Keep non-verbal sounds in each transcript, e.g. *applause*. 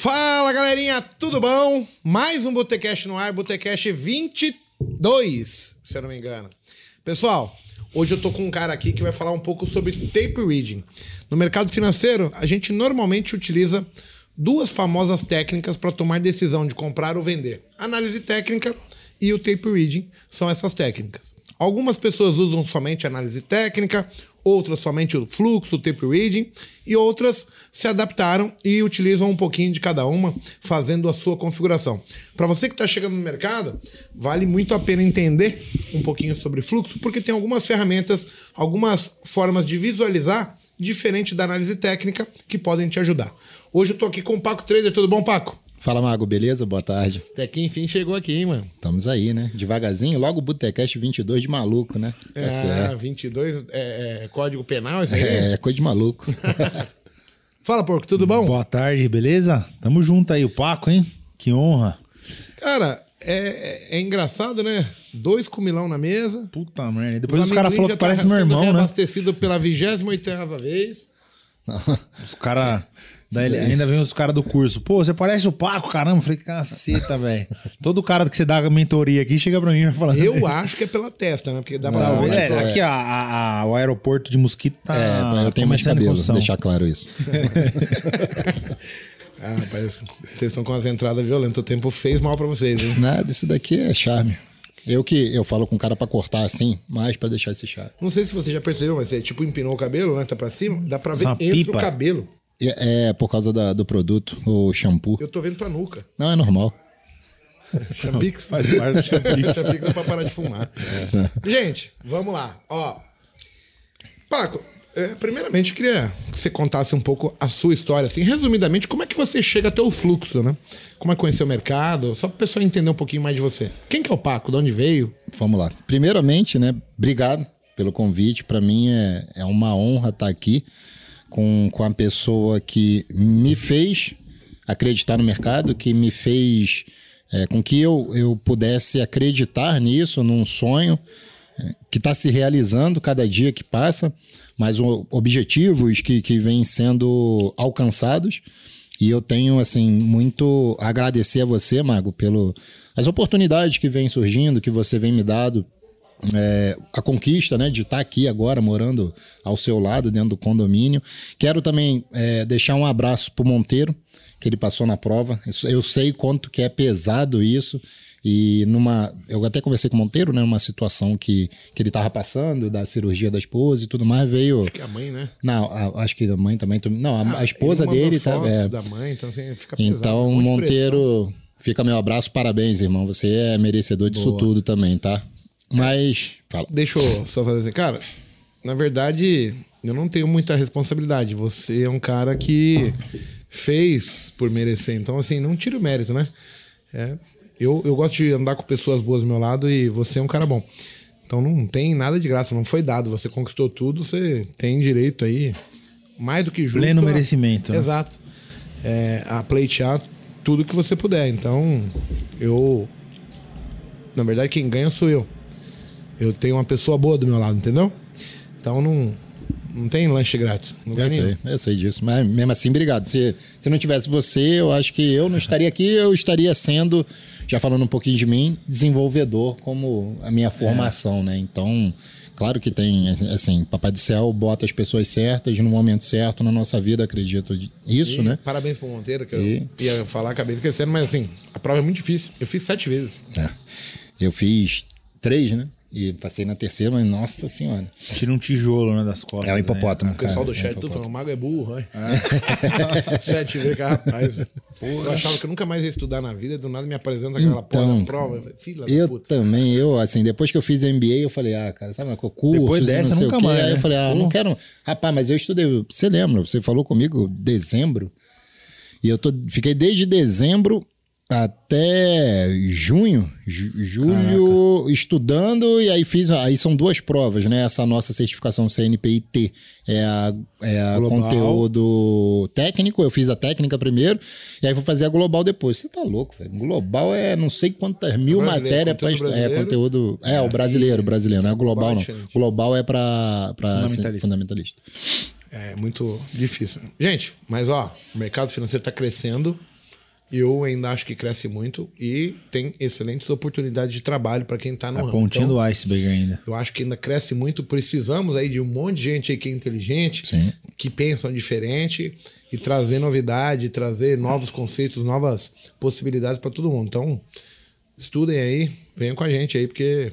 Fala galerinha, tudo bom? Mais um Botecast no ar, Botecast 22, se eu não me engano. Pessoal, hoje eu tô com um cara aqui que vai falar um pouco sobre tape reading. No mercado financeiro, a gente normalmente utiliza duas famosas técnicas para tomar decisão de comprar ou vender: análise técnica e o tape reading são essas técnicas. Algumas pessoas usam somente análise técnica, outras somente o fluxo, o tape reading, e outras se adaptaram e utilizam um pouquinho de cada uma, fazendo a sua configuração. Para você que está chegando no mercado, vale muito a pena entender um pouquinho sobre fluxo, porque tem algumas ferramentas, algumas formas de visualizar diferente da análise técnica que podem te ajudar. Hoje eu estou aqui com o Paco Trader, tudo bom, Paco? Fala, Mago, beleza? Boa tarde. Até que enfim chegou aqui, hein, mano? Estamos aí, né? Devagarzinho, logo o Botecast 22 de maluco, né? Tá é, certo. 22 é, é código penal isso aí? É, é coisa de maluco. *laughs* Fala, porco, tudo bom? Boa tarde, beleza? Tamo junto aí, o Paco, hein? Que honra. Cara, é, é, é engraçado, né? Dois comilão na mesa. Puta merda. Depois os, os caras falaram que parece tá meu irmão, né? abastecido pela 28 vez. Os caras... Daí ainda vem os caras do curso. Pô, você parece o Paco, caramba. Eu falei, caceta, velho. Todo cara que você dá mentoria aqui chega pra mim e fala. Eu *laughs* acho que é pela testa, né? Porque dá pra ver. É, é, aqui, a, a, a, o aeroporto de Mosquito tá. É, eu tenho mais cabelo, deixar claro isso. *laughs* ah, rapaz, vocês estão com as entradas violentas. O tempo fez mal pra vocês, hein? Nada, isso daqui é charme. Eu que eu falo com o cara para cortar assim, mais para deixar esse charme. Não sei se você já percebeu, mas você tipo empinou o cabelo, né? Tá pra cima. Dá pra ver entre pipa. o cabelo. É, é por causa da, do produto, o shampoo. Eu tô vendo tua nuca. Não, é normal. *laughs* Champix? *laughs* Faz parte do Champix. Champix *laughs* é pra parar de fumar. É. Gente, vamos lá. Ó, Paco, é, primeiramente queria que você contasse um pouco a sua história, assim, resumidamente, como é que você chega até o fluxo, né? Como é que conheceu o mercado, só para o pessoal entender um pouquinho mais de você. Quem que é o Paco? De onde veio? Vamos lá. Primeiramente, né, obrigado pelo convite. Para mim é, é uma honra estar aqui com, com a pessoa que me fez acreditar no mercado, que me fez é, com que eu, eu pudesse acreditar nisso, num sonho é, que está se realizando cada dia que passa, mas objetivos que, que vêm sendo alcançados. E eu tenho, assim, muito a agradecer a você, Mago, pelo as oportunidades que vêm surgindo, que você vem me dando, é, a conquista né, de estar aqui agora, morando ao seu lado, dentro do condomínio. Quero também é, deixar um abraço para o Monteiro, que ele passou na prova. Eu sei quanto que é pesado isso. E numa. Eu até conversei com o Monteiro, né? Numa situação que, que ele estava passando, da cirurgia da esposa e tudo mais, veio. Acho que a mãe, né? Não, a, acho que a mãe também. Não, a, ah, a esposa dele tá. É... da mãe, então assim, fica pesado. Então, um Monteiro, fica meu abraço, parabéns, irmão. Você é merecedor disso Boa. tudo também, tá? Mas. Fala. Deixa eu só fazer assim. Cara, na verdade, eu não tenho muita responsabilidade. Você é um cara que fez por merecer. Então, assim, não tira o mérito, né? É, eu, eu gosto de andar com pessoas boas do meu lado e você é um cara bom. Então não tem nada de graça, não foi dado. Você conquistou tudo, você tem direito aí, mais do que justo. Pleno merecimento. Né? Exato. É, a pleitear tudo que você puder. Então, eu. Na verdade, quem ganha sou eu. Eu tenho uma pessoa boa do meu lado, entendeu? Então não, não tem lanche grátis. Não eu sei, eu sei disso. Mas mesmo assim, obrigado. Se, se não tivesse você, eu acho que eu não estaria aqui, eu estaria sendo, já falando um pouquinho de mim, desenvolvedor como a minha formação, é. né? Então, claro que tem, assim, Papai do Céu bota as pessoas certas no momento certo na nossa vida, acredito isso, e né? Parabéns pro Monteiro, que e... eu ia falar, acabei esquecendo, mas assim, a prova é muito difícil. Eu fiz sete vezes. É. Eu fiz três, né? E passei na terceira, mas nossa senhora. Tira um tijolo, né, das costas. É o hipopótamo, né? cara. O pessoal do chat é falando, o mago é burro, né? É. *laughs* Sete vezes, rapaz. Porra. Eu achava que eu nunca mais ia estudar na vida, do nada me apresenta aquela então, porra prova. Filha eu da também, eu, assim, depois que eu fiz MBA, eu falei, ah, cara, sabe, curso, depois dessa, não nunca mais. Aí eu né? falei, ah, não quero. Rapaz, mas eu estudei, você lembra, você falou comigo dezembro, e eu tô, fiquei desde dezembro até junho, julho, Caraca. estudando, e aí fiz. Aí são duas provas, né? Essa nossa certificação CNPIT é a, é a conteúdo técnico. Eu fiz a técnica primeiro, e aí vou fazer a global depois. Você tá louco, velho. Global é não sei quantas mil matérias para É, conteúdo. É, é, o brasileiro, brasileiro, não é global, não. Global é para fundamentalista. fundamentalista. É muito difícil. Gente, mas ó, o mercado financeiro está crescendo Eu ainda acho que cresce muito e tem excelentes oportunidades de trabalho para quem está no A ramo. pontinha Então, do iceberg ainda. eu acho que ainda cresce muito. Precisamos aí de um monte de gente aí que é inteligente, Sim. que pensam diferente e trazer novidade, trazer novos conceitos, novas possibilidades para todo mundo. Então, estudem aí, venham com a gente aí, porque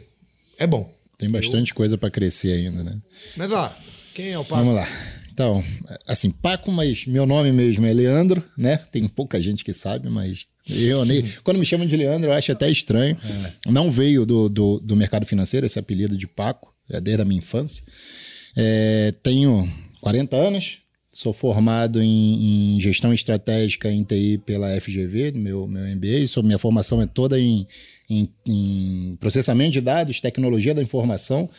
é bom. Tem bastante coisa para crescer ainda, né? Mas ó, quem é o Paco? Vamos lá. Então, assim, Paco, mas meu nome mesmo é Leandro, né? Tem pouca gente que sabe, mas eu nem. *laughs* Quando me chamam de Leandro, eu acho até estranho. Não veio do, do, do mercado financeiro esse apelido de Paco, é desde a minha infância. É, tenho 40 anos, sou formado em, em gestão estratégica em TI pela FGV, meu, meu MBA. Sou, minha formação é toda em, em, em processamento de dados, tecnologia da informação,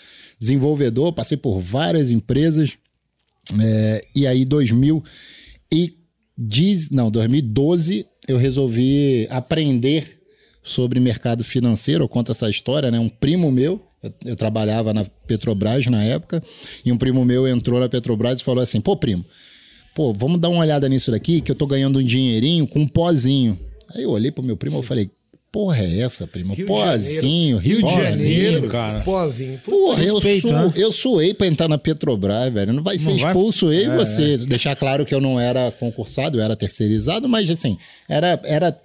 desenvolvedor, passei por várias empresas. É, e aí, 2010, não, 2012, eu resolvi aprender sobre mercado financeiro. Eu conto essa história, né? Um primo meu, eu, eu trabalhava na Petrobras na época, e um primo meu entrou na Petrobras e falou assim: pô, primo, pô, vamos dar uma olhada nisso daqui, que eu tô ganhando um dinheirinho com um pozinho. Aí eu olhei pro meu primo e falei: porra é essa, primo? Rio de Pozinho, Rio de Pozinho. Janeiro, cara. Pozinho. Porra, eu, su, né? eu suei pra entrar na Petrobras, velho. Não vai ser Não vai- expulso eu e É, você. Deixar claro que eu não era concursado, eu era terceirizado, mas assim, era, era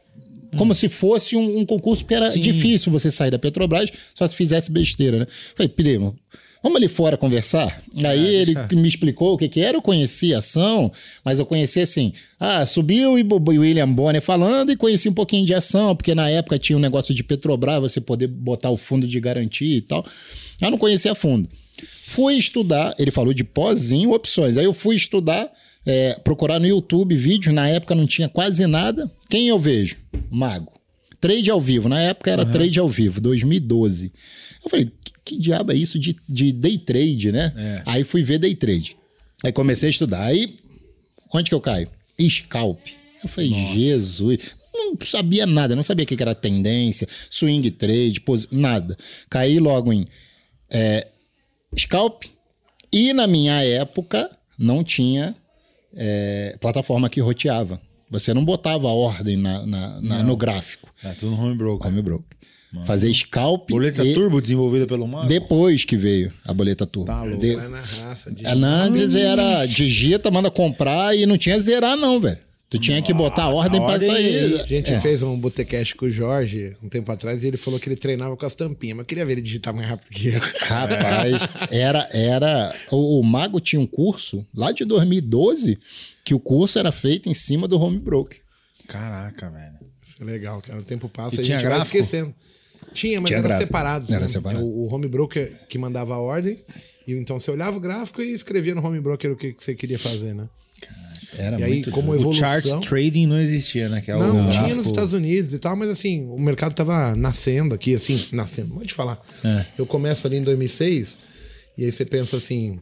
como se fosse um, um concurso, porque era Sim. difícil você sair da Petrobras só se fizesse besteira, né? Falei, primo, vamos ali fora conversar? Aí ele deixa- me explicou o que, que era, eu conheci a ação, mas eu conheci assim, ah, subiu e o William Bonner falando e conheci um pouquinho de ação, porque na época tinha um negócio de Petrobras, você poder botar o fundo de garantia e tal. Eu não conhecia a fundo. Fui estudar, ele falou de pozinho, opções. Aí eu fui estudar, é, procurar no YouTube vídeos, na época não tinha quase nada. Quem eu vejo? Mago. Trade ao vivo, na época era trade ao vivo, 2012. Eu falei, que, diabo é isso de, de day trade, né? É. Aí fui ver day trade. Aí comecei a estudar. Aí, onde que eu caio? Scalp. Eu falei, Jesus. Não sabia nada, não sabia o que era tendência, swing trade, posi- nada. Caí logo em é, scalp. E na minha época não tinha é, plataforma que roteava. Você não botava ordem na, na- na- no gráfico. É tudo no home broker. Home broker. Fazer scalp. Boleta e- turbo desenvolvida pelo Marco. Depois que veio a boleta turbo. Tá louco. De- Vai na raça. De... Antes era digita, manda comprar e não tinha zerar, não, velho. Tu tinha que botar a ordem pra ordem- sair. A gente É. fez um botecast com o Jorge um tempo atrás e ele falou que ele treinava com as tampinhas, mas eu queria ver ele digitar mais rápido que eu. Rapaz, era. era o, o Mago tinha um curso lá de 2012 que o curso era feito em cima do home broker. Caraca, velho. Isso é legal, cara. O tempo passa E a gente vai gráfico? esquecendo. Tinha, mas Tinha era gráfico. separado. Era separado. O, o home broker que mandava a ordem. E então você olhava o gráfico e escrevia no home broker o que, que você queria fazer, né? Era e aí, muito como O evolução. chart trading não existia, né? Que é o Não, tinha gráfico- nos Estados Unidos e tal, mas assim, o mercado tava nascendo aqui, assim, nascendo, pode falar. É. Eu começo ali em 2006, e aí você pensa assim,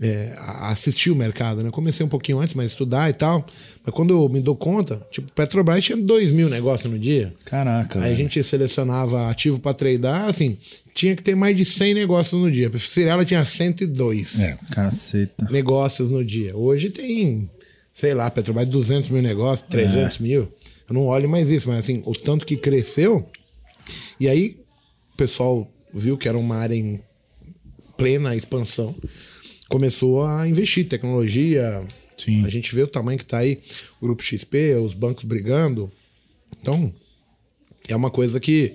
é, a- assistir o mercado, né? Comecei um pouquinho antes, mas estudar e tal. Mas quando eu me dou conta, tipo, Petrobras tinha 2 mil negócios no dia. Caraca, Aí a velho. gente selecionava ativo para tradar, assim, tinha que ter mais de 100 negócios no dia. A Cirela tinha 102 É. Caceta. negócios no dia. Hoje tem, sei lá, Petrobras 200 mil negócios, 300 mil. Eu não olho mais isso, mas assim, o tanto que cresceu. E aí o pessoal viu que era uma área em plena expansão. Começou a investir em tecnologia. Sim. A gente vê o tamanho que está aí, o Grupo XP, os bancos brigando. Então, é uma coisa que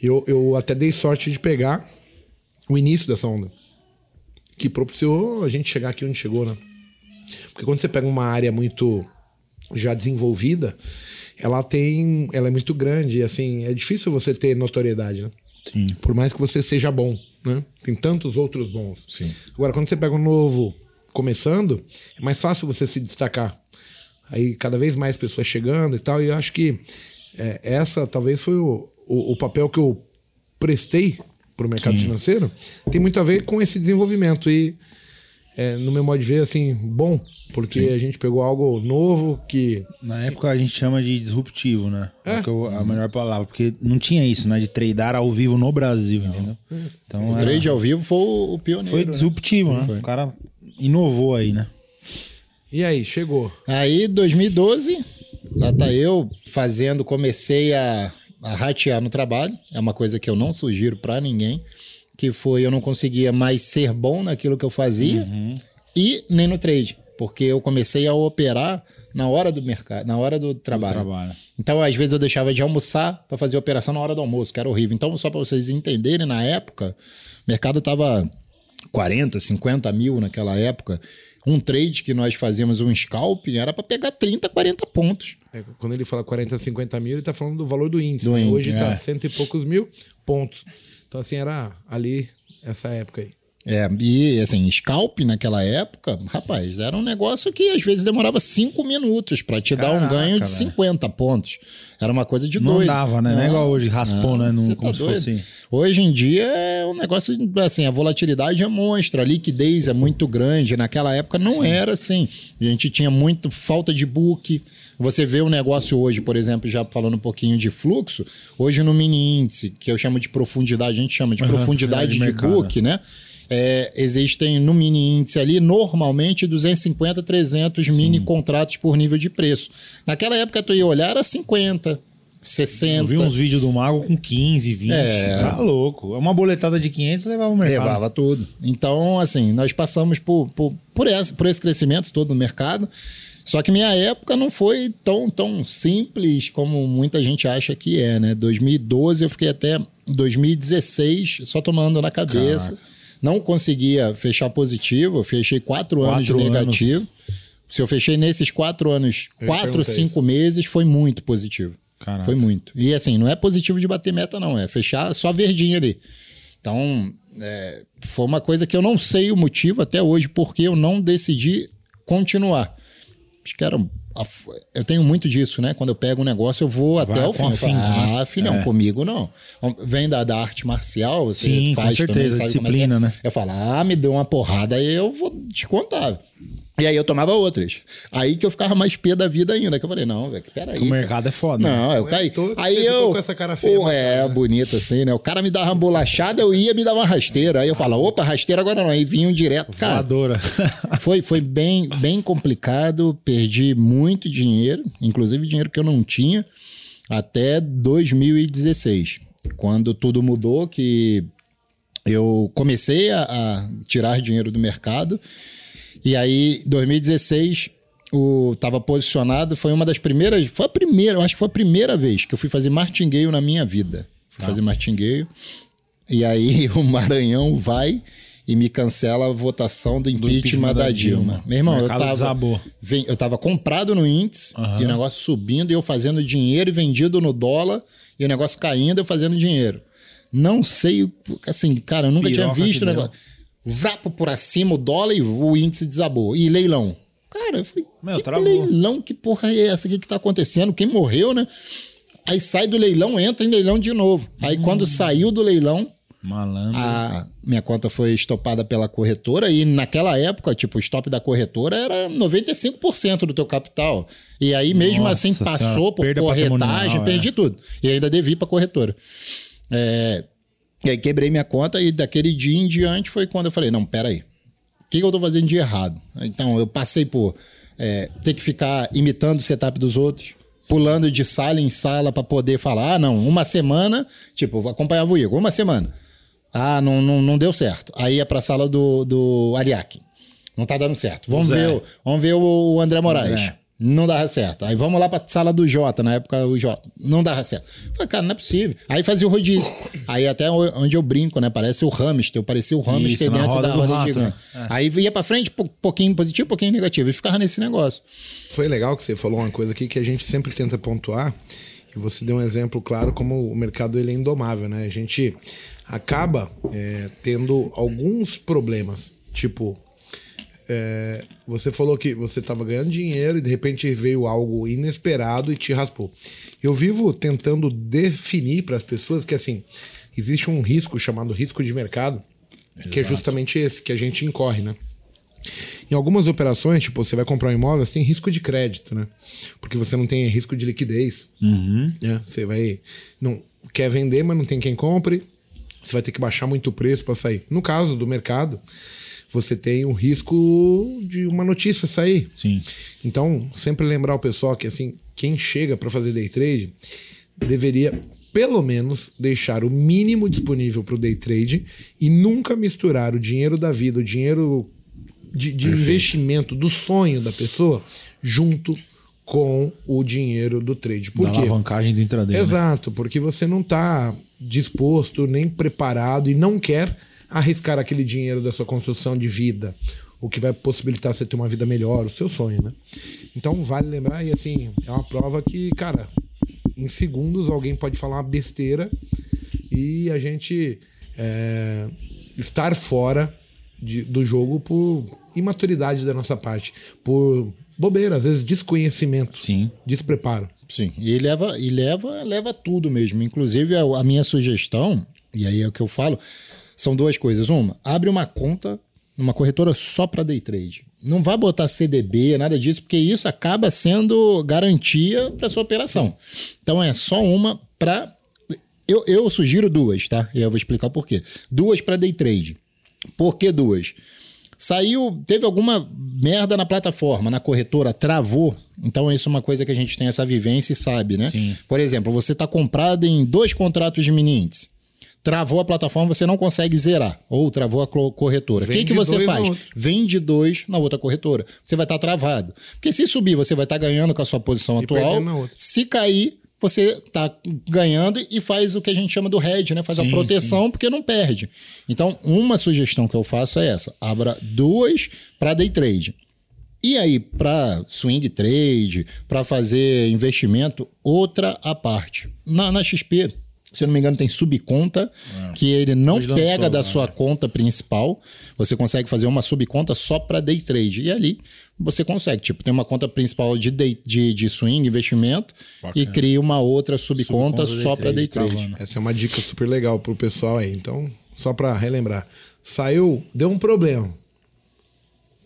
eu, eu até dei sorte de pegar o início dessa onda. Que propiciou a gente chegar aqui onde chegou, né? Porque quando você pega uma área muito já desenvolvida, ela tem. Ela é muito grande. E assim, é difícil você ter notoriedade, né? Sim. Por mais que você seja bom, né? Tem tantos outros bons. Sim. Agora, quando você pega um novo começando, é mais fácil você se destacar. Aí cada vez mais pessoas chegando e tal. E eu acho que é, essa talvez foi o, o, o papel que eu prestei para o mercado financeiro. Tem muito a ver com esse desenvolvimento. E é, no meu modo de ver, assim, bom, porque a gente pegou algo novo que. Na época a gente chama de disruptivo, né? É. É eu- a melhor palavra, porque não tinha isso, né? De tradar ao vivo no Brasil, entendeu? Então O era- trade ao vivo foi o pioneiro. foi né? disruptivo, né? foi. O cara inovou aí, né? E aí, chegou. Aí, 2012, lá tá eu fazendo, comecei a, a ratear no trabalho. É uma coisa que eu não sugiro para ninguém, que foi eu não conseguia mais ser bom naquilo que eu fazia e nem no trade, porque eu comecei a operar na hora do mercado, na hora do trabalho. trabalho. Então, às vezes eu deixava de almoçar para fazer operação na hora do almoço, que era horrível. Então, só para vocês entenderem, na época, o mercado tava 40, 50 mil naquela época. Um trade que nós fazíamos um scalp era para pegar 30, 40 pontos. É, quando ele fala 40, 50 mil, ele tá falando do valor do índice. Do né? índice, Hoje tá é. cento e poucos mil pontos. Então, assim, era ali, essa época aí. É, e assim, scalp naquela época, rapaz, era um negócio que às vezes demorava cinco minutos para te dar um Caraca, ganho de velho. 50 pontos. Era uma coisa de Não doido. dava, né? Não é igual hoje, raspou, né? Não- você como se doido? fosse- Hoje em dia é um negócio, assim, a volatilidade é monstra, a liquidez é muito grande. Naquela época não era assim. A gente tinha muito falta de book. Você vê o negócio hoje, por exemplo, já falando um pouquinho de fluxo, hoje no mini índice, que eu chamo de profundidade, a gente chama de Aham, profundidade de de mercado. book, né? É, existem no mini índice ali normalmente 250, 300 mini contratos por nível de preço. Naquela época tu ia olhar era 50, 60. Eu vi uns vídeos do Mago com 15, 20. É. Tá louco. É uma boletada de 500 levava o mercado. Levava tudo. Então, assim, nós passamos por, por, por, esse, por esse crescimento todo no mercado. Só que minha época não foi tão, tão simples como muita gente acha que é, né? 2012 eu fiquei até 2016 só tomando na cabeça. Não conseguia fechar positivo, eu fechei quatro, anos de Quatro anos. negativo. Se eu fechei nesses quatro anos, Eu quatro, cinco meses, foi muito positivo. Caraca. Foi muito. E assim, não é positivo de bater meta, não. É fechar só verdinho ali. Então, é, foi uma coisa que eu não sei o motivo até hoje, porque eu não decidi continuar. Acho que era. A- Eu tenho muito disso, né? Quando eu pego um negócio, eu vou até o com fim. Falo, né? ah, filhão, É. comigo não. Vem da, da arte marcial, você Sim, com faz certeza, também, é que é? disciplina, né? Eu falo, ah, me deu uma porrada, aí eu vou te contar. E aí eu tomava outras. Aí que eu ficava mais pé da vida ainda. Que eu falei, não, velho, peraí. O mercado é foda. né? Não, eu é caí. toa que Aí eu. com essa cara feia Pô, pra é, né? bonito assim, né? O cara me dava uma bolachada, eu ia me dar uma rasteira. Aí eu falava, opa, rasteira agora não. Aí vinham direto. Cara, Voadora. *laughs* foi, foi bem, bem complicado. Perdi muito dinheiro, inclusive dinheiro que eu não tinha, até 2016. Quando tudo mudou, que eu comecei a, a tirar dinheiro do mercado. E aí, 2016, o tava posicionado, foi uma das primeiras, foi a primeira, eu acho que foi a primeira vez que eu fui fazer martingale na minha vida. Fui fazer martingale. E aí *laughs* o Maranhão vai e me cancela a votação do impeachment, impeachment da, da Dilma. Dilma. Meu irmão, eu tava, vem- eu tava comprado no índice Aham. e o negócio subindo e eu fazendo dinheiro e vendido no dólar e o negócio caindo e eu fazendo dinheiro. Não sei, assim, cara, eu nunca Piroca tinha visto o deu. Vrapo por acima o dólar e o índice desabou. E leilão. Cara, eu falei, Meu, que travou. leilão? Que porra é essa? O que, tá acontecendo? Quem morreu, né? Aí sai do leilão, entra em leilão de novo. Aí Hum. quando saiu do leilão, Malandro. a minha conta foi estopada pela corretora e naquela época, tipo, o stop da corretora era 95% do teu capital. E aí mesmo Nossa assim Senhora, passou por perda corretagem, patrimonial, perdi é. tudo. E ainda devi pra corretora. É, e aí quebrei minha conta e daquele dia em diante foi quando eu falei, não, peraí, o que, que eu tô fazendo de errado? Então eu passei por é, ter que ficar imitando o setup dos outros, pulando de sala em sala para poder falar, ah, não, uma semana, tipo, acompanhava o Igor, uma semana. Ah, não, não, não deu certo. Aí ia pra sala do, do Ariake. Não tá dando certo. Vamos Zé. ver, o, vamos ver o André Moraes. Não dava certo. Aí vamos lá pra sala do Jota, na época o Jota. Não dava certo. Falei, cara, não é possível. Aí fazia o rodízio. Aí até o- onde eu brinco, né? Parece o hamster. Eu parecia o hamster Isso, dentro roda da roda rato, gigante. né? Aí ia pra frente, pou- pouquinho positivo, pouquinho negativo. E ficava nesse negócio. Foi legal que você falou uma coisa aqui que a gente sempre tenta pontuar. E você deu um exemplo claro como o mercado ele é indomável, né? A gente acaba é, tendo alguns problemas. Tipo, é, você falou que você estava ganhando dinheiro e de repente veio algo inesperado e te raspou. Eu vivo tentando definir para as pessoas que assim existe um risco chamado risco de mercado, que é justamente esse que a gente incorre, né? Em algumas operações, tipo, você vai comprar um imóvel, você tem risco de crédito, né? Porque você não tem risco de liquidez. Uhum. né? Você vai. Não, quer vender, mas não tem quem compre. Você vai ter que baixar muito o preço para sair. No caso do mercado, você tem o risco de uma notícia sair. Sim. Então, sempre lembrar o pessoal que assim, quem chega para fazer day trade deveria pelo menos deixar o mínimo disponível para o day trade e nunca misturar o dinheiro da vida, o dinheiro de, de investimento do sonho da pessoa junto com o dinheiro do trade. Por da quê? alavancagem do intraday. né? Exato, porque você não está disposto nem preparado e não quer arriscar aquele dinheiro da sua construção de vida, o que vai possibilitar você ter uma vida melhor, o seu sonho, né? Então vale lembrar e assim é uma prova que, cara, em segundos alguém pode falar uma besteira e a gente é, estar fora de- do jogo por imaturidade da nossa parte, por bobeira, às vezes desconhecimento, Sim. despreparo. Sim, e leva, e leva, leva tudo mesmo. Inclusive, a, a minha sugestão, e aí é o que eu falo, são duas coisas. Uma, abre uma conta numa corretora só para day trade. Não vai botar CDB, nada disso, porque isso acaba sendo garantia para sua operação. Então é só uma para. Eu, eu sugiro duas, tá? E eu vou explicar o porquê. Duas para day trade. Por que duas? Saiu, teve alguma merda na plataforma, na corretora, travou. Então, isso é uma coisa que a gente tem essa vivência e sabe, né? Sim. Por exemplo, você está comprado em dois contratos de mini índice. Travou a plataforma, você não consegue zerar. Ou travou a corretora. O que, que você faz? Vende dois na outra corretora. Você vai estar travado. Porque se subir, você vai estar ganhando com a sua posição E atual. Se cair, você tá ganhando e faz o que a gente chama do hedge, né? Faz a Sim, proteção porque não perde. Então, uma sugestão que eu faço é essa: abra duas para day trade. E aí, para swing trade, para fazer investimento, outra à parte. Na, na XP, se eu não me engano, tem subconta, que ele não Hoje lançou, pega da né? sua conta principal. Você consegue fazer uma subconta só para day trade. E ali você consegue. Tipo, tem uma conta principal de, day, de, de swing, investimento, e Bacana. cria uma outra subconta, Subconta só para day trade. travando. Essa é uma dica super legal pro pessoal aí. Então, só pra relembrar. Saiu, deu um problema.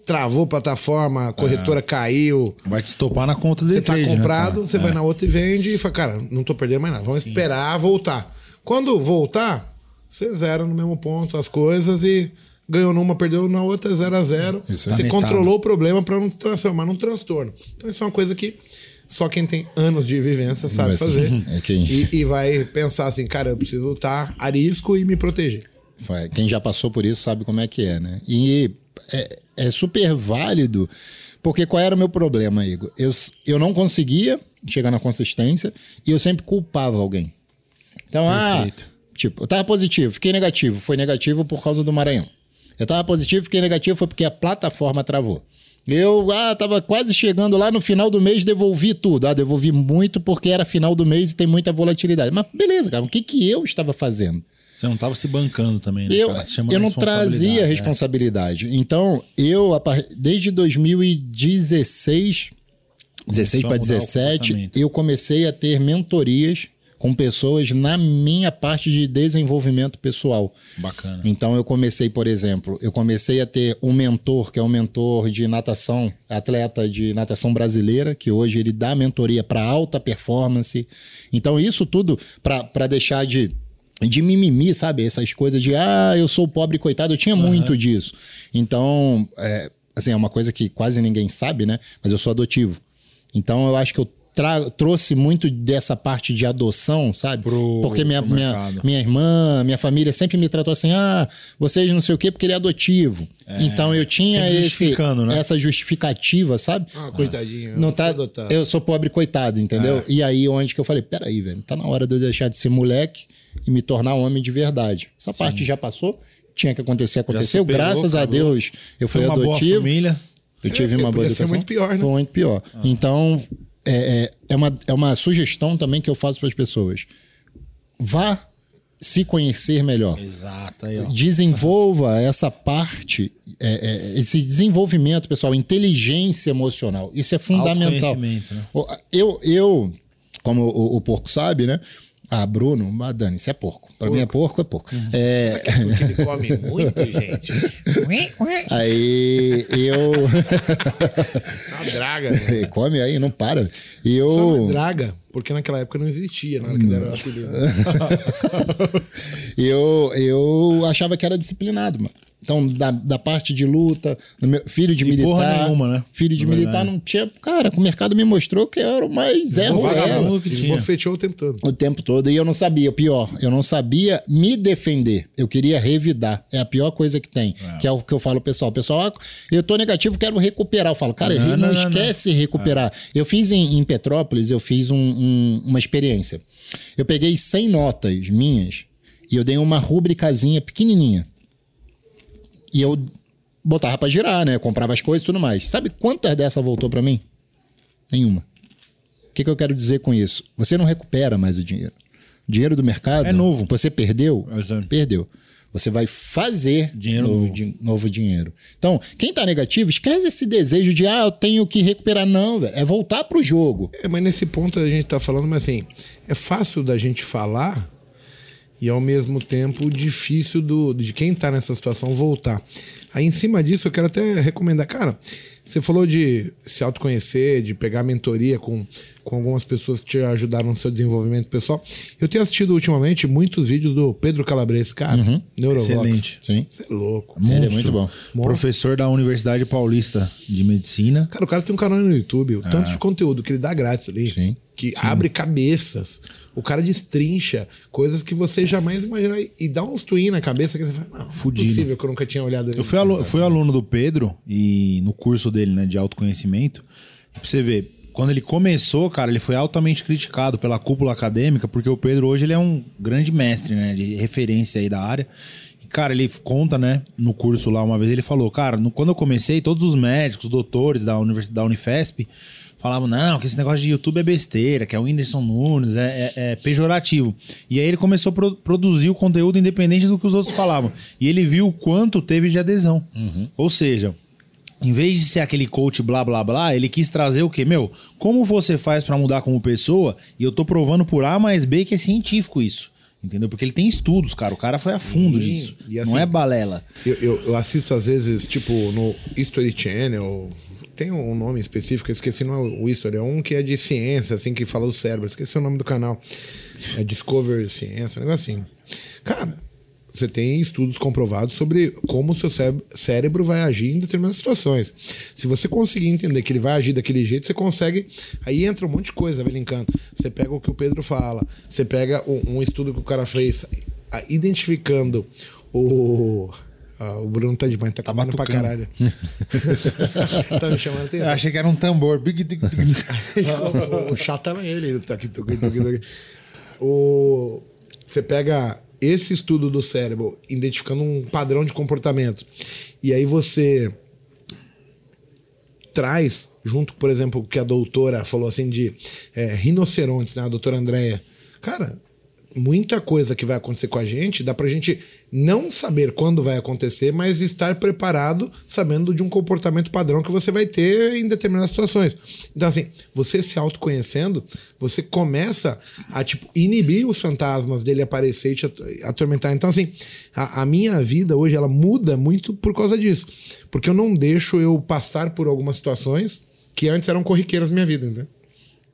Travou a plataforma, a corretora caiu. Vai te estopar na conta do Você tá trade, né, comprado, cara? você É. vai na outra e vende e fala, cara, não tô perdendo mais nada. Vamos esperar voltar. Quando voltar, você zera no mesmo ponto as coisas e ganhou numa, perdeu na outra, zero a zero. Isso é Você metade. controlou o problema para não transformar num transtorno. Então, isso é uma coisa que só quem tem anos de vivência sabe fazer. *laughs* é quem- E, e vai pensar assim, cara, eu preciso estar a risco e me proteger. Quem já passou por isso sabe como é que é, né? E é, é super válido, porque qual era o meu problema, Igor? Eu, eu não conseguia chegar na consistência e eu sempre culpava alguém. Então, Perfeito. ah, tipo, eu tava positivo, fiquei negativo. Foi negativo por causa do Maranhão. Eu tava positivo, fiquei negativo, foi porque a plataforma travou. Eu, ah, tava quase chegando lá no final do mês, devolvi tudo. Ah, devolvi muito porque era final do mês e tem muita volatilidade. Mas beleza, cara, o que que eu estava fazendo? Você não tava se bancando também, né? Eu, eu não responsabilidade, trazia é. responsabilidade. Então, eu, desde 2016, 16 Começou para a mudar o 17, comportamento. eu comecei a ter mentorias com pessoas na minha parte de desenvolvimento pessoal. Bacana. Então eu comecei, por exemplo, eu comecei a ter um mentor, que é um mentor de natação, atleta de natação brasileira, que hoje ele dá mentoria para alta performance. Então isso tudo para deixar de de mimimi, sabe? Essas coisas de ah, eu sou pobre coitado, eu tinha muito disso. Então, é, assim, é uma coisa que quase ninguém sabe, né? Mas eu sou adotivo. Então eu acho que eu trouxe muito dessa parte de adoção, sabe? Pro- Porque minha, minha, minha irmã, minha família sempre me tratou assim: ah, vocês não sei o quê, porque ele é adotivo. então eu tinha esse, né? essa justificativa, sabe? Ah, coitadinho. Não eu tá, adotado. eu sou pobre coitado, entendeu? É. E aí, onde que eu falei, peraí, velho, tá na hora de eu deixar de ser moleque e me tornar homem de verdade. Essa parte já passou, tinha que acontecer, aconteceu. superou, Graças a. Deus, eu fui Foi uma boa adotivo. família. Eu tive É, uma boa podia ser educação. muito pior, né? Foi muito pior. Ah. Então, é, é, é uma, é uma sugestão também que eu faço para as pessoas. Vá se conhecer melhor. Exato. Aí. Desenvolva essa parte, é, é, esse desenvolvimento, pessoal, inteligência emocional. Isso é fundamental. Né? Eu, eu como o, o porco sabe, né? Ah, Bruno, mas Dani, isso é porco. Pra mim é porco, é porco. Uhum. É, Porque ele come *laughs* muito, gente. aí eu. *laughs* Uma draga. né? Come aí, não para. E Só uma eu. draga, porque naquela época não existia nada que deram eu, eu achava que era disciplinado, mano. Então, da, da parte de luta, meu filho de E porra militar. nenhuma, né? Filho de militar verdade. não tinha. Cara, o mercado me mostrou que eu era o mais tinha. Esbofeteou o tempo todo. o tempo todo. E eu não sabia, o pior, eu não sabia me defender. Eu queria revidar. É a pior coisa que tem. Que é o que eu falo, pessoal. Pessoal, ah, eu tô negativo, quero recuperar. Eu falo, cara, Não, não, não, não, esquece recuperar. Eu fiz em, em Petrópolis, eu fiz um- um- uma experiência. Eu peguei 100 notas minhas e eu dei uma rubricazinha pequenininha. E eu botava pra girar, né? Eu comprava as coisas e tudo mais. Sabe quantas dessa voltou pra mim? Nenhuma. O que, que eu quero dizer com isso? Você não recupera mais o dinheiro. O dinheiro do mercado. É novo. Você perdeu? Exato. Perdeu. Você vai fazer Dinheiro novo, novo. di- novo dinheiro. Então, quem tá negativo, esquece esse desejo de, ah, eu tenho que recuperar. Não, velho. É voltar pro jogo. É, mas nesse ponto a gente tá falando, mas assim, é fácil da gente falar e ao mesmo tempo difícil do, de quem tá nessa situação voltar. Aí em cima disso eu quero até recomendar, cara, você falou de se autoconhecer, de pegar mentoria com, com algumas pessoas que te ajudaram no seu desenvolvimento pessoal. Eu tenho assistido ultimamente muitos vídeos do Pedro Calabres, cara, Neurovox. Excelente. Sim. Você é louco. Ele é Monstro. muito bom. Professor da Universidade Paulista de Medicina. Cara, o cara tem um canal no YouTube, o tanto de conteúdo que ele dá grátis ali. Sim. Que abre cabeças. O cara destrincha coisas que você jamais imaginar. E dá uns twin na cabeça que você fala, não, é Fudido. possível que eu nunca tinha olhado Eu fui, alu- fui aluno do Pedro e no curso dele, né, de autoconhecimento. E pra você ver, quando ele começou, cara, ele foi altamente criticado pela cúpula acadêmica, porque o Pedro hoje ele é um grande mestre, né, de referência aí da área. E, cara, ele conta, né, no curso lá uma vez, ele falou, cara, no- quando eu comecei, todos os médicos, doutores da, univers, da Unifesp falavam, não, que esse negócio de YouTube é besteira, que é o Whindersson Nunes, é, é- é pejorativo. E aí ele começou a pro- produzir o conteúdo independente do que os outros falavam. E ele viu o quanto teve de adesão. Ou seja, em vez de ser aquele coach blá blá blá, ele quis trazer o quê? Meu, como você faz pra mudar como pessoa? E eu tô provando por A mais B que é científico isso. Entendeu? Porque ele tem estudos, cara. O cara foi a fundo Sim, disso. assim- Não é balela. Eu, eu, eu assisto às vezes, tipo, no History Channel. Tem um nome específico, eu esqueci, não é o History, é um que é de ciência, assim, que fala do cérebro. Esqueci o nome do canal. É Discover Ciência, um negócio assim. Cara, você tem estudos comprovados sobre como o seu cé- cérebro vai agir em determinadas situações. Se você conseguir entender que ele vai agir daquele jeito, você consegue. Aí entra um monte de coisa, velho, encanto. Você pega o que o Pedro fala, você pega um, um estudo que o cara fez, identificando o. ah, o Bruno tá demais, tá comendo pra caralho. *laughs* tá me chamando atenção. achei que era um tambor. Big, tic. *laughs* o, chato era ele. Tá tá tá tá. O, você pega esse estudo do cérebro, identificando um padrão de comportamento, e aí você traz, junto, por exemplo, o que a doutora falou assim de é, rinocerontes, né? A doutora Andréia. Cara, muita coisa que vai acontecer com a gente, dá pra gente não saber quando vai acontecer, mas estar preparado sabendo de um comportamento padrão que você vai ter em determinadas situações. Então, assim, você se autoconhecendo, você começa a, tipo, inibir os fantasmas dele aparecer e te at- atormentar. Então, assim, a, a minha vida hoje, ela muda muito por causa disso. Porque eu não deixo eu passar por algumas situações que antes eram corriqueiras na minha vida, entendeu?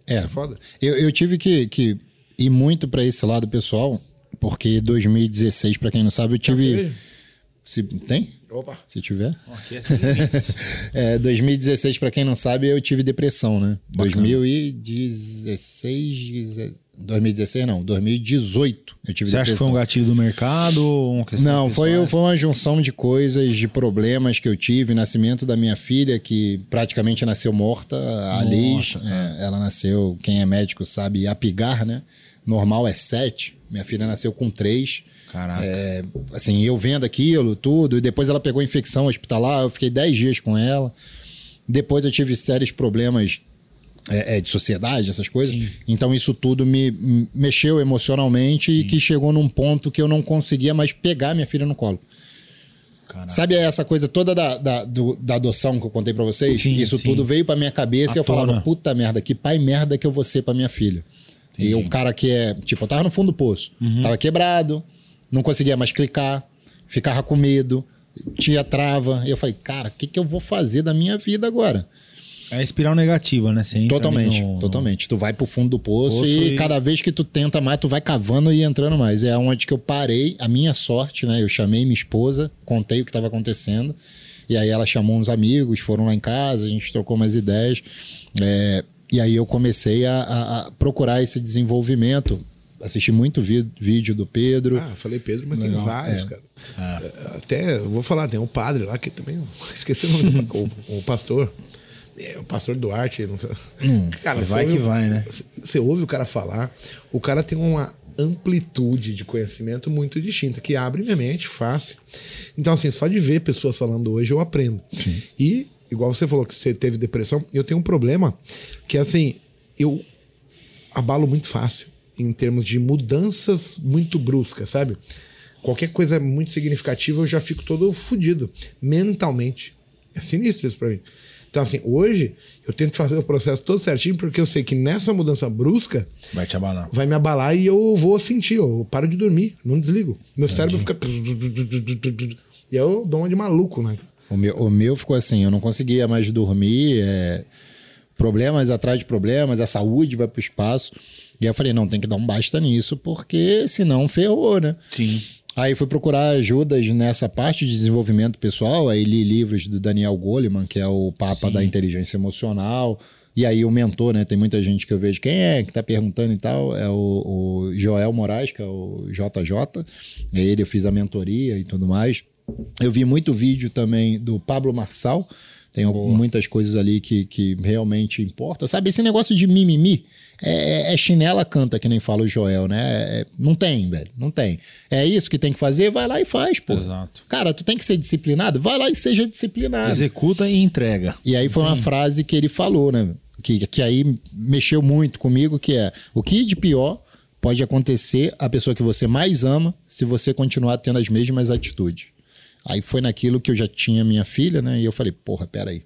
É. foda. Eu, eu tive que, que ir muito pra esse lado pessoal, porque 2016, pra quem não sabe, eu tive. cerveja? Se, tem? Opa. Se tiver. Aqui é limites. *laughs* É, 2016, pra quem não sabe, eu tive depressão, né? 2016. 2016 não, 2018 eu tive Você acha que depressão. foi um gatilho do mercado ou Não, foi, foi uma junção de coisas, de problemas que eu tive. Nascimento da minha filha, que praticamente nasceu morta, a Liz. é, ela nasceu, quem é médico sabe, a pigar, né? Normal é sete. Minha filha nasceu com três. Caraca. É, assim, eu vendo aquilo, tudo. E depois ela pegou infecção hospitalar. Eu fiquei dez dias com ela. Depois eu tive sérios problemas é, é, de sociedade, essas coisas. Então isso tudo me me mexeu emocionalmente e que chegou num ponto que eu não conseguia mais pegar minha filha no colo. Caraca. Sabe essa coisa toda da, da, do- da adoção que eu contei pra vocês? Sim, isso sim. tudo veio pra minha cabeça À e eu falava, tona. puta merda, que pai merda que eu vou ser pra minha filha. E o cara que é, tipo, eu tava no fundo do poço, Uhum. tava quebrado, não conseguia mais clicar, ficava com medo, tinha trava. E eu falei, cara, o que, que eu vou fazer da minha vida agora? É a espiral negativa, né? Você Totalmente, no- totalmente. Tu vai pro fundo do poço, Poço e, e- cada vez que tu tenta mais, tu vai cavando e entrando mais. É onde que eu parei, a minha sorte, né? Eu chamei minha esposa, contei o que estava acontecendo, e aí ela chamou uns amigos, foram lá em casa, a gente trocou umas ideias. é, e aí eu comecei a, a- a procurar esse desenvolvimento. Assisti muito vídeo do Pedro. Ah, eu falei Pedro, mas tem vários, cara. Ah. É, Até, eu vou falar, tem um padre lá que também. *laughs* Esqueci o nome do o, o pastor. É, o pastor Duarte, não sei. *laughs* cara, vai você que ouve- vai, né? Você- ouve o cara falar, o cara tem uma amplitude de conhecimento muito distinta, que abre minha mente fácil. Então, assim, só de ver pessoas falando hoje, eu aprendo. E, igual você falou que você teve depressão, eu tenho um problema que, assim, eu abalo muito fácil em termos de mudanças muito bruscas, sabe? Qualquer coisa muito significativa eu já fico todo fodido mentalmente. É sinistro isso pra mim. Então, assim, hoje eu tento fazer o processo todo certinho porque eu sei que nessa mudança brusca Vai te abalar. vai me abalar e eu vou sentir. Eu paro de dormir, não desligo. Meu cérebro fica. E eu dou uma de maluco, né? O meu, o meu ficou assim, eu não conseguia mais dormir, é, problemas atrás de problemas, a saúde vai pro espaço. E aí eu falei, não, tem que dar um basta nisso, porque senão ferrou, né? Sim. Aí fui procurar ajudas nessa parte de desenvolvimento pessoal, aí li livros do Daniel Goleman, que é o papa da inteligência emocional, e aí o mentor, né? Tem muita gente que eu vejo, quem é que tá perguntando e tal, é o, o Joel Moraes, que é o JJ, é ele eu fiz a mentoria e tudo mais. Eu vi muito vídeo também do Pablo Marçal, tem muitas coisas ali que, que realmente importam. Sabe, esse negócio de mimimi é, é chinela canta, que nem fala o Joel, né? É- não tem, velho. Não tem. É isso que tem que fazer, vai lá e faz, pô. Exato. Cara, tu tem que ser disciplinado, vai lá e seja disciplinado. Executa e entrega. E aí foi uma frase que ele falou, né? Que, que aí mexeu muito comigo, que é o que de pior pode acontecer à pessoa que você mais ama se você continuar tendo as mesmas atitudes. Aí foi naquilo que eu já tinha minha filha, né? E eu falei, porra, peraí.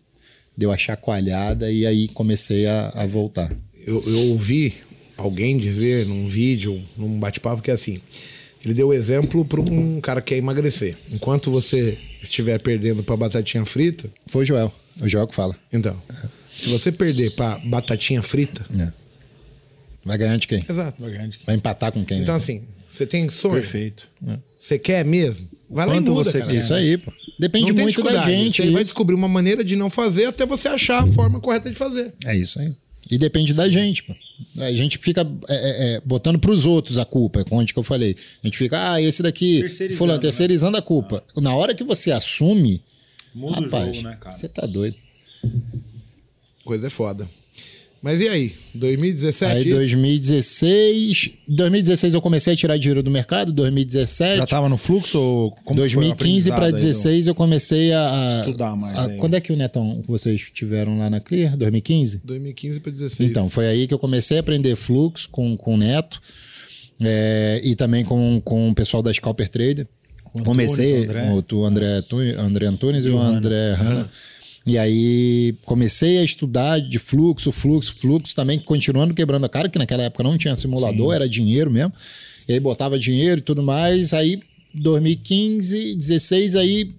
Deu a chacoalhada e aí comecei a, a voltar. eu, eu ouvi alguém dizer num vídeo, num bate-papo, que é assim: ele deu exemplo para um cara que quer emagrecer. Enquanto você estiver perdendo para batatinha frita, Foi o Joel. O Joel que fala. então, se você perder para batatinha frita, É. Vai ganhar de quem? exato. Vai empatar com quem, né? Então, assim, você tem sonho, Perfeito. você quer mesmo? Vai lá Quanto e muda, você cara. Isso aí, pô. Depende Não muito da gente. Você vai isso. descobrir uma maneira de não fazer até você achar a forma correta de fazer. É isso aí. E depende da gente, pô. A gente fica é, é, é, botando pros outros a culpa, é onde que eu falei. A gente fica, ah, esse daqui, Terceirizando, fulano, né? terceirizando a culpa. Na hora que você assume, Muda rapaz, o jogo, né, cara? você tá doido. Coisa é foda. Mas e aí? 2017? Aí isso? 2016, 2016 eu comecei a tirar dinheiro do mercado, 2017, Já tava no fluxo ou como que foi o 2015 para aprendizado aí do- 16 eu comecei a, Estudar mais a- quando é que o Netão vocês tiveram lá na Clear? 2015? 2015 para 16. Então, foi aí que eu comecei a aprender fluxo com, com o Neto é, e também com, com o pessoal da Scalper Trader. Antunes, comecei André. com o André, André Antunes e o André Hanna. E aí comecei a estudar de fluxo, fluxo, fluxo, também continuando quebrando a cara, que naquela época não tinha simulador, era dinheiro mesmo. E aí botava dinheiro e tudo mais. Aí 2015, 16, aí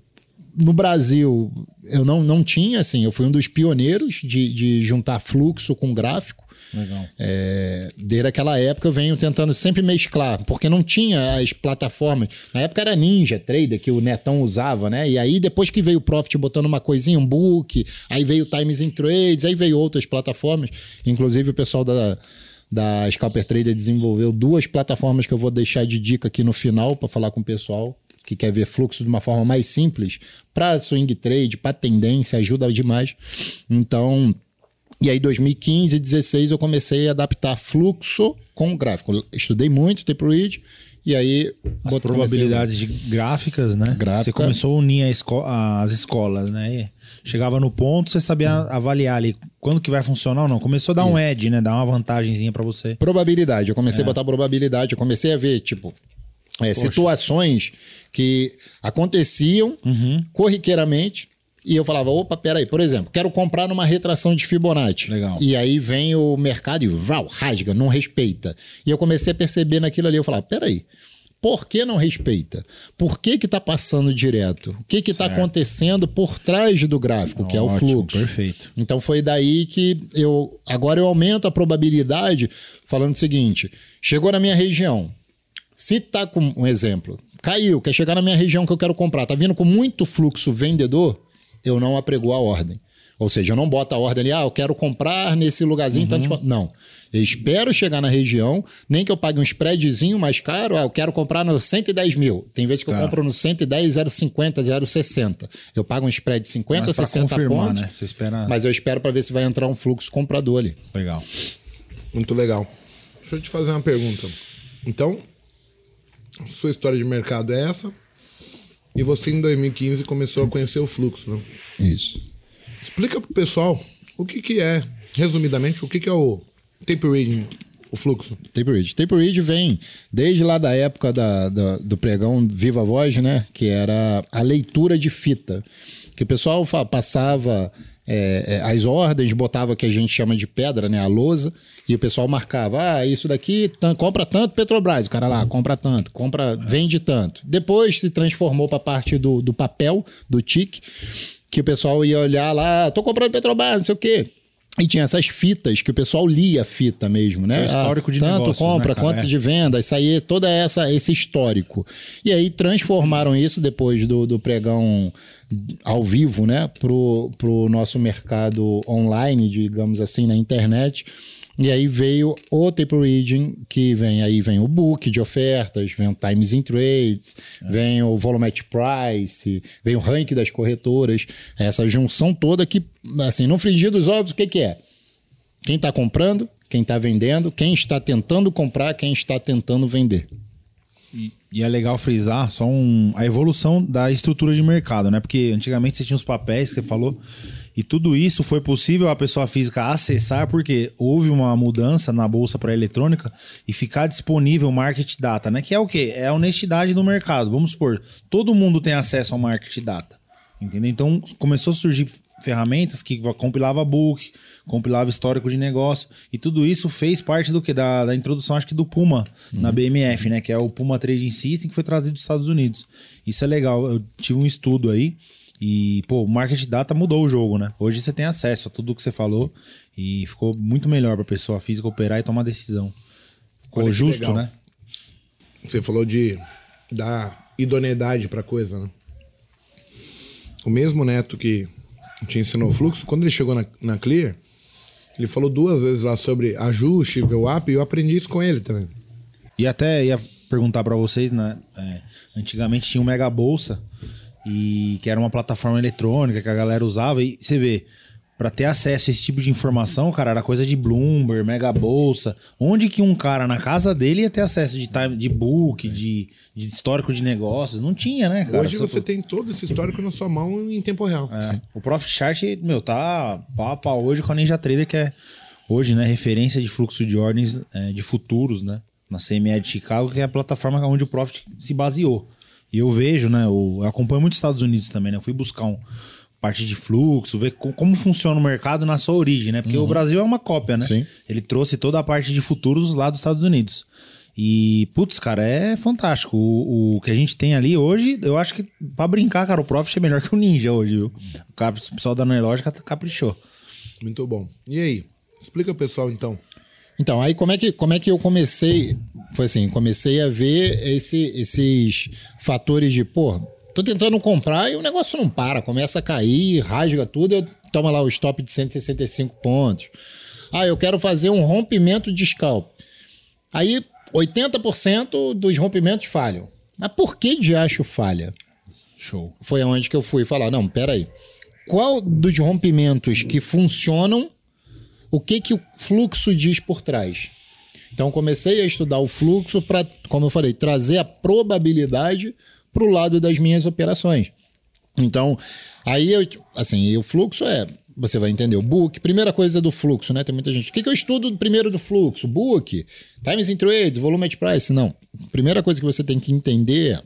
no Brasil eu não, não tinha, assim, eu fui um dos pioneiros de, de juntar fluxo com gráfico. Legal. É, desde aquela época eu venho tentando sempre mesclar, porque não tinha as plataformas. Na época era Ninja Trader que o Netão usava, né? E aí depois que veio o Profit botando uma coisinha, um book, aí veio o Times in Trades, aí veio outras plataformas. Inclusive o pessoal da, da Scalper Trader desenvolveu duas plataformas que eu vou deixar de dica aqui no final para falar com o pessoal que quer ver fluxo de uma forma mais simples para swing trade, para tendência, ajuda demais. Então, e aí, 2015 e 16, eu comecei a adaptar fluxo com gráfico. Estudei muito Tape Read, e aí... As probabilidades de gráficas, né? Gráfica. Você começou a unir a esco- as escolas, né? E chegava no ponto, você sabia avaliar ali quando que vai funcionar ou não. Começou a dar um edge, né? Dar uma vantagenzinha pra você. Probabilidade. Eu É. comecei a botar probabilidade. Eu comecei a ver, tipo, é, situações que aconteciam Uhum. corriqueiramente. E eu falava, opa, peraí, por exemplo, quero comprar numa retração de Fibonacci. Legal. E aí vem o mercado e vrau, rasga, não respeita. E eu comecei a perceber naquilo ali, eu falava, peraí, por que não respeita? Por que que tá passando direto? O que que tá acontecendo por trás do gráfico, que é o Ótimo, fluxo? perfeito. Então foi daí que eu agora eu aumento a probabilidade falando o seguinte: chegou na minha região. Se tá com um exemplo, caiu, quer chegar na minha região que eu quero comprar, tá vindo com muito fluxo vendedor, eu não aprego a ordem. Ou seja, eu não boto a ordem ali, ah, eu quero comprar nesse lugarzinho, tanto Uhum. de- não. Eu espero chegar na região, nem que eu pague um spreadzinho mais caro, ah, eu quero comprar no 110 mil. Tem vezes que eu Tá. compro no 110, 050, 060. Eu pago um spread de 50, Mas pra 60 confirmar, pontos. né? Você espera- Mas eu espero para ver se vai entrar um fluxo comprador ali. Legal. Muito legal. Deixa eu te fazer uma pergunta. Então, sua história de mercado é essa. E você, em 2015, começou a conhecer o fluxo, né? Isso. Explica pro pessoal o que, que é, resumidamente, o que, que é o tape reading, o fluxo. Tape Read. Tape Read vem desde lá da época da, da- do pregão Viva Voz, né? Que era a leitura de fita. Que o pessoal passava é, é, as ordens, botava o que a gente chama de pedra, né? A lousa, e o pessoal marcava: ah, isso daqui compra tanto Petrobras. O cara lá, compra tanto, compra, vende tanto. Depois se transformou para a parte do, do papel, do TIC, que o pessoal ia olhar lá, tô comprando Petrobras, não sei o quê. E tinha essas fitas que o pessoal lia a fita mesmo, né? É histórico de tanto negócios, compra, né, quanto É. de venda, isso aí, toda essa esse histórico. E aí transformaram isso depois do, do pregão ao vivo, né, pro, pro nosso mercado online, digamos assim, na internet. E aí veio o tape reading, que vem aí vem o book de ofertas, vem o times in trades, vem o volumetric price, vem o ranking das corretoras, essa junção toda que assim, no frigir dos ovos, o que que é? Quem está comprando, quem está vendendo, quem está tentando comprar, quem está tentando vender. E é legal frisar só um, a evolução da estrutura de mercado, né? Porque antigamente você tinha os papéis que você falou, e tudo isso foi possível a pessoa física acessar porque houve uma mudança na bolsa para eletrônica e ficar disponível market data, né? Que é o quê? É a honestidade do mercado. Vamos supor, todo mundo tem acesso ao market data. Entendeu? Então começou a surgir ferramentas que compilava book, compilava histórico de negócio e tudo isso fez parte do que da, da introdução acho que do Puma na BMF, né, que é o Puma Trading System que foi trazido dos Estados Unidos. Isso é legal. Eu tive um estudo aí e pô, o market data mudou o jogo, né? Hoje você tem acesso a tudo que você falou e ficou muito melhor para pessoa física operar e tomar decisão. Ficou Olha justo, legal. né? Você falou de dar idoneidade pra coisa, né? O mesmo neto que te ensinou o fluxo, quando ele chegou na, na Clear, ele falou duas vezes lá sobre ajuste, VWAP, e eu aprendi isso com ele também. E até ia perguntar pra vocês, né? é, antigamente tinha o Mega Bolsa, e que era uma plataforma eletrônica que a galera usava, e você vê, pra ter acesso a esse tipo de informação, cara, era coisa de Bloomberg, Mega Bolsa. Onde que um cara na casa dele ia ter acesso de time, de book, de, de histórico de negócios? Não tinha, né, cara? Hoje Só- você tem todo esse histórico na sua mão em tempo real. é. O Profit Chart, meu, tá pau hoje com a Ninja Trader, que é hoje, né, referência de fluxo de ordens é, de futuros, né? Na CME de Chicago, que é a plataforma onde o Profit se baseou. E eu vejo, né, o- eu acompanho muito os Estados Unidos também, né? Eu fui buscar um parte de fluxo, ver co- como funciona o mercado na sua origem, né? Porque o Brasil é uma cópia, né? Sim. Ele trouxe toda a parte de futuros lá dos Estados Unidos. E, putz, cara, é fantástico. O, o que a gente tem ali hoje, eu acho que pra brincar, cara, o Profit é melhor que o Ninja hoje, viu? O cap- o pessoal da Neurológica caprichou. Muito bom. E aí? Explica pro pessoal, então. Então, aí como é que, como é que eu comecei? Foi assim, comecei a ver esse- esses fatores de, pô, tô tentando comprar e o negócio não para, começa a cair, rasga tudo, eu toma lá o stop de 165 pontos. Ah, eu quero fazer um rompimento de scalp. Aí 80% dos rompimentos falham. Mas por que de acho falha? Show. foi aonde que eu fui falar, não, peraí. Qual dos rompimentos que funcionam, o que que o fluxo diz por trás? Então comecei a estudar o fluxo para, como eu falei, trazer a probabilidade para o lado das minhas operações. Então, aí eu, assim, o fluxo é, você vai entender o book. Primeira coisa do fluxo, né? Tem muita gente. O que, que eu estudo primeiro do fluxo? Book, times in trades, volume at price. Não. Primeira coisa que você tem que entender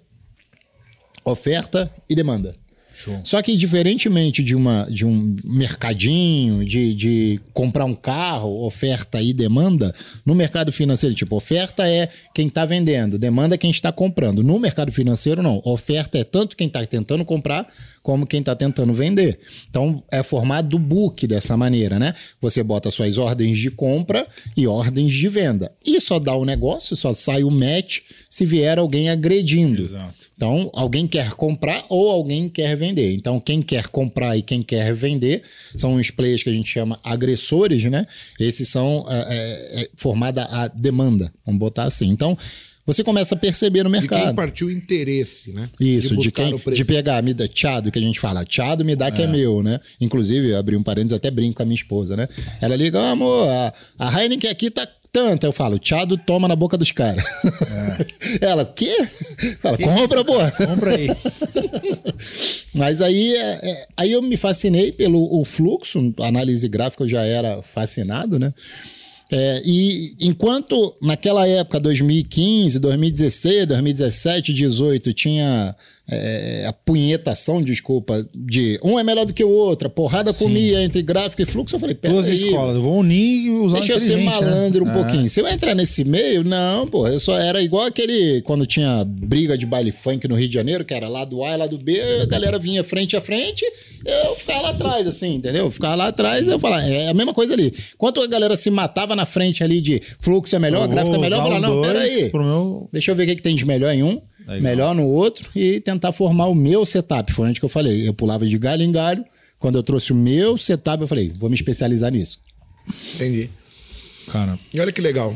oferta e demanda. Só que, diferentemente de, uma, de um mercadinho, de, de comprar um carro, oferta e demanda, no mercado financeiro, tipo, oferta é quem está vendendo, demanda é quem está comprando. No mercado financeiro, não. Oferta é tanto quem está tentando comprar como quem está tentando vender. Então, é formado do book dessa maneira, né? Você bota suas ordens de compra e ordens de venda. E só dá o negócio, só sai o match se vier alguém agredindo. Exato. Então, alguém quer comprar ou alguém quer vender. Então, quem quer comprar e quem quer vender são os players que a gente chama agressores, né? Esses são é, é, é, formada a demanda, vamos botar assim. Então, você começa a perceber no De quem mercado. partiu o interesse, né? Isso, de, buscar quem, de pegar, me dá tchado, que a gente fala, tchado me dá que é meu, né? Inclusive, eu abri um parênteses, até brinco com a minha esposa, né? Ela liga, "Ah, amor, a, a Heineken aqui tá tanto. Eu falo, tchado toma na boca dos caras. *laughs* Ela, o quê? Fala, compra, pô. Compra aí. *laughs* Mas aí, é- é- aí eu me fascinei pelo o fluxo, análise gráfica eu já era fascinado, né? É, e enquanto naquela época, 2015, 2016, 2017, 2018, tinha é, a punhetação, desculpa, de um é melhor do que o outro, a porrada comia entre gráfico e fluxo, eu falei, pera Duas aí, escolas. Eu vou unir e usar Deixa eu ser né? malandro um É. pouquinho. Se eu entrar nesse meio, não, pô, eu só era igual aquele quando tinha briga de baile funk no Rio de Janeiro, que era lá do A e lá do B, a galera vinha frente a frente, eu ficava lá atrás, assim, entendeu? Eu ficava lá atrás, eu falava, é a mesma coisa ali. Enquanto a galera se matava na frente ali de fluxo é melhor, gráfico é melhor, eu falava, não, peraí. pro meu- Deixa eu ver o que, que tem de melhor em um, Legal. melhor no outro e tentar formar o meu setup. Foi onde que eu falei. Eu pulava de galho em galho. Quando eu trouxe o meu setup, eu falei, vou me especializar nisso. Entendi. Cara, E olha que legal.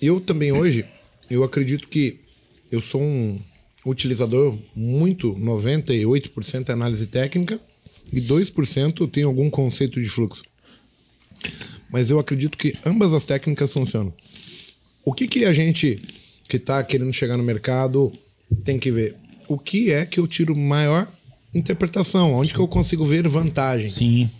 Eu também hoje, eu acredito que eu sou um utilizador muito, 98% é análise técnica e 2% tem algum conceito de fluxo. Mas eu acredito que ambas as técnicas funcionam. O que, que a gente que está querendo chegar no mercado tem que ver? O que é que eu tiro maior interpretação? Onde que eu consigo ver vantagem? sim.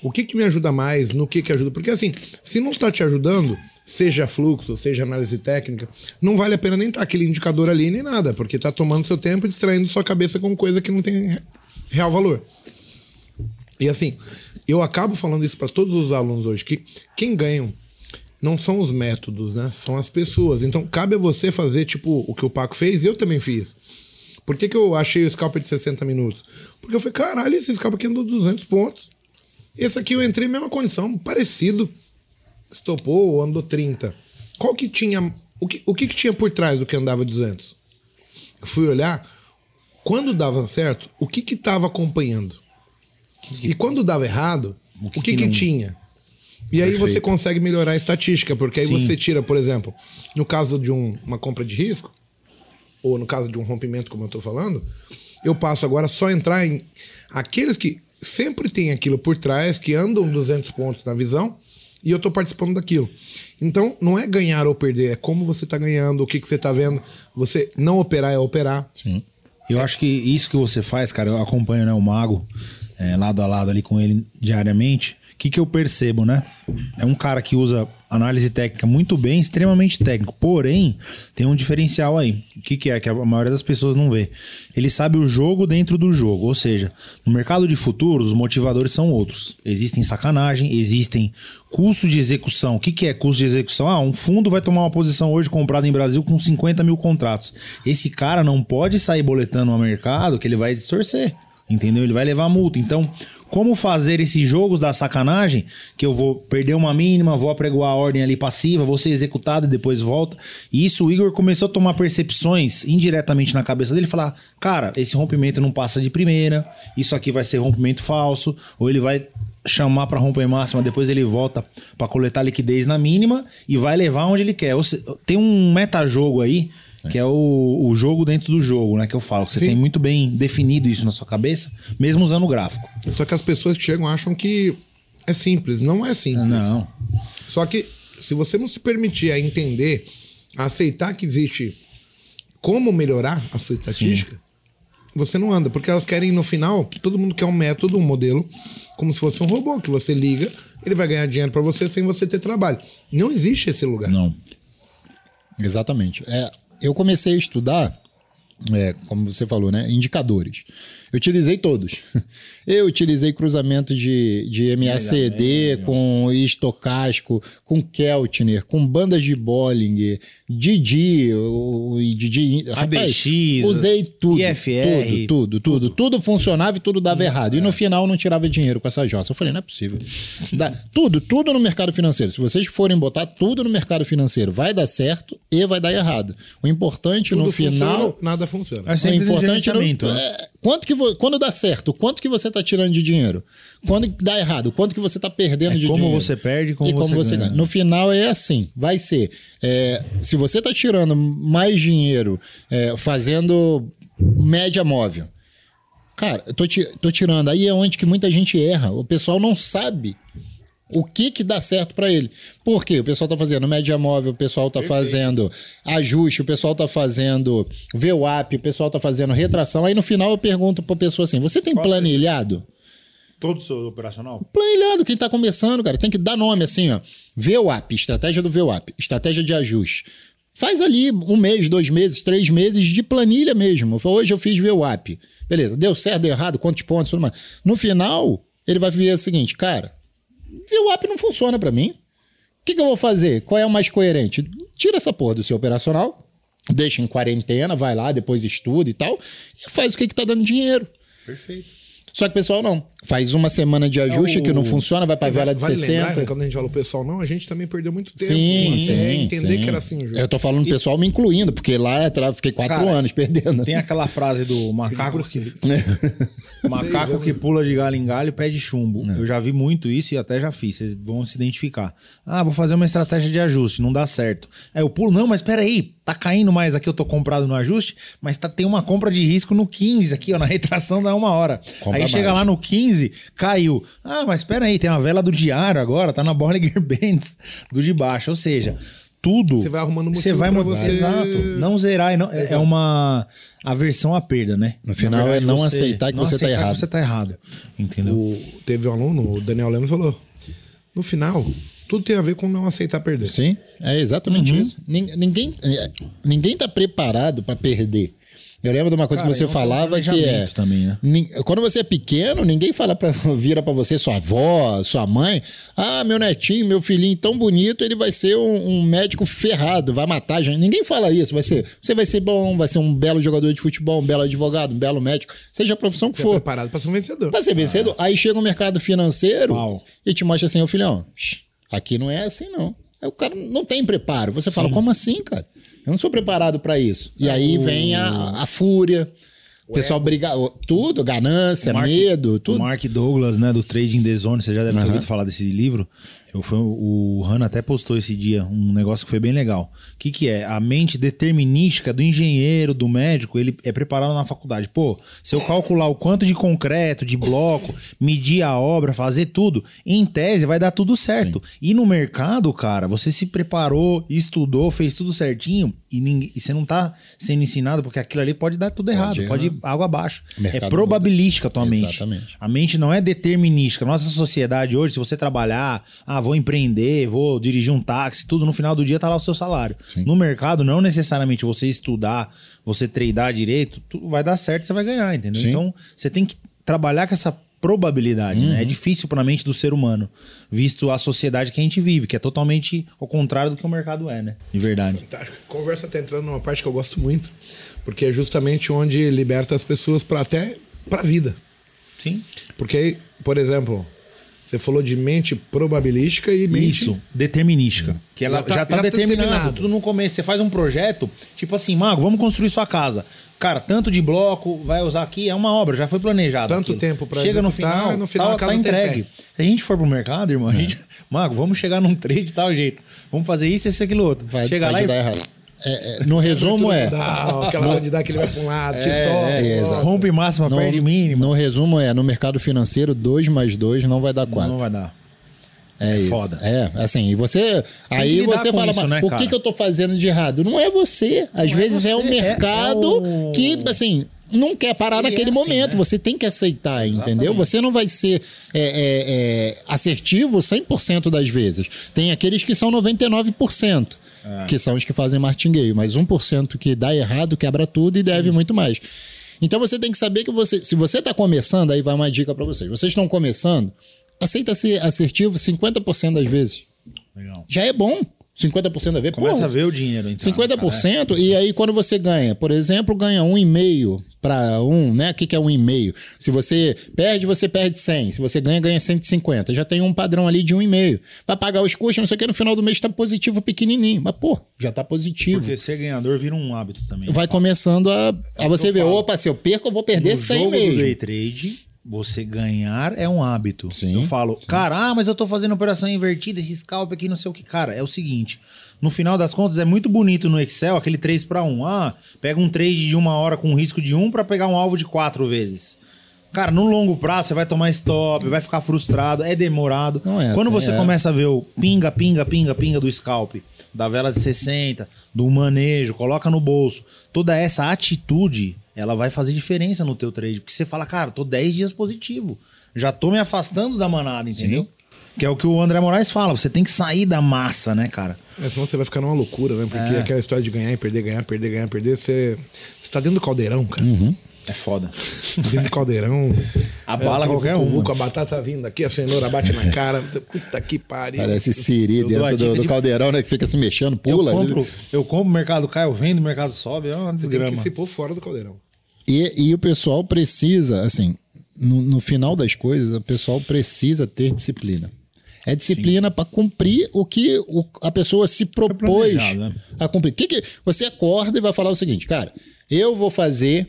O que, que me ajuda mais? No que, que ajuda? Porque assim, se não tá te ajudando, seja fluxo, seja análise técnica, não vale a pena nem estar aquele indicador ali nem nada, porque tá tomando seu tempo e distraindo sua cabeça com coisa que não tem re- real valor. E assim, eu acabo falando isso para todos os alunos hoje, que quem ganham não são os métodos, né? São as pessoas. Então, cabe a você fazer, tipo, o que o Paco fez, eu também fiz. Por que, que eu achei o scalper de 60 minutos? Porque eu falei, caralho, esse scalper aqui andou 200 pontos. Esse aqui eu entrei mesma condição, parecido. Estopou, andou 30. Qual que tinha. O que, o que, que tinha por trás do que andava 200? Eu fui olhar. Quando dava certo, o que que tava acompanhando? E quando dava errado, o que que, que não- tinha? E aí você consegue melhorar a estatística, porque aí Sim. você tira, por exemplo, no caso de um- uma compra de risco, ou no caso de um rompimento, como eu tô falando, eu passo agora só a entrar em aqueles que sempre tem aquilo por trás, que andam 200 pontos na visão, e eu tô participando daquilo. Então, não é ganhar ou perder, é como você tá ganhando, o que, que você tá vendo. Você não operar é operar. Eu acho que isso que você faz, cara, eu acompanho né, o Mago é, lado a lado ali com ele diariamente. Que, que eu percebo, né? É um cara que usa análise técnica muito bem, extremamente técnico. Porém, tem um diferencial aí. O que, que é que a maioria das pessoas não vê? Ele sabe o jogo dentro do jogo. Ou seja, no mercado de futuros, os motivadores são outros. Existem sacanagem, existem custo de execução. O que, que é custo de execução? Ah, um fundo vai tomar uma posição hoje comprada em Brasil com 50 mil contratos. Esse cara não pode sair boletando no mercado que ele vai distorcer. Entendeu? Ele vai levar multa. Então, como fazer esses jogos da sacanagem, que eu vou perder uma mínima, vou apregoar a ordem ali passiva, vou ser executado e depois volta. E isso o Igor começou a tomar percepções indiretamente na cabeça dele, falar: "Cara, esse rompimento não passa de primeira, isso aqui vai ser rompimento falso", ou ele vai chamar para romper máxima, depois ele volta para coletar liquidez na mínima e vai levar onde ele quer. Tem um metajogo aí que é o, o jogo dentro do jogo, né? Que eu falo. Que você Sim. tem muito bem definido isso na sua cabeça, mesmo usando o gráfico. Só que as pessoas que chegam acham que é simples. Não é simples. Não. Só que se você não se permitir a entender, a aceitar que existe como melhorar a sua estatística, você não anda. Porque elas querem, no final, todo mundo quer um método, um modelo, como se fosse um robô, que você liga, ele vai ganhar dinheiro para você sem você ter trabalho. Não existe esse lugar. Não. Exatamente. É, eu comecei a estudar é, como você falou, né? Indicadores. Eu utilizei todos. *laughs* Eu utilizei cruzamento de, de MACD com estocástico, com Keltner, com bandas de Bollinger, Didi, o- Didi. Rapaz, ABX, usei tudo. IFR, Tudo, tudo, tudo. Tudo funcionava e tudo dava errado. E no final não tirava dinheiro com essa jossa. Eu falei, não é possível. Dá- tudo, tudo no mercado financeiro. Se vocês forem botar tudo no mercado financeiro, vai dar certo e vai dar errado. O importante Tudo no final. funciona, nada funciona. É sempre o importante no- né? é, quanto que quando dá certo, quanto que você tá tirando de dinheiro? Quando dá errado, quanto que você tá perdendo É de como dinheiro? você perde, como e como você você ganha. ganha. No final é assim, vai ser. é, se você tá tirando mais dinheiro é, fazendo média móvel, cara, eu tô, tô tirando. Aí é onde que muita gente erra. O pessoal não sabe o que que dá certo para ele. Por quê? O pessoal tá fazendo média móvel, o pessoal tá fazendo ajuste, o pessoal tá fazendo VWAP, o pessoal tá fazendo retração. Aí no final eu pergunto pra pessoa assim: "Você tem planilhado?" Todo o seu operacional? Planilhado, quem tá começando, cara, tem que dar nome assim, ó. VWAP, estratégia do VWAP, estratégia de ajuste. Faz ali um mês, dois meses, três meses de planilha mesmo. Hoje eu fiz VWAP. Beleza, deu certo, deu errado, quantos pontos, tudo mais. No final, ele vai ver o seguinte, cara, VWAP não funciona pra mim. O que, que eu vou fazer? Qual é o mais coerente? Tira essa porra do seu operacional, deixa em quarentena, vai lá, depois estuda e tal, e faz o que, que tá dando dinheiro. Perfeito. Só que o pessoal não. Faz uma semana de ajuste É o- que não funciona, vai pra vela de vale 60. lembrar, né, quando a gente falou pessoal não, a gente também perdeu muito tempo Sim, até sim, entender sim. que era assim o jogo. Eu tô falando pessoal me incluindo, porque lá atrás fiquei quatro Cara, anos perdendo. Tem aquela frase do macaco que, *laughs* macaco que pula de galho em galho pede chumbo. Eu já vi muito isso e até já fiz. Vocês vão se identificar. Ah, vou fazer uma estratégia de ajuste, não dá certo. Aí eu pulo, não, mas peraí, tá caindo mais aqui, eu tô comprado no ajuste, mas tá, tem uma compra de risco no 15 aqui, ó, na retração dá uma hora. Compra aí chega mais. lá no 15, caiu. Ah, mas peraí, tem uma vela do diário agora, tá na Bollinger *laughs* Bands do de baixo. Ou seja, tudo. Você vai arrumando Você motivo vai pra mudar. você- Exato. Não zerar. Não, é- é uma aversão à perda, né? No final é não aceitar que não você tá aceitar errado. Que você tá errado. Entendeu? O- teve um aluno, o Daniel Lemos, falou: no final, tudo tem a ver com não aceitar perder. Sim, é exatamente Uhum. isso. Nin- Ninguém, é, ninguém tá preparado pra perder. Eu lembro de uma coisa Cara, que você é falava que é. também, né? Quando você é pequeno, ninguém fala para *laughs* vira pra você, sua avó, sua mãe. Ah, meu netinho, meu filhinho tão bonito, ele vai ser um, um médico ferrado, vai matar a gente. Ninguém fala isso. Vai ser, você vai ser bom, vai ser um belo jogador de futebol, um belo advogado, um belo médico, seja a profissão que Você é for. preparado pra ser um vencedor. Pra ser vencedor. Aí chega o mercado financeiro Pau. e te mostra assim, ô filhão, aqui não é assim não. Aí o cara não tem preparo. Você fala, como assim, cara? Eu não sou preparado pra isso. E aí vem a, a fúria, o pessoal briga, tudo, ganância, Mark- medo, O tudo. Mark Douglas, né, do Trading the Zone, você já deve ter Aham. ouvido falar desse livro. Eu, foi, o Hanna até postou esse dia um negócio que foi bem legal. O que, que é? A mente determinística do engenheiro, do médico, ele é preparado na faculdade. Pô, se eu calcular o quanto de concreto, de bloco, *laughs* medir a obra, fazer tudo, em tese vai dar tudo certo. E no mercado, cara, você se preparou, estudou, fez tudo certinho e, ninguém, e você não tá sendo ensinado porque aquilo ali pode dar tudo errado, errar. pode ir água abaixo. É probabilística a tua mente. Exatamente. A mente não é determinística. Nossa sociedade hoje, se você trabalhar, ah, vou empreender, vou dirigir um táxi, tudo no final do dia tá lá o seu salário. No mercado, não necessariamente você estudar, você treinar direito, tudo vai dar certo, você vai ganhar, entendeu? Sim. Então, você tem que trabalhar com essa probabilidade, né? É difícil para a mente do ser humano, visto a sociedade que a gente vive, que é totalmente ao contrário do que o mercado é, né? De verdade. Tá, acho que a conversa tá entrando numa parte que eu gosto muito, porque é justamente onde liberta as pessoas para até pra vida. Sim. Porque aí, por exemplo, você falou de mente probabilística e mente Isso, determinística. Que ela Já tá- já tá, já tá determinado. Tudo no começo. Você faz um projeto, tipo assim, Mago, vamos construir sua casa. Cara, tanto de bloco, vai usar aqui, é uma obra, já foi planejado. Tanto aquilo. tempo pra Chega no final, no final tá, tá entregue. Se a gente for pro mercado, irmão, a gente, Mago, vamos chegar num trade de tal jeito. Vamos fazer isso, isso, aquilo, outro. Vai, Chega pode lá e errado. É, é, no resumo é. Não, aquela quantidade que ele vai pra um lado, te é, exato. rompe máxima, No, perde mínima. no resumo é, no mercado financeiro, 2 mais 2 não vai dar 4. Não vai dar. É, isso. foda. É, assim, e você. aí lidar você fala, isso, mas né, o que, que eu tô fazendo de errado? Não é você. Às Não é vezes é, o você, é- mercado é o- que, assim. Não quer parar Ele naquele é assim, momento, né? você tem que aceitar, entendeu? Você não vai ser é, é, é, assertivo 100% das vezes. Tem aqueles que são 99%. Que são os que fazem martingueio. Mas 1% que dá errado quebra tudo e deve muito mais. Então você tem que saber que você, se você está começando, aí vai uma dica para vocês. Vocês estão começando, aceita ser assertivo 50% das vezes. Legal. Já é bom. 50% da vez. Começa Porra, a ver o dinheiro, então. 50%, e aí quando você ganha, por exemplo, ganha um e meio para um, né? O que, que é um e meio? Se você perde, você perde 100. Se você ganha, ganha 150. Já tem um padrão ali de um e meio. Vai pagar os custos, não sei o que, no final do mês tá positivo pequenininho. Mas, pô, já tá positivo. Porque ser ganhador vira um hábito também. Vai começando a, a você eu ver, falo. opa, se eu perco, eu vou perder no 100 jogo mesmo. do day trade, você ganhar é um hábito. Sim, eu falo, cara, ah, mas eu tô fazendo operação invertida, esse scalp aqui, não sei o que. Cara, é o seguinte, no final das contas é muito bonito no Excel aquele 3 para 1. Ah, pega um trade de uma hora com risco de 1 para pegar um alvo de quatro vezes. Cara, no longo prazo você vai tomar stop, vai ficar frustrado, é demorado. Não é Quando assim, você é. começa a ver o pinga, pinga, pinga, pinga do scalp, da vela de 60, do manejo, coloca no bolso, toda essa atitude, ela vai fazer diferença no teu trade. Porque você fala, cara, tô 10 dias positivo. Já tô me afastando da manada, entendeu? Que é o que o André Moraes fala, você tem que sair da massa, né, cara? É, senão você vai ficar numa loucura, né? Porque É. aquela história de ganhar e perder, ganhar, perder, ganhar, perder, você, você tá dentro do caldeirão, cara. É foda. Dentro do caldeirão. Abala é, qualquer o um, vulco, mano. a batata vindo aqui, a cenoura bate na cara. Você, puta que pariu. Parece Siri a dentro do, do de- caldeirão, né? Que fica se mexendo, pula. eu compro, eu compro, o mercado cai, eu vendo, o mercado sobe, é uma Você tem que se pôr fora do caldeirão. E, e o pessoal precisa, assim, no, no final das coisas, o pessoal precisa ter disciplina. É disciplina para cumprir o que o- a pessoa se propôs planejado, né? a cumprir. Que que, você acorda e vai falar o seguinte, cara, eu vou fazer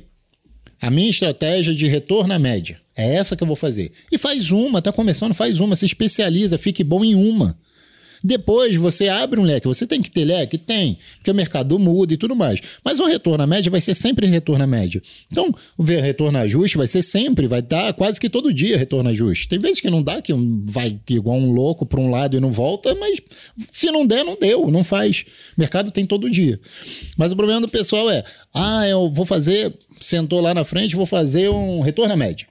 a minha estratégia de retorno à média. É essa que eu vou fazer. E faz uma, tá começando, faz uma, se especializa, fique bom em uma. Depois você abre um leque. Você tem que ter leque? Tem. Porque o mercado muda e tudo mais. Mas o retorno à média vai ser sempre retorno à média. Então, o retorno ajuste vai ser sempre, vai dar quase que todo dia retorno ajuste. Tem vezes que não dá, que vai igual um louco para um lado e não volta, mas se não der, não deu, não faz. O mercado tem todo dia. Mas o problema do pessoal é: ah, eu vou fazer, sentou lá na frente, vou fazer um retorno à média.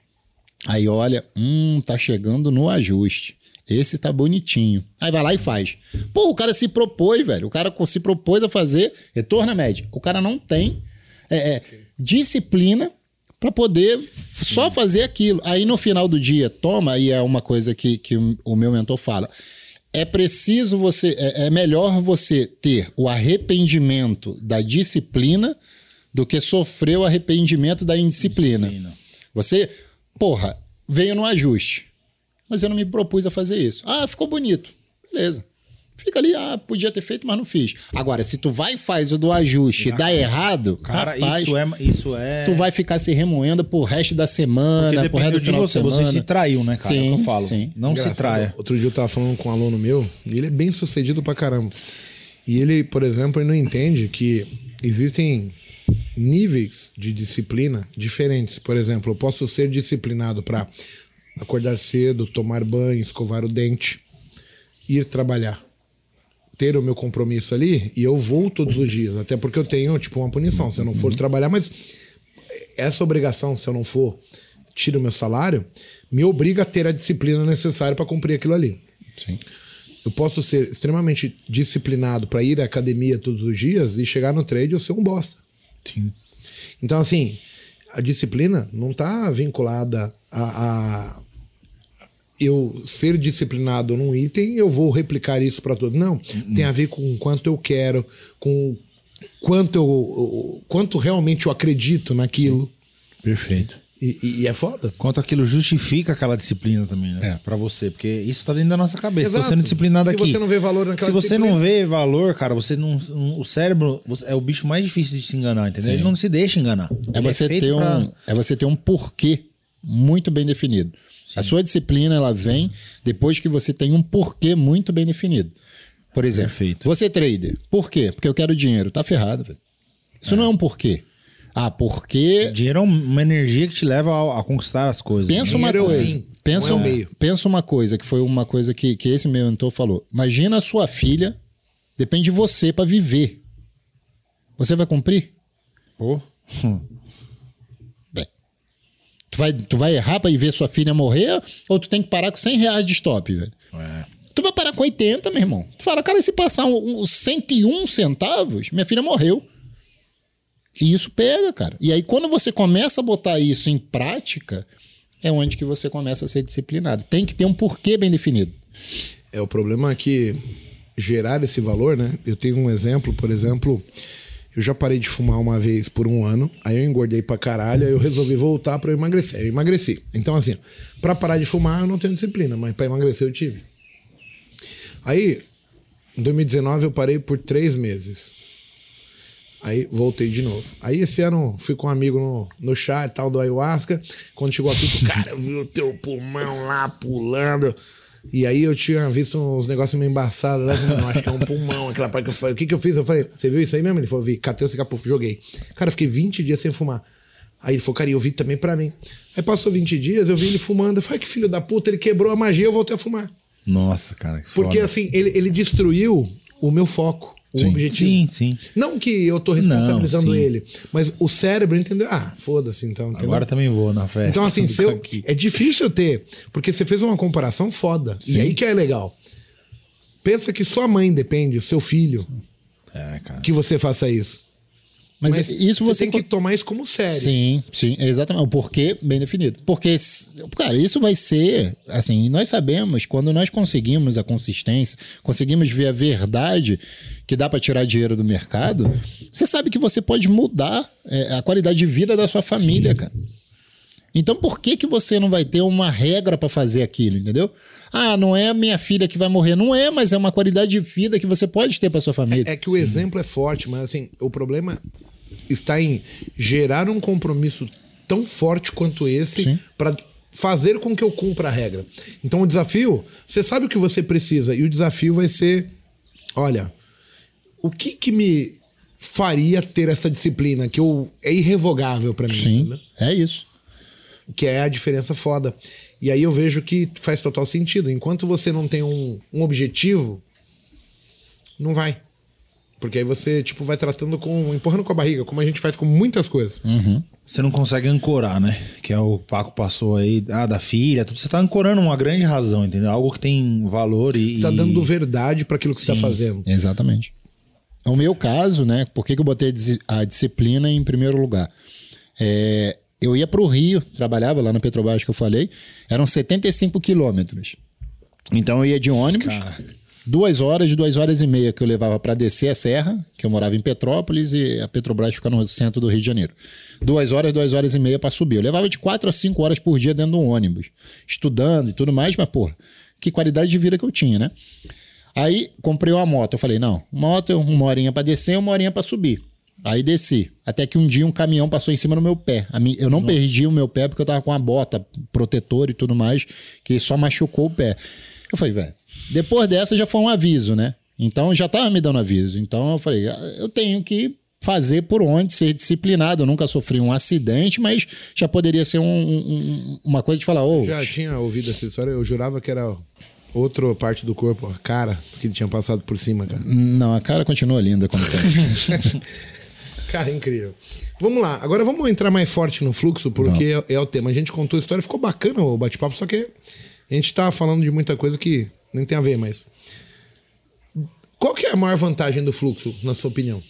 Aí olha, hum, tá chegando no ajuste. Esse tá bonitinho. Aí vai lá e faz. Pô, o cara se propôs, velho. O cara se propôs a fazer retorno à média. O cara não tem é, é, disciplina para poder só fazer aquilo. Aí no final do dia, toma, aí é uma coisa que, que o o meu mentor fala. É preciso você, é, é melhor você ter o arrependimento da disciplina do que sofrer o arrependimento da indisciplina. Disciplina. Você, porra, veio no ajuste. Mas eu não me propus a fazer isso. Ah, ficou bonito. Beleza. Fica ali, ah, podia ter feito, mas não fiz. Agora, se tu vai e faz o do ajuste e dá errado, Cara, rapaz, isso é, isso é. tu vai ficar se remoendo pro resto da semana, pro resto do de final de você, semana. você se traiu, né, cara? é o que eu falo. sim. Não se Engraçado, traia. Outro dia eu tava falando com um aluno meu, e ele é bem sucedido pra caramba. E ele, por exemplo, ele não entende que existem níveis de disciplina diferentes. Por exemplo, eu posso ser disciplinado para acordar cedo, tomar banho, escovar o dente, ir trabalhar. Ter o meu compromisso ali e eu vou todos os dias. Até porque eu tenho, tipo, uma punição. Se eu não for trabalhar, mas essa obrigação, se eu não for, tira o meu salário, me obriga a ter a disciplina necessária para cumprir aquilo ali. Sim. Eu posso ser extremamente disciplinado para ir à academia todos os dias e chegar no trade eu ser um bosta. Sim. Então, assim, a disciplina não está vinculada a, a eu ser disciplinado num item, eu vou replicar isso para todo. Não, tem a ver com quanto eu quero, com quanto eu, quanto realmente eu acredito naquilo. Perfeito. E, e- e é foda. Quanto aquilo justifica aquela disciplina também, né? É. Pra você. Porque isso tá dentro da nossa cabeça. Exato. Tô sendo disciplinado Se aqui. você não vê valor naquela Se você disciplina- não vê valor, cara, você não. não- O cérebro você- é o bicho mais difícil de se enganar, entendeu? Sim. Ele não se deixa enganar. É Ele você, feito ter pra- um, é você ter um porquê muito bem definido. A sua disciplina ela vem depois que você tem um porquê muito bem definido. Por exemplo, Perfeito. você é trader. Por quê? Porque eu quero dinheiro. Tá ferrado, velho. Isso não é um porquê. Ah, porque Dinheiro é uma energia que te leva a, a conquistar as coisas. Pensa uma Dinheiro é o coisa. pensa, é o um- meio. pensa uma coisa, que foi uma coisa que, que esse meu mentor falou. Imagina a sua filha, depende de você para viver. Você vai cumprir? Pô. Bem. *laughs* Tu vai, tu vai errar para ir ver sua filha morrer ou tu tem que parar com 100 reais de stop, velho? É. Tu vai parar com 80, meu irmão. Tu fala, cara, se passar um, um 101 centavos, minha filha morreu. E isso pega, cara. E aí, quando você começa a botar isso em prática, é onde que você começa a ser disciplinado. Tem que ter um porquê bem definido. É, o problema é que gerar esse valor, né? Eu tenho um exemplo, por exemplo, eu já parei de fumar uma vez por um ano, aí eu engordei pra caralho, aí eu resolvi voltar eu emagrecer. Eu emagreci. Então, assim, pra parar de fumar eu não tenho disciplina, mas pra emagrecer eu tive. Aí, em 2019 eu parei por três meses. Aí voltei de novo. Aí esse ano fui com um amigo no, no chá e tal do ayahuasca. Quando chegou aqui, cara viu o teu pulmão lá pulando. E aí eu tinha visto uns negócios meio embaçados. Né? Não, acho que é um pulmão, aquela parte que eu falei. O que, que eu fiz? Eu falei, você viu isso aí mesmo? Ele falou, vi, catei o cigarro, joguei. Cara, eu fiquei 20 dias sem fumar. Aí ele falou, cara, eu vi também pra mim. Aí passou 20 dias, eu vi ele fumando. Eu falei, que filho da puta, ele quebrou a magia, eu voltei a fumar. Nossa, cara. Porque foda. assim, ele, ele destruiu o meu foco, o Sim. objetivo. Sim, sim. Não que eu tô responsabilizando Não, sim. ele, mas o cérebro entendeu. Ah, foda-se então. Entendeu? Agora também vou na festa. Então, assim, do *laughs* se eu, Kaki. é difícil eu ter, porque você fez uma comparação foda. E aí que é legal. Pensa que sua mãe depende, o seu filho, É, cara. que você faça isso. Mas, Mas isso você, tem que tomar isso como sério. Sim, sim, exatamente. O porquê bem definido. Porque, cara, isso vai ser. Assim, nós sabemos, quando nós conseguimos a consistência, conseguimos ver a verdade que dá para tirar dinheiro do mercado, você sabe que você pode mudar é, a qualidade de vida da sua família, cara. Então, por que, que você não vai ter uma regra para fazer aquilo, entendeu? Ah, não é minha filha que vai morrer. Não é, mas é uma qualidade de vida que você pode ter para sua família. É que o exemplo é forte, mas assim, o problema está em gerar um compromisso tão forte quanto esse Sim. para fazer com que eu cumpra a regra. Então o desafio, você sabe o que você precisa e o desafio vai ser, olha, o que que me faria ter essa disciplina que eu é irrevogável para mim, Sim, entendeu? é isso. Que é a diferença foda. E aí eu vejo que faz total sentido. Enquanto você não tem um, um objetivo, não vai. Porque aí você, tipo, vai tratando com. empurrando com a barriga, como a gente faz com muitas coisas. Você não consegue ancorar, né? Que é o Paco passou aí, ah, da filha, tudo. Você tá ancorando uma grande razão, entendeu? Algo que tem valor e. Você tá dando verdade para aquilo que você tá fazendo. Exatamente. O meu caso, né? Por que, que eu botei a disciplina em primeiro lugar? É, eu ia para o Rio, trabalhava lá na Petrobras que eu falei, eram 75 quilômetros. Então eu ia de ônibus, duas horas, duas horas e meia que eu levava para descer a serra, que eu morava em Petrópolis e a Petrobras fica no centro do Rio de Janeiro. Duas horas, duas horas e meia para subir. Eu levava de quatro a cinco horas por dia dentro de um ônibus, estudando e tudo mais, mas, pô, que qualidade de vida que eu tinha, né? Aí comprei uma moto. Eu falei, não, moto, uma horinha pra descer, uma horinha pra subir. Aí desci. Até que um dia um caminhão passou em cima do meu pé. Eu não perdi o meu pé porque eu tava com a bota protetor e tudo mais, que só machucou o pé. Eu falei, velho, depois dessa já foi um aviso, né? Então já tava me dando aviso. Então eu falei, ah, eu tenho que fazer por onde, ser disciplinado. Eu nunca sofri um acidente, mas já poderia ser um- um- uma coisa de falar, ô, Já tinha ouvido essa história, eu jurava que era outra parte do corpo, a cara, que ele tinha passado por cima, cara. não, a cara continua linda como sempre. *laughs* Cara, é incrível. Vamos lá, agora vamos entrar mais forte no fluxo, porque é, é o tema. A gente contou a história, ficou bacana o bate-papo, só que a gente tá falando de muita coisa que nem tem a ver, mas. Qual que é a maior vantagem do fluxo, na sua opinião?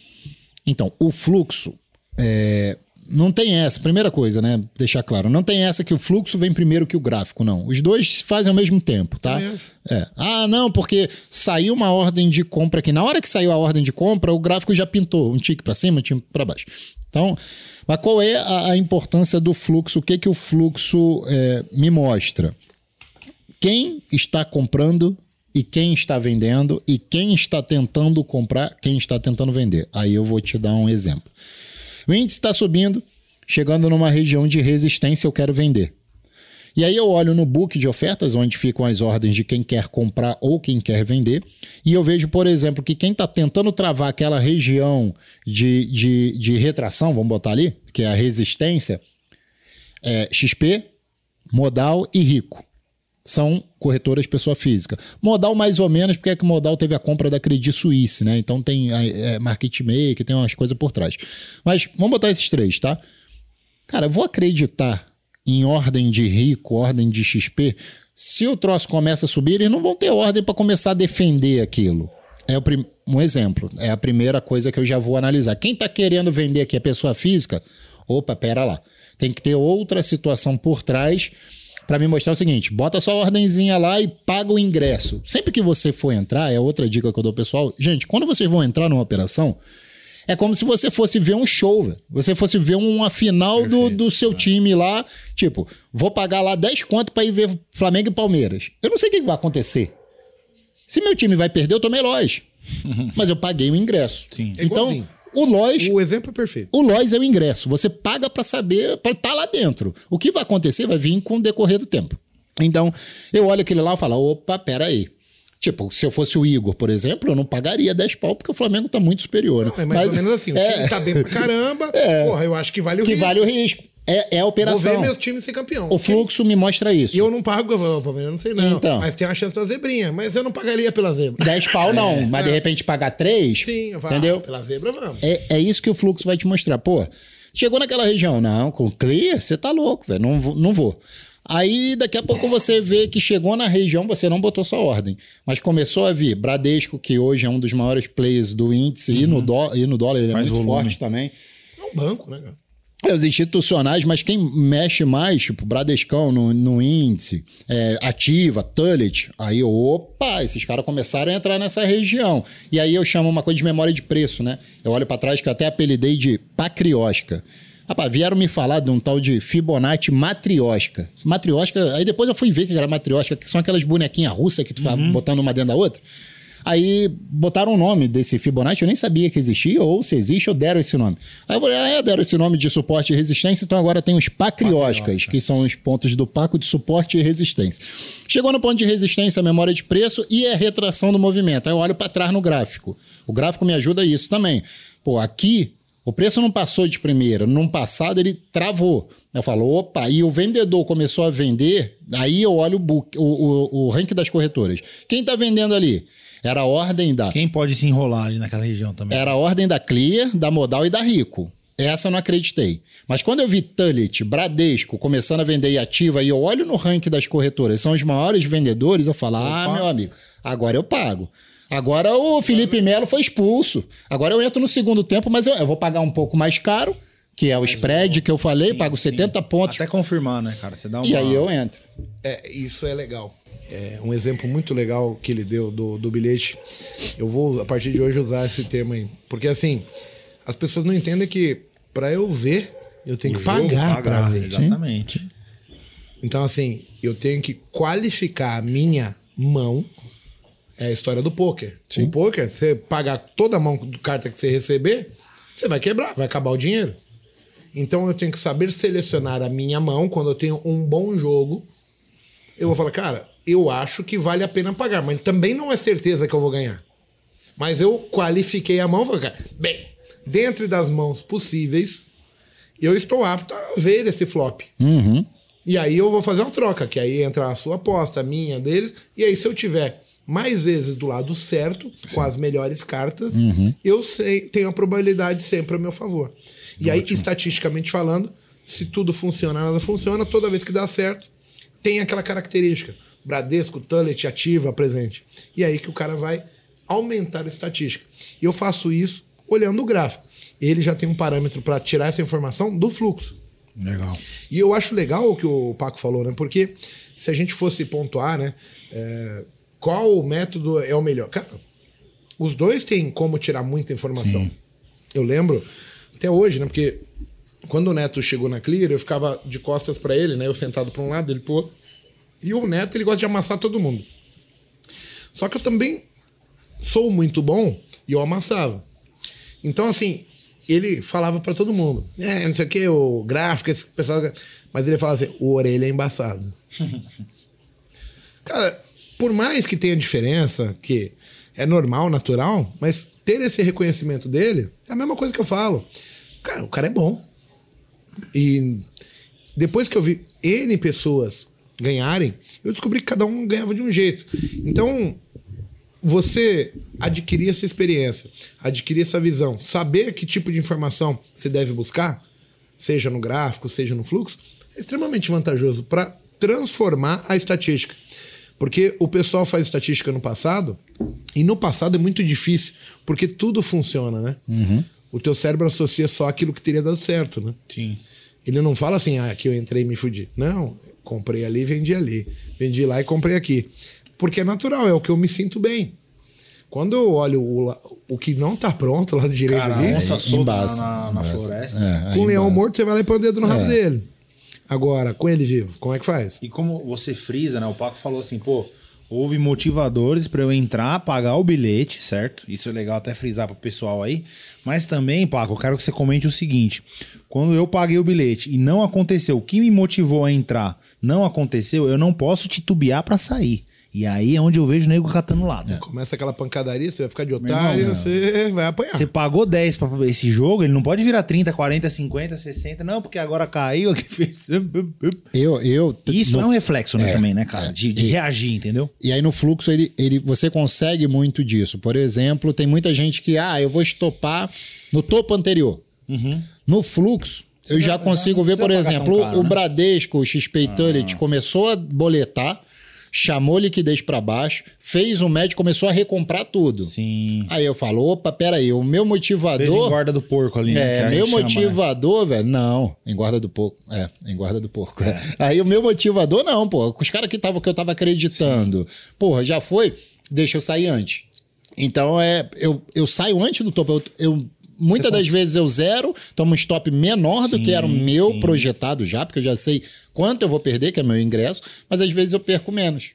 Então, o fluxo é, não tem essa. Primeira coisa, né? Deixar claro, não tem essa que o fluxo vem primeiro que o gráfico, não. Os dois fazem ao mesmo tempo, tá? É. Ah, não, porque saiu uma ordem de compra aqui. Na hora que saiu a ordem de compra, o gráfico já pintou um tique para cima, um tique para baixo. Então, mas qual é a, a importância do fluxo? O que que o fluxo é, me mostra? Quem está comprando e quem está vendendo e quem está tentando comprar, quem está tentando vender. Aí eu vou te dar um exemplo. O índice está subindo, chegando numa região de resistência, eu quero vender. E aí eu olho no book de ofertas, onde ficam as ordens de quem quer comprar ou quem quer vender, e eu vejo, por exemplo, que quem está tentando travar aquela região de, de, de retração, vamos botar ali, que é a resistência, é XP, Modal e Rico. São corretoras pessoa física. Modal mais ou menos, porque é que Modal teve a compra da Credit Suisse, né? Então tem é, é, market maker, tem umas coisas por trás. Mas vamos botar esses três, tá? Cara, eu vou acreditar em ordem de rico, ordem de XP, se o troço começa a subir, eles não vão ter ordem para começar a defender aquilo. É um exemplo, é a primeira coisa que eu já vou analisar. Quem está querendo vender aqui é pessoa física, opa, pera lá. Tem que ter outra situação por trás para me mostrar o seguinte: bota sua ordenzinha lá e paga o ingresso. Sempre que você for entrar, é outra dica que eu dou pessoal. Gente, quando vocês vão entrar numa operação, é como se você fosse ver um show, velho. Você fosse ver uma final do, do seu time lá. Tipo, vou pagar lá 10 conto pra ir ver Flamengo e Palmeiras. Eu não sei o que vai acontecer. Se meu time vai perder, eu tomei Lois. *laughs* Mas eu paguei o ingresso. Sim. Então, igualzinho. O Lois O exemplo é perfeito. o Lois é o ingresso. Você paga pra saber, pra estar lá dentro. O que vai acontecer vai vir com o decorrer do tempo. Então, eu olho aquele lá e falo: opa, peraí. Tipo, se eu fosse o Igor, por exemplo, eu não pagaria 10 pau, porque o Flamengo tá muito superior. né? É mais ou Mas- menos assim. O é, time tá bem pra caramba. *laughs* Porra, eu acho que vale o que risco. vale o risco. É, é a Vou operação. ver meu time ser campeão. O fluxo me mostra isso. E eu não pago, eu falo, Palmeiras, não sei não. Então. Mas tem a chance da zebrinha. Mas eu não pagaria pela zebra. 10 pau não, mas de repente pagar 3. Sim, eu falo, Entendeu? ah, pela zebra vamos. É, é isso que o fluxo vai te mostrar. Pô, chegou naquela região, não, com clear, você tá louco, velho, não, vou- não vou. Aí daqui a pouco você vê que chegou na região, você não botou sua ordem, mas começou a vir Bradesco, que hoje é um dos maiores players do índice, e, no dó- e no dólar ele é Faz muito volume. forte também. É um banco, né, cara? É, os institucionais, mas quem mexe mais, tipo, Bradescão no, no índice, é, Ativa, Tullet, aí, opa, esses caras começaram a entrar nessa região. E aí eu chamo uma coisa de memória de preço, né? Eu olho pra trás que eu até apelidei de pacriosca. Rapaz, vieram me falar de um tal de Fibonacci matriosca. Matriosca, aí depois eu fui ver que era matriosca, que são aquelas bonequinhas russas que tu vai botando uma dentro da outra. Aí botaram o nome desse Fibonacci, eu nem sabia que existia, ou se existe, ou deram esse nome. Aí eu falei, ah, é, deram esse nome de suporte e resistência, então agora tem os pacrioscas, que são os pontos do Paco de suporte e resistência. Chegou no ponto de resistência, memória de preço e a retração do movimento. Aí eu olho para trás no gráfico. O gráfico me ajuda isso também. Pô, aqui o preço não passou de primeira. Num passado, ele travou. Eu falo, opa, e o vendedor começou a vender, aí eu olho o, book, o, o, o ranking das corretoras. Quem está vendendo ali? Era a ordem da. Quem pode se enrolar ali naquela região também? Era a ordem da Clear, da Modal e da Rico. Essa eu não acreditei. Mas quando eu vi Tullet, Bradesco começando a vender e ativa, e eu olho no ranking das corretoras, são os maiores vendedores, eu falo, ah, meu amigo, agora eu pago. Agora o Felipe Melo foi expulso. Agora eu entro no segundo tempo, mas eu, eu vou pagar um pouco mais caro, que é o spread que eu falei, pago 70 pontos. Até confirmar, né, cara? Você dá uma... E aí eu entro. É, isso é legal. É um exemplo muito legal que ele deu do, do bilhete. Eu vou, a partir de hoje, usar esse termo aí. Porque, assim, as pessoas não entendem que para eu ver, eu tenho que jogo pagar para ver. Exatamente. Então, assim, eu tenho que qualificar a minha mão. É a história do poker. O poker, você pagar toda a mão do carta que você receber, você vai quebrar, vai acabar o dinheiro. Então eu tenho que saber selecionar a minha mão quando eu tenho um bom jogo. Eu vou falar, cara, eu acho que vale a pena pagar, mas também não é certeza que eu vou ganhar. Mas eu qualifiquei a mão, falei, cara, bem, dentro das mãos possíveis, eu estou apto a ver esse flop. E aí eu vou fazer uma troca, que aí entra a sua aposta, a minha, deles. E aí, se eu tiver mais vezes do lado certo, com as melhores cartas, eu sei, tenho a probabilidade sempre a meu favor. E aí, estatisticamente falando, se tudo funciona, nada funciona, toda vez que dá certo, tem aquela característica. Bradesco, Tullet, ativa, presente. E aí que o cara vai aumentar a estatística. E eu faço isso olhando o gráfico. Ele já tem um parâmetro para tirar essa informação do fluxo. Legal. E eu acho legal o que o Paco falou, né? Porque se a gente fosse pontuar, né? é, qual método é o melhor? Cara, os dois têm como tirar muita informação. Eu lembro até hoje, né? Porque quando o Neto chegou na Clear, eu ficava de costas para ele, né? Eu sentado para um lado, ele outro. E o Neto, ele gosta de amassar todo mundo. Só que eu também sou muito bom e eu amassava. Então, assim, ele falava pra todo mundo. É, não sei o que, o gráfico, esse pessoal. Mas ele falava assim: o orelha é embaçado. *laughs* Cara, por mais que tenha diferença, que é normal, natural, mas ter esse reconhecimento dele é a mesma coisa que eu falo. Cara, o cara é bom. E depois que eu vi N pessoas ganharem, eu descobri que cada um ganhava de um jeito. Então, você adquirir essa experiência, adquirir essa visão, saber que tipo de informação você deve buscar, seja no gráfico, seja no fluxo, extremamente vantajoso para transformar a estatística. Porque o pessoal faz estatística no passado, e no passado é muito difícil, porque tudo funciona, né? Uhum. O teu cérebro associa só aquilo que teria dado certo, né? Sim. Ele não fala assim, ah, aqui eu entrei e me fudi. Não, comprei ali, vendi ali. Vendi lá e comprei aqui. Porque é natural, é o que eu me sinto bem. Quando eu olho o, o que não tá pronto lá do direito Cara, ali, onça solta embaça, na, na, floresta. É, com aí o leão morto, você vai lá e põe o dedo no rabo É. dele. Agora, com ele vivo, como é que faz? E como você frisa, né? O Paco falou assim, pô, houve motivadores pra eu entrar, pagar o bilhete, certo? Isso é legal até frisar pro pessoal aí. Mas também, Paco, eu quero que você comente o seguinte: quando eu paguei o bilhete e não aconteceu, o que me motivou a entrar não aconteceu, eu não posso titubear pra sair. E aí é onde eu vejo o nego catando lado. Começa aquela pancadaria, você vai ficar de otário, irmão, você vai apanhar. Você pagou 10 pra esse jogo, ele não pode virar 30, 40, 50, 60. Não, porque agora caiu *laughs* aqui fez. Eu, eu, Isso no- é um reflexo, né, É, também, né, cara? é. De, de E- reagir, entendeu? E aí no fluxo ele, ele, você consegue muito disso. Por exemplo, tem muita gente que, ah, eu vou estopar no topo anterior. No fluxo, eu já consigo ver, por exemplo, caro, o né? Bradesco, o XP Utility, começou a boletar, chamou liquidez para baixo, fez o médio, começou a recomprar tudo. Sim. Aí eu falo, opa, peraí, o meu Fez motivador... engorda do porco ali, né? É, a meu né? motivador, velho, não, engorda do porco. É, engorda do porco. Aí o meu motivador, não, pô. Os caras que, tava, que eu tava acreditando, porra, já foi, deixa eu sair antes. Então é, eu, eu saio antes do topo. Eu, eu- muitas das vezes eu zero, tomo um stop menor do que era o meu sim. projetado já, porque eu já sei quanto eu vou perder, que é meu ingresso, mas às vezes eu perco menos.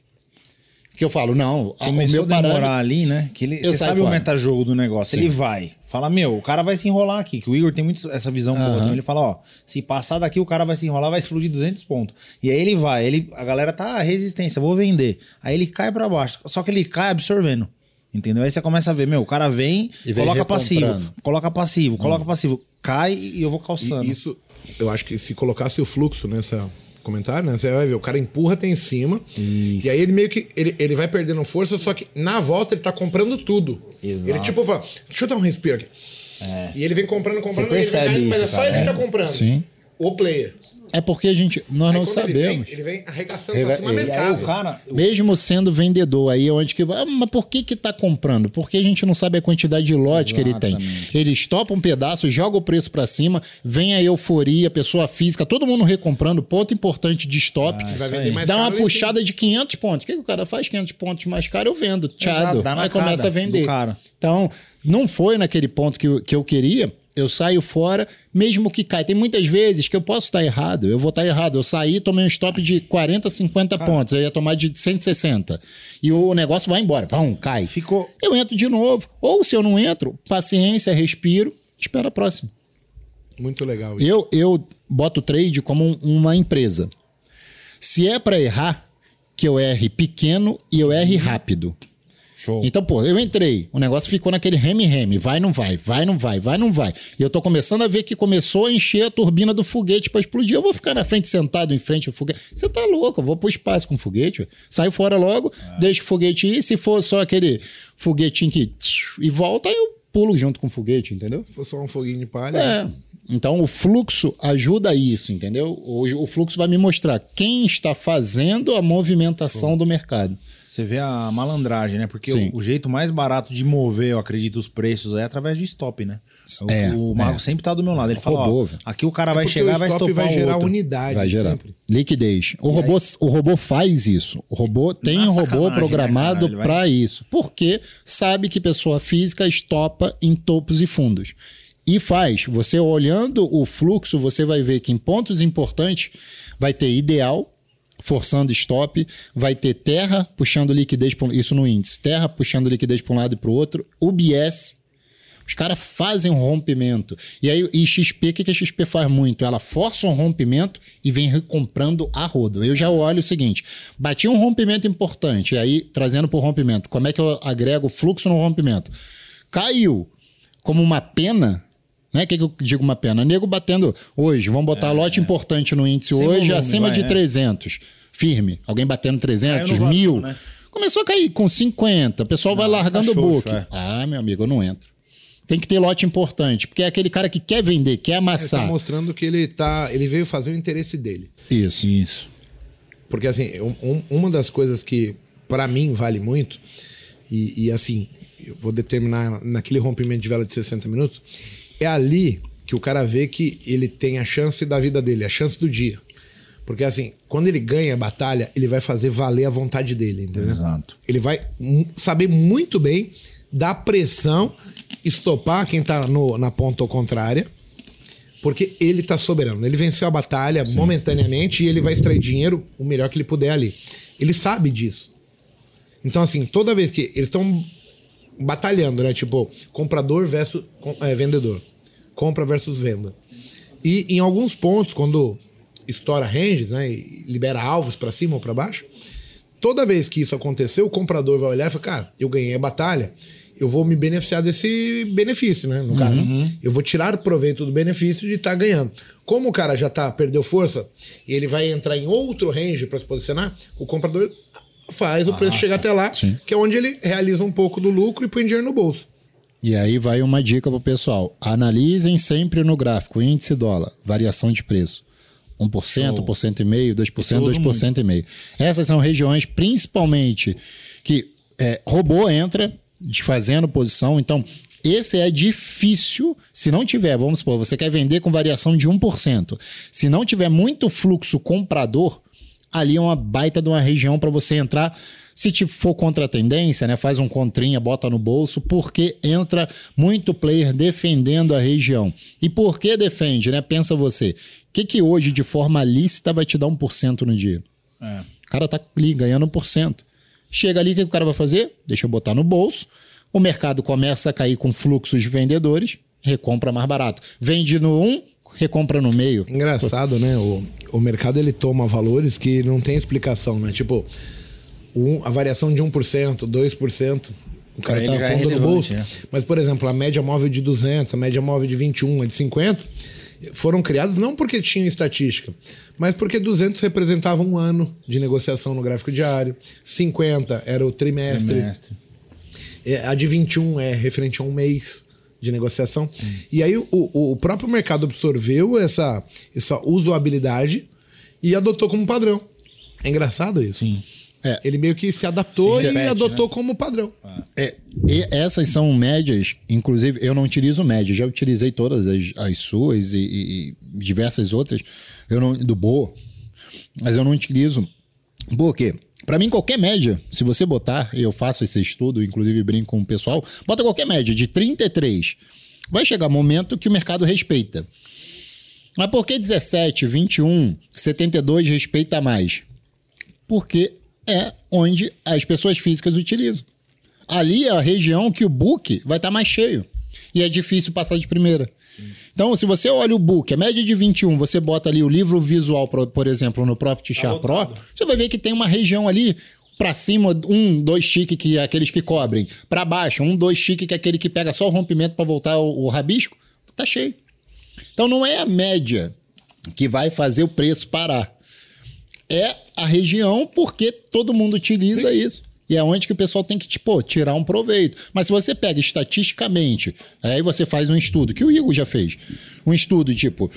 Que eu falo, não, a- o Começou meu parâmetro. ali, né? Que ele, você sabe o fora. metajogo do negócio. Ele vai. Fala, meu, o cara vai se enrolar aqui. Que o Igor tem muito essa visão boa. também. Ele fala, ó, se passar daqui, o cara vai se enrolar, vai explodir 200 pontos. E aí ele vai. Ele, a galera tá, "Ah, resistência, vou vender. Aí ele cai pra baixo. Só que ele cai absorvendo. Entendeu? Aí você começa a ver, meu, o cara vem, E vem coloca passivo, coloca passivo, coloca passivo. Cai e eu vou calçando. E isso, eu acho que se colocasse o fluxo nessa comentário, né? Você vai ver, o cara empurra até em cima. E aí ele meio que. Ele, ele vai perdendo força, só que na volta ele tá comprando tudo. Exato. Ele tipo fala, deixa eu dar um respiro aqui. E ele vem comprando, comprando, ele percebe caindo, mas é isso, só cara. ele que É. tá comprando. Sim. O player. É porque a gente, nós Aí não sabemos. Ele vem, ele vem arregaçando pra Rega- cima aí mercado. cara. Mesmo sendo vendedor, aí é onde que. Ah, mas por que que tá comprando? Porque a gente não sabe a quantidade de lote que ele tem. Exatamente. Ele estopa um pedaço, joga o preço pra cima, vem a euforia, pessoa física, todo mundo recomprando, ponto importante de stop. vai vender mais dá uma ele puxada de 500 pontos. O que, que o cara faz? 500 pontos mais caro, eu vendo. Tchado. dá na Aí começa a vender. do cara. Então, não foi naquele ponto que eu, que eu queria. Eu saio fora, mesmo que caia. Tem muitas vezes que eu posso estar errado. Eu vou estar errado. Eu saí, tomei um stop de 40, 50 pontos. Eu ia tomar de 160. E o negócio vai embora. Pum, cai. Ficou. Eu entro de novo. Ou se eu não entro, paciência, respiro, espera a próxima. Muito legal isso. Eu, eu boto o trade como um- uma empresa. Se é para errar, que eu erre pequeno e eu erre rápido. Show. Então, pô, eu entrei, o negócio ficou naquele reme-reme, vai, não vai, vai, não vai, vai, não vai. E eu tô começando a ver que começou a encher a turbina do foguete pra explodir. Eu vou ficar na frente, sentado em frente ao foguete. Você tá louco, eu vou pro espaço com o foguete. ué. Saio fora logo, deixo o foguete ir. Se for só aquele foguetinho que e volta, eu pulo junto com o foguete, entendeu? Se for só um foguinho de palha. É. Então o fluxo ajuda isso, entendeu? O, o fluxo vai me mostrar quem está fazendo a movimentação do mercado. Você vê a malandragem, né? Porque Sim. o, o jeito mais barato de mover, eu acredito, os preços é através de stop, né? O, É, o Mago é. sempre tá do meu lado. Ele fala, Robô, ó, aqui o cara vai É Porque chegar e vai stop estopar vai gerar outro. unidade Vai gerar sempre. liquidez. O robô, o robô faz isso. O robô tem é um robô né, programado cara? Ele vai- para isso. Porque sabe que pessoa física estopa em topos e fundos. E faz. Você olhando o fluxo, você vai ver que em pontos importantes vai ter ideal forçando stop, vai ter terra puxando liquidez isso no índice, terra puxando liquidez para um lado e para o outro, UBS os caras fazem um rompimento. E aí, e XP, o que, que a XP faz muito? Ela força um rompimento e vem recomprando a rodo. Eu já olho o seguinte: bati um rompimento importante, e aí, trazendo para o rompimento, como é que eu agrego fluxo no rompimento? Caiu como uma pena. Né? O que, que eu digo uma pena? Nego batendo hoje, vamos botar lote importante no índice É, Sem hoje, volume, acima vai, de é. 300. Firme. Alguém batendo 300, Caiu no mil. né? Começou a cair com 50. O pessoal vai largando tá o book. é. Ah, meu amigo, eu não entro. tem que ter lote importante, porque é aquele cara que quer vender, quer Ele tá amassar. mostrando que ele tá. Ele veio fazer o interesse dele. Isso. Isso. Porque, assim, um- um- uma das coisas que pra mim vale muito, e, e, assim, eu vou determinar naquele rompimento de vela de 60 minutos, é ali que o cara vê que ele tem a chance da vida dele, a chance do dia. Porque, assim, quando ele ganha a batalha, ele vai fazer valer a vontade dele, entendeu? Exato. Ele vai saber muito bem dar pressão, estopar quem tá no- na ponta contrária, porque ele tá soberano. Ele venceu a batalha momentaneamente e ele vai extrair dinheiro o melhor que ele puder ali. Ele sabe disso. Então, assim, toda vez que eles estão batalhando, né? Tipo, comprador versus é, vendedor. Compra versus venda. E em alguns pontos, quando estoura ranges, né? E libera alvos pra cima ou pra baixo, toda vez que isso aconteceu, o comprador vai olhar e falar, cara, eu ganhei a batalha, eu vou me beneficiar desse benefício, né? No caso, eu vou tirar proveito do benefício de estar ganhando. Como o cara já tá, perdeu força e ele vai entrar em outro range para se posicionar, o comprador faz o preço chegar até lá, que é onde ele realiza um pouco do lucro e põe dinheiro no bolso. E aí vai uma dica pro pessoal. Analisem sempre no gráfico, índice dólar, variação de preço. 1%, 1,5%, 2%, uso 2,5%. Essas são regiões, principalmente, que é, robô entra desfazendo posição. Então, esse é difícil. Se não tiver, vamos supor, você quer vender com variação de 1%. Se não tiver muito fluxo comprador, ali é uma baita de uma região para você entrar. Se te for contra a tendência, né, faz um contrinha, bota no bolso, porque entra muito player defendendo a região. E por que defende, né? Pensa você. O que, que hoje, de forma lícita, vai te dar 1% no dia? É. O cara tá ali ganhando 1%. Chega ali, o que o cara vai fazer? Deixa eu botar no bolso. O mercado começa a cair com fluxos de vendedores, recompra mais barato. Vende no 1, recompra no meio. Engraçado, né? O, o mercado ele toma valores que não tem explicação, né? Tipo, um- a variação de 1%, 2%, o cara Pra tá é pondo no bolso. né? Mas, por exemplo, a média móvel de 200, a média móvel de 21, a de 50, foram criadas não porque tinham estatística, mas porque 200 representava um ano de negociação no gráfico diário, 50 era o trimestre, Trimestre. é, a de 21 é referente a um mês de negociação. E aí o, o- próprio mercado absorveu essa, essa usabilidade e adotou como padrão. É engraçado isso. Sim. É. Ele meio que se adaptou Se e repete, adotou né? como padrão. É, e essas são médias, inclusive eu não utilizo média, já utilizei todas as, as suas e, e- e diversas outras, eu não, do Boa, mas eu não utilizo. Por quê? Pra mim, qualquer média, se você botar, eu faço esse estudo, inclusive brinco com o pessoal, bota qualquer média de 33. Vai chegar um momento que o mercado respeita. Mas por que 17, 21, 72 respeita mais? Porque é onde as pessoas físicas utilizam. Ali é a região que o book vai estar mais cheio. E é difícil passar de primeira. Então, se você olha o book, a média de 21, você bota ali o livro visual, por, exemplo, no Profit Chart Pro, você vai ver que tem uma região ali para cima, um, dois chique, que é aqueles que cobrem. Para baixo, um, dois chique, que é aquele que pega só o rompimento para voltar o, o rabisco. Tá cheio. Então, não é a média que vai fazer o preço parar é a região porque todo mundo utiliza isso. E é onde que o pessoal tem que, tipo, tirar um proveito. Mas se você pega estatisticamente, aí você faz um estudo, que o Igor já fez. Um estudo, tipo,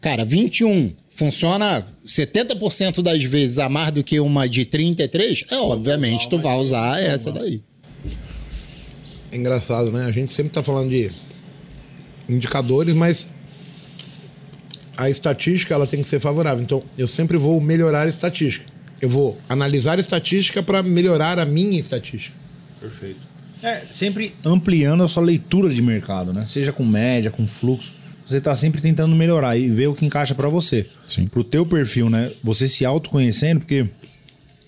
cara, 21 funciona 70% das vezes a mais do que uma de 33, é obviamente tu vai usar essa daí. É engraçado, né? A gente sempre tá falando de indicadores, mas a estatística ela tem que ser favorável. Então, eu sempre vou melhorar a estatística. Eu vou analisar estatística para melhorar a minha estatística. Perfeito. É, sempre ampliando a sua leitura de mercado, né? Seja com média, com fluxo. Você tá sempre tentando melhorar e ver o que encaixa pra você. Sim. Pro teu perfil, né? Você se autoconhecendo, porque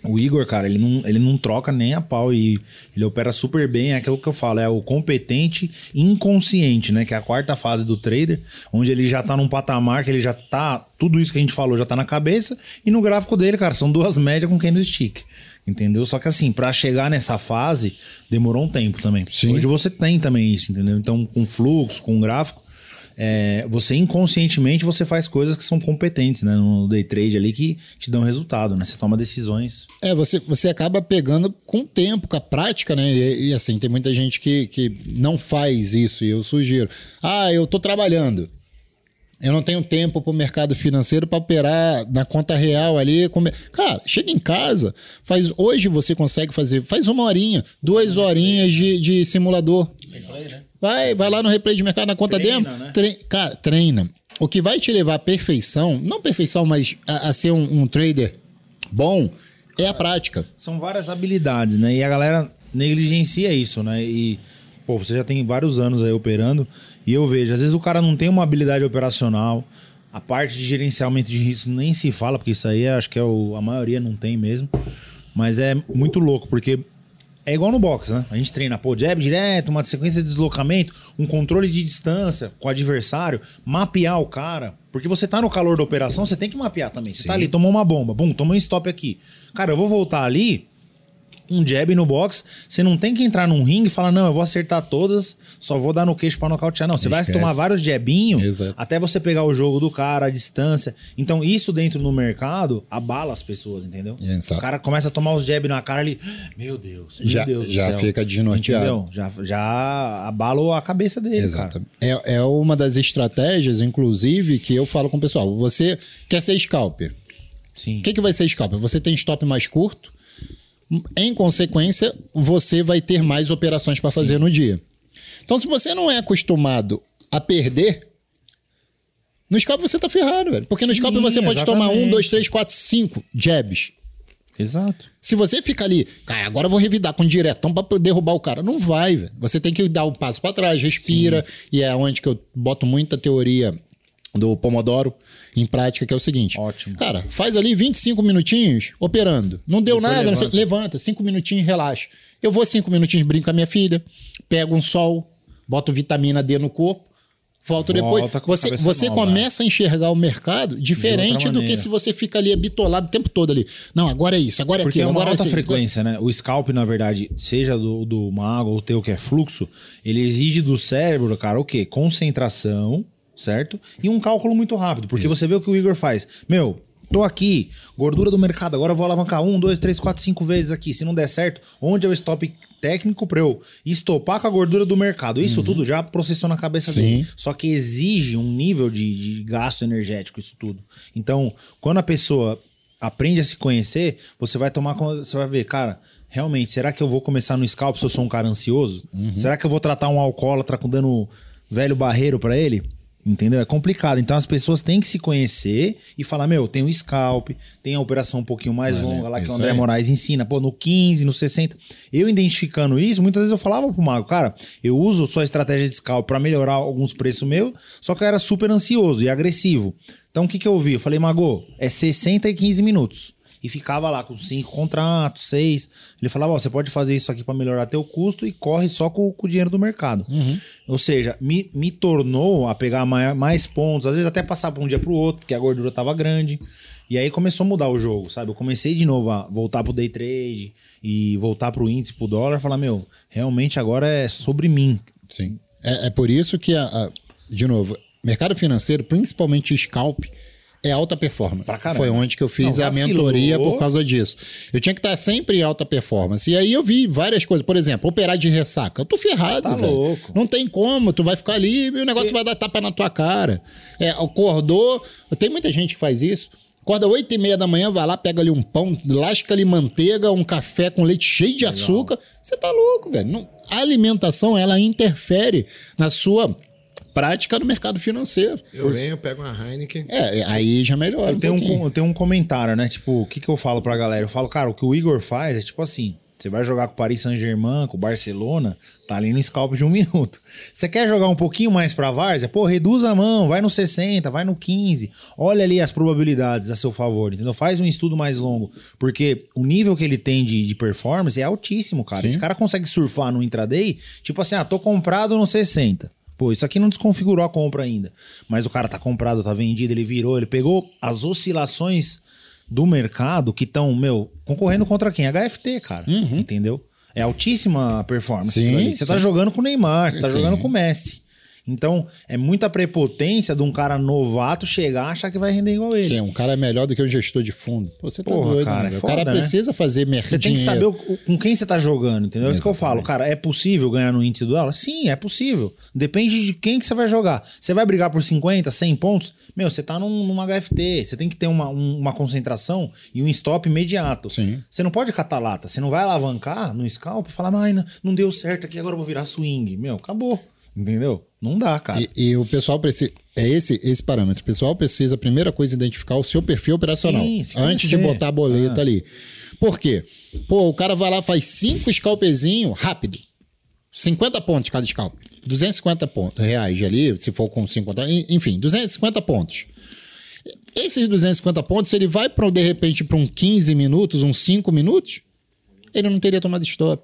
o Igor, cara, ele não, ele não troca nem a pau e ele opera super bem. É aquilo que eu falo, é o competente inconsciente, né? Que é a quarta fase do trader, onde ele já tá num patamar que ele já tá. Tudo isso que a gente falou já tá na cabeça. E no gráfico dele, cara, são duas médias com candlestick. Entendeu? Só que assim, pra chegar nessa fase, demorou um tempo também. Sim. Hoje você tem também isso, entendeu? Então, com fluxo, com gráfico, é, você inconscientemente você faz coisas que são competentes, né? No day trade ali que te dão resultado, né? Você toma decisões. É, você, você acaba pegando com o tempo, com a prática, né? E, e, assim, tem muita gente que, que não faz isso, e eu sugiro. Ah, eu tô trabalhando. Eu não tenho tempo para o mercado financeiro para operar na conta real ali. Cara, chega em casa, faz hoje você consegue fazer, faz uma horinha, duas horinhas de, de simulador. Né? Vai, vai lá no replay de mercado na conta treina, demo. Né? Tre cara, treina. O que vai te levar à perfeição, não perfeição, mas a, a ser um, um, trader bom, é a prática. São várias habilidades, né? E a galera negligencia isso, né? E, pô, você já tem vários anos aí operando. E eu vejo, às vezes o cara não tem uma habilidade operacional, a parte de gerenciamento de risco nem se fala, porque isso aí acho que é o, a maioria não tem mesmo. Mas é muito louco, porque é igual no boxe, né? A gente treina, pô, jab direto, uma sequência de deslocamento, um controle de distância com o adversário, mapear o cara. Porque você tá no calor da operação, você tem que mapear também. Você Sim. tá ali, tomou uma bomba, bum, tomou um stop aqui. Cara, eu vou voltar ali, um jab no box, você não tem que entrar num ringue e falar, não, eu vou acertar todas, só vou dar no queixo para nocautear. Não, você vai tomar vários jabinhos até você pegar o jogo do cara, a distância. Então, isso dentro do mercado abala as pessoas, entendeu? Exato. O cara começa a tomar os jab na cara ali, meu Deus, meu já, Deus Já fica desnorteado. Entendeu? Já, já abala a cabeça dele, Exato. É, é uma das estratégias, inclusive, que eu falo com o pessoal. Você quer ser scalper. Sim. O que, que vai ser scalper? Você tem stop mais curto, em consequência, você vai ter mais operações para fazer Sim. no dia. Então, se você não é acostumado a perder, no scalp você tá ferrado, velho. Porque no scalp Sim, você pode tomar um, dois, três, quatro, cinco jabs. Exato. Se você fica ali, cara, agora eu vou revidar com diretão para derrubar o cara. Não vai, velho. Você tem que dar um passo para trás, respira. Sim. E é onde que eu boto muita teoria do Pomodoro em prática, que é o seguinte. Ótimo. Cara, faz ali 25 minutinhos operando. Não deu Depois nada, levanta. Sei, levanta, 5 minutinhos, relaxa. Eu vou 5 minutinhos, brinco com a minha filha, pego um sol, boto vitamina D no corpo, volto Volta depois. Você, você nova, começa a enxergar o mercado diferente do que se você fica ali habitolado o tempo todo ali. Não, agora é isso, agora é Porque aquilo. Porque é uma alta é frequência, né? O scalp, na verdade, seja do, do mago ou o teu que é fluxo, ele exige do cérebro, cara, o quê? Concentração certo? E um cálculo muito rápido, porque Isso. você vê o que o Igor faz. Meu, tô aqui, gordura do mercado, agora eu vou alavancar um, dois, três, quatro, cinco vezes aqui. Se não der certo, onde é o stop técnico para eu estopar com a gordura do mercado? Isso uhum. tudo já processou na cabeça Sim. dele. Só que exige um nível de, de gasto energético, isso tudo. Então, quando a pessoa aprende a se conhecer, você vai tomar, você vai ver, cara, realmente, será que eu vou começar no scalp se eu sou um cara ansioso? Uhum. Será que eu vou tratar um alcoólatra com dando velho barreiro para ele? Entendeu? É complicado. Então as pessoas têm que se conhecer e falar: meu, tem o scalp, tem a operação um pouquinho mais é, longa lá que o André aí. Moraes ensina, pô, no 15, no 60. Eu identificando isso, muitas vezes eu falava pro Mago, cara, eu uso sua estratégia de scalp para melhorar alguns preços meus, só que eu era super ansioso e agressivo. Então o que, que eu vi? Eu falei, Mago, é 60 e 15 minutos e ficava lá com cinco contratos, seis. Ele falava: oh, você pode fazer isso aqui para melhorar teu custo e corre só com, com o dinheiro do mercado. Uhum. Ou seja, me, me tornou a pegar mais, mais pontos, às vezes até passar para um dia para o outro, porque a gordura tava grande. E aí começou a mudar o jogo, sabe? Eu comecei de novo a voltar pro day trade e voltar pro índice, pro dólar, falar, meu, realmente agora é sobre mim. Sim. É, é por isso que, a, a, de novo, mercado financeiro, principalmente scalp, é alta performance. Foi onde que eu fiz Não, a mentoria por causa disso. Eu tinha que estar sempre em alta performance. E aí eu vi várias coisas. Por exemplo, operar de ressaca. Eu tô ferrado, tá velho. Louco. Não tem como. Tu vai ficar ali e o negócio vai dar tapa na tua cara. É, acordou. Tem muita gente que faz isso. Acorda 8 e meia da manhã, vai lá, pega ali um pão, lasca ali manteiga, um café com leite cheio de açúcar. Você tá louco, velho. Não, a alimentação, ela interfere na sua prática no mercado financeiro. Eu venho, pego uma Heineken. É, aí já melhora. Eu um tenho, um, eu tenho um comentário, né? Tipo, o que, que eu falo pra galera? Eu falo, cara, o que o Igor faz é tipo assim: você vai jogar com o Paris Saint-Germain, com o Barcelona, tá ali no scalp de um *laughs* minuto. Você quer jogar um pouquinho mais pra Várzea? Pô, reduz a mão, vai no 60, vai no 15. Olha ali as probabilidades a seu favor, entendeu? Faz um estudo mais longo. Porque o nível que ele tem de, de performance é altíssimo, cara. Sim. Esse cara consegue surfar no intraday, tipo assim, ah, tô comprado no 60. Pô, isso aqui não desconfigurou a compra ainda. Mas o cara tá comprado, tá vendido, ele virou, ele pegou as oscilações do mercado que estão, meu, concorrendo contra quem? HFT, cara. Uhum. Entendeu? É altíssima performance. Sim, você tá jogando com o Neymar, você tá sim. jogando com o Messi. Então, é muita prepotência de um cara novato chegar e achar que vai render igual ele. Que um cara é melhor do que um gestor de fundo. Pô, você tá Porra, doido, cara, né? é O foda, cara né? precisa fazer mercado. Você tem que saber o- o- com quem você tá jogando, entendeu? É isso que eu falo. Cara, é possível ganhar no índice do dólar? Sim, é possível. Depende de quem que você vai jogar. Você vai brigar por 50, 100 pontos? Meu, você tá num, num HFT. Você tem que ter uma, um- uma concentração e um stop imediato. Sim. Você não pode catar lata. Você não vai alavancar no scalp e falar, mas não, não deu certo aqui, agora eu vou virar swing. Meu, acabou. Entendeu? Não dá, cara. E, e o pessoal precisa. É esse, esse parâmetro. O pessoal precisa, a primeira coisa, identificar o seu perfil operacional. Sim, antes de botar a boleta ali. Por quê? Pô, o cara vai lá, faz cinco scalpezinho rápido. 50 pontos cada scalp. 250 pontos, reais ali, se for com 50. en- Enfim, 250 pontos. Esses 250 pontos, ele vai para de repente para um 15 minutos, uns 5 minutos, ele não teria tomado stop.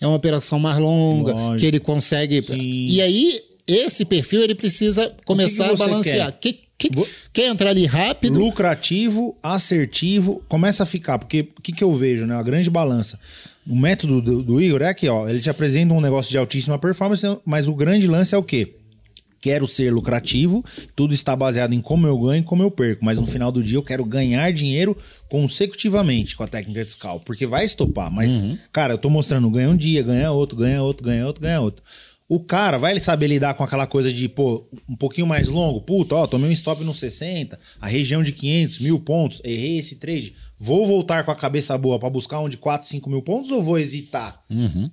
É uma operação mais longa, Lógico. que ele consegue. Sim. E aí, esse perfil ele precisa começar você a balancear. Que, que- quer entrar ali rápido? lucrativo, assertivo, começa a ficar. Porque o que, que eu vejo, né? A grande balança. O método do, do Igor é que, ó, ele te apresenta um negócio de altíssima performance, mas o grande lance é o quê? Quero ser lucrativo, tudo está baseado em como eu ganho e como eu perco, mas no final do dia eu quero ganhar dinheiro consecutivamente com a técnica de scalp, porque vai estopar, mas, cara, eu tô mostrando, ganha um dia, ganha outro, ganha outro, ganha outro, ganha outro. O cara vai saber lidar com aquela coisa de, pô, um pouquinho mais longo. Puta, ó, tomei um stop no 60, a região de 500, mil pontos, errei esse trade. Vou voltar com a cabeça boa pra buscar um de 4, 5 mil pontos ou vou hesitar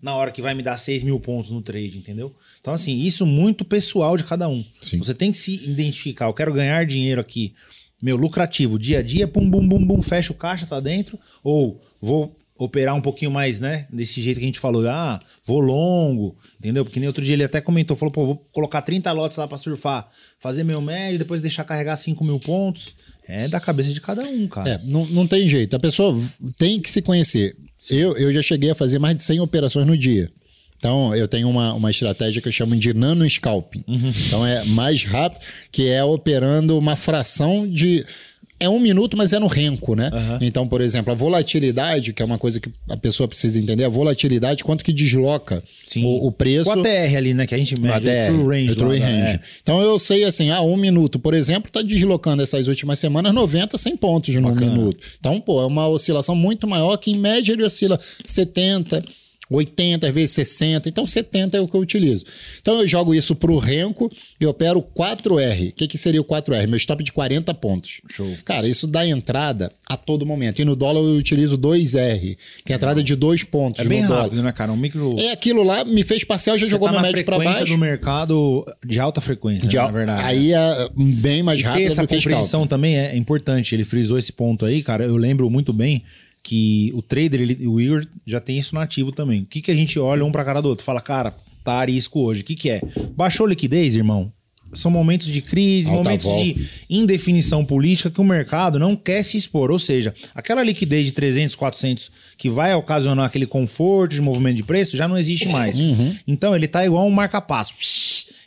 na hora que vai me dar 6 mil pontos no trade, entendeu? Então, assim, isso muito pessoal de cada um. Sim. Você tem que se identificar. Eu quero ganhar dinheiro aqui, meu, lucrativo, dia a dia, pum, bum, bum, bum, fecha o caixa, tá dentro. Ou vou operar um pouquinho mais, né? Desse jeito que a gente falou, ah, vou longo, entendeu? Porque nem outro dia ele até comentou, falou, pô, vou colocar 30 lotes lá pra surfar, fazer meu médio, depois deixar carregar 5 mil pontos. É da cabeça de cada um, cara. É, não, não tem jeito. A pessoa tem que se conhecer. Eu, eu já cheguei a fazer mais de 100 operações no dia. Então, eu tenho uma, uma estratégia que eu chamo de nano scalping. Então, é mais rápido, que é operando uma fração de. É um minuto, mas é no renco, né? Então, por exemplo, a volatilidade, que é uma coisa que a pessoa precisa entender, a volatilidade, quanto que desloca o, o preço. Com a TR ali, né? Que a gente mede, ATR, o true range. o true lá, range. né? Então eu sei assim, ah, um minuto, por exemplo, tá deslocando essas últimas semanas 90, 100 pontos no minuto. Então, pô, é uma oscilação muito maior que em média ele oscila 70, 80, às vezes 60. Então 70 é o que eu utilizo. Então eu jogo isso pro renco e opero 4R. O que, que seria o 4R? Meu stop de 40 pontos. Show. Cara, isso dá entrada a todo momento. E no dólar eu utilizo 2R, que é entrada de 2 pontos É no bem dólar. rápido, né, cara? Um micro... É aquilo lá, me fez parcial, já Você jogou tá meu na médio frequência baixo. do mercado de alta frequência, De né, al- na verdade. Aí é bem mais rápido essa do que compreensão scalp. também é importante. Ele frisou esse ponto aí, cara. Eu lembro muito bem que o trader, ele, o Igor, já tem isso nativo também. O que, que a gente olha um pra cara do outro? Fala, cara, tá arisco hoje. O que, que é? Baixou liquidez, irmão? São momentos de crise, Alta momentos volta. de indefinição política que o mercado não quer se expor. Ou seja, aquela liquidez de 300, 400 que vai ocasionar aquele conforto de movimento de preço já não existe mais. Uhum. Então ele tá igual um marca-passo.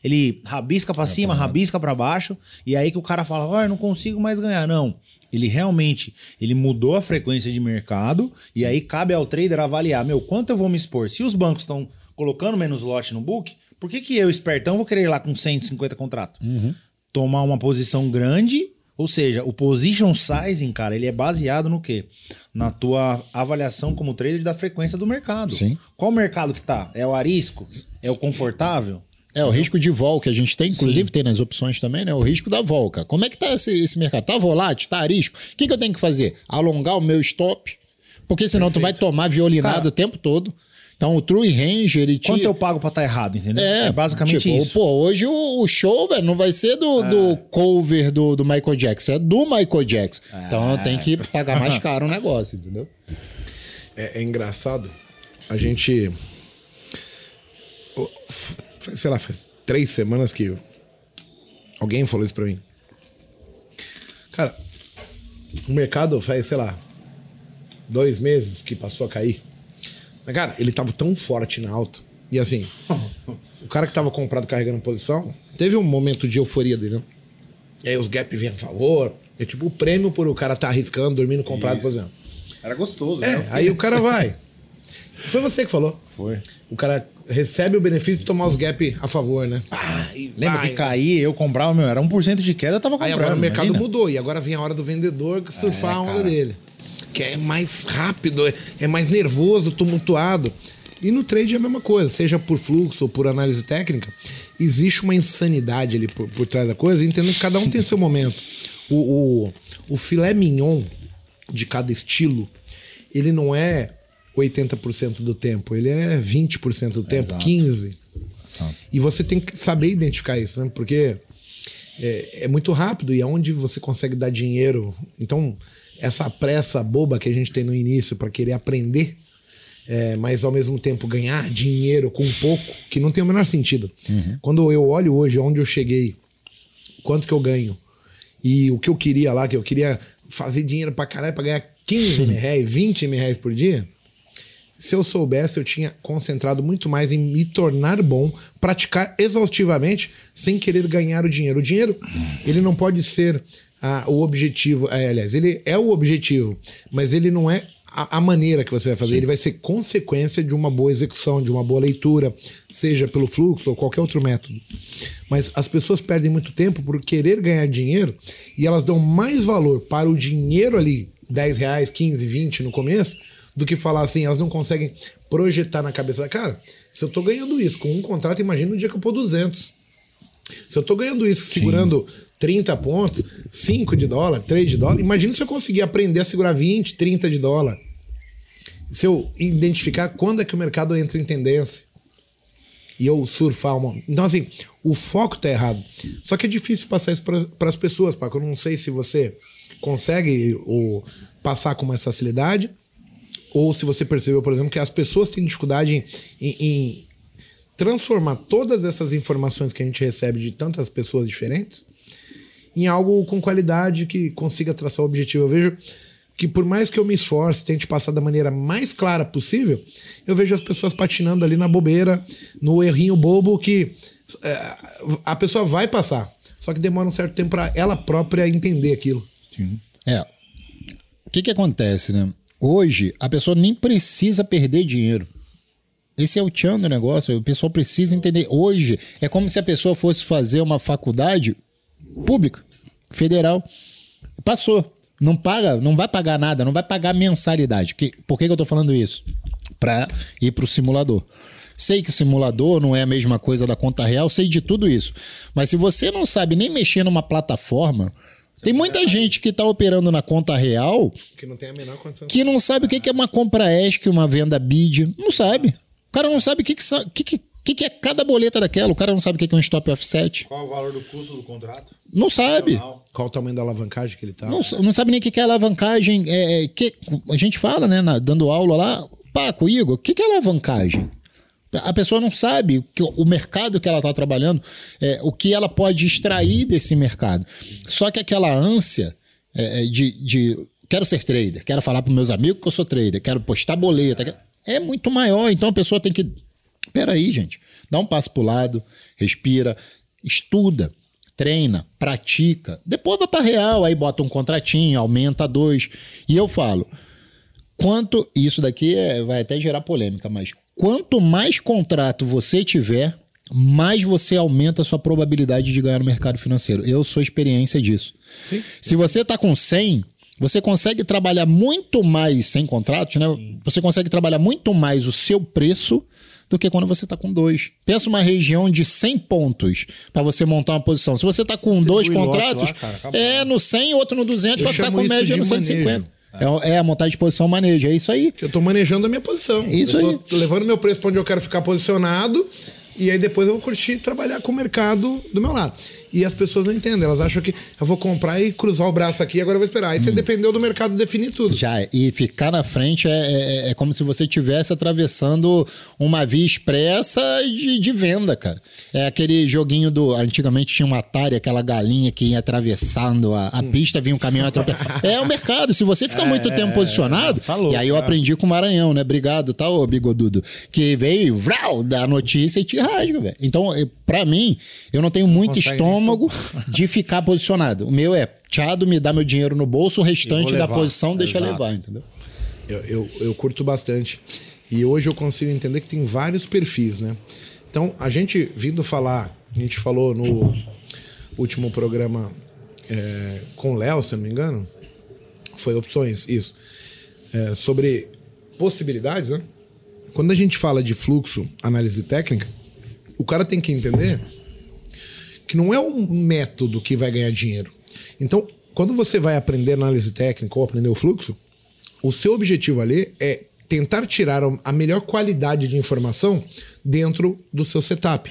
Ele rabisca pra cima, rabisca pra baixo, e aí que o cara fala, ah, eu não consigo mais ganhar. Não. Ele realmente, ele mudou a frequência de mercado, e aí cabe ao trader avaliar, meu, quanto eu vou me expor? Se os bancos estão colocando menos lote no book, por que que eu, espertão, vou querer ir lá com 150 contratos? Tomar uma posição grande, ou seja, o position sizing, cara, ele é baseado no quê? Na tua avaliação como trader da frequência do mercado. Sim. Qual mercado que tá? É o arisco? É o confortável? É, o risco de vol que a gente tem, inclusive tem nas opções também, né? O risco da vol, cara. Como é que tá esse, esse mercado? Tá volátil? Tá arisco? O que, que eu tenho que fazer? Alongar o meu stop? Porque senão tu vai tomar violinado Cara, o tempo todo. Então o True Range, ele te... Quanto eu pago pra estar errado, entendeu? É, basicamente tipo, isso. Pô, hoje o, o show, velho, não vai ser do, do cover do, do Michael Jackson, é do Michael Jackson. Então eu tenho que pagar mais *laughs* caro o negócio, entendeu? É, é engraçado. A gente. Sei lá, faz três semanas que alguém falou isso pra mim. Cara, o mercado faz, sei lá, dois meses que passou a cair. Mas, cara, ele tava tão forte na alta. E assim, o cara que tava comprado carregando posição, teve um momento de euforia dele, né? E aí os gap vinham a favor. É tipo o prêmio por o cara tá arriscando, dormindo comprado, por exemplo. Era gostoso. É, aí o cara vai. Foi você que falou. Foi. O cara recebe o benefício de tomar os gap a favor, né? Lembra vai. que caía, eu comprava, meu, era 1% de queda, eu tava Aí comprando. agora o mercado imagina. mudou e agora vem a hora do vendedor surfar É, a onda cara. dele. Que é mais rápido, é- é mais nervoso, tumultuado. E no trade é a mesma coisa, seja por fluxo ou por análise técnica, existe uma insanidade ali por, por trás da coisa, entendendo que cada um tem seu momento. O, o, o filé mignon de cada estilo, ele não é 80% do tempo, ele é 20% do tempo, 15%. E você tem que saber identificar isso, né? Porque é, é muito rápido e aonde você consegue dar dinheiro. Então, essa pressa boba que a gente tem no início para querer aprender, é, mas ao mesmo tempo ganhar dinheiro com pouco, que não tem o menor sentido. Quando eu olho hoje onde eu cheguei, quanto que eu ganho e o que eu queria lá, que eu queria fazer dinheiro pra caralho pra ganhar 15 *laughs* mil reais, 20 mil reais por dia. Se eu soubesse, eu tinha concentrado muito mais em me tornar bom, praticar exaustivamente, sem querer ganhar o dinheiro. O dinheiro, ele não pode ser ah, o objetivo. é, aliás, ele é o objetivo, mas ele não é a, a maneira que você vai fazer. Ele vai ser consequência de uma boa execução, de uma boa leitura, seja pelo fluxo ou qualquer outro método. Mas as pessoas perdem muito tempo por querer ganhar dinheiro e elas dão mais valor para o dinheiro ali, 10 reais, 15, 20 no começo, do que falar assim, elas não conseguem projetar na cabeça cara. Se eu tô ganhando isso com um contrato, imagina o dia que eu pôr 200. Se eu tô ganhando isso segurando 30 pontos, 5 de dólar, 3 de dólar, imagina se eu conseguir aprender a segurar 20, 30 de dólar. Se eu identificar quando é que o mercado entra em tendência e eu surfar uma. Então, assim, o foco tá errado. Só que é difícil passar isso para as pessoas, Paco. Eu não sei se você consegue o, passar com mais facilidade ou se você percebeu, por exemplo, que as pessoas têm dificuldade em, em- transformar todas essas informações que a gente recebe de tantas pessoas diferentes em algo com qualidade que consiga traçar o objetivo. Eu vejo que por mais que eu me esforce, tente passar da maneira mais clara possível, eu vejo as pessoas patinando ali na bobeira, no errinho bobo que é, a pessoa vai passar, só que demora um certo tempo para ela própria entender aquilo. É. O que que acontece, né? Hoje, a pessoa nem precisa perder dinheiro. Esse é o tchan do negócio. O pessoal precisa entender. Hoje, é como se a pessoa fosse fazer uma faculdade pública, federal. Passou. Não paga, não vai pagar nada, não vai pagar mensalidade. Que, por que, que eu tô falando isso? Para ir pro simulador. Sei que o simulador não é a mesma coisa da conta real, sei de tudo isso. Mas se você não sabe nem mexer numa plataforma, tem muita gente que tá operando na conta real Que não tem a menor condição. que não sabe o que é uma compra ESC, uma venda bid. Não sabe. O cara não sabe o que, que, que, o que, que é cada boleta daquela. O cara não sabe o que é um stop offset. Qual o valor do custo do contrato? Não sabe. Qual o tamanho da alavancagem que ele tá? Não, não sabe nem o que que é alavancagem. É, é, que, a gente fala, né, na- dando aula lá, Paco, Igor, o que, que é alavancagem? A pessoa não sabe que o mercado que ela está trabalhando, é, o que ela pode extrair desse mercado. Só que aquela ânsia é, é, de, de quero ser trader, quero falar para meus amigos que eu sou trader, quero postar boleta, é muito maior. Então a pessoa tem que. Peraí, gente, dá um passo para o lado, respira, estuda, treina, pratica. Depois vai para real, aí bota um contratinho, aumenta dois. E eu falo, quanto. Isso daqui é- vai até gerar polêmica, mas quanto mais contrato você tiver, mais você aumenta a sua probabilidade de ganhar no mercado financeiro. Eu sou experiência disso. Se você está com 100, você consegue trabalhar muito mais sem contratos, né? Você consegue trabalhar muito mais o seu preço do que quando você está com dois. Pensa uma região de 100 pontos para você montar uma posição. Se você está com dois lote contratos, lá, cara, é no 100, outro no 200, Eu vai ficar com média no 150. É, é a montagem de posição manejo, é isso aí. Eu tô manejando a minha posição. Isso eu tô levando meu preço para onde eu quero ficar posicionado. E aí depois eu vou curtir trabalhar com o mercado do meu lado. E as pessoas não entendem, elas acham que eu vou comprar e cruzar o braço aqui, agora eu vou esperar. Aí você dependeu do mercado definir tudo. Já, é. e ficar na frente é, é, é como se você estivesse atravessando uma via expressa de, de venda, cara. É aquele joguinho do. Antigamente tinha uma Atari, aquela galinha que ia atravessando a, a pista, vinha um caminhão atropelando. *laughs* É o mercado. Se você fica muito tempo posicionado. tá louco, e aí eu cara. aprendi com o Maranhão, né? Obrigado, tá, ô bigodudo? Que veio, vrau, da notícia e te rasga, velho. Então, pra mim, eu não tenho muito estômago de ficar posicionado. O meu é, tchado, me dá meu dinheiro no bolso, o restante da posição deixa Exato. levar, entendeu? Eu, eu, eu curto bastante. E hoje eu consigo entender que tem vários perfis, né? Então, a gente vindo falar, a gente falou no último programa é, com o Léo, se eu não me engano, foi opções, isso, é, sobre possibilidades, né? Quando a gente fala de fluxo, análise técnica, o cara tem que entender que não é um método que vai ganhar dinheiro. Então, quando você vai aprender análise técnica ou aprender o fluxo, o seu objetivo ali é tentar tirar a melhor qualidade de informação dentro do seu setup.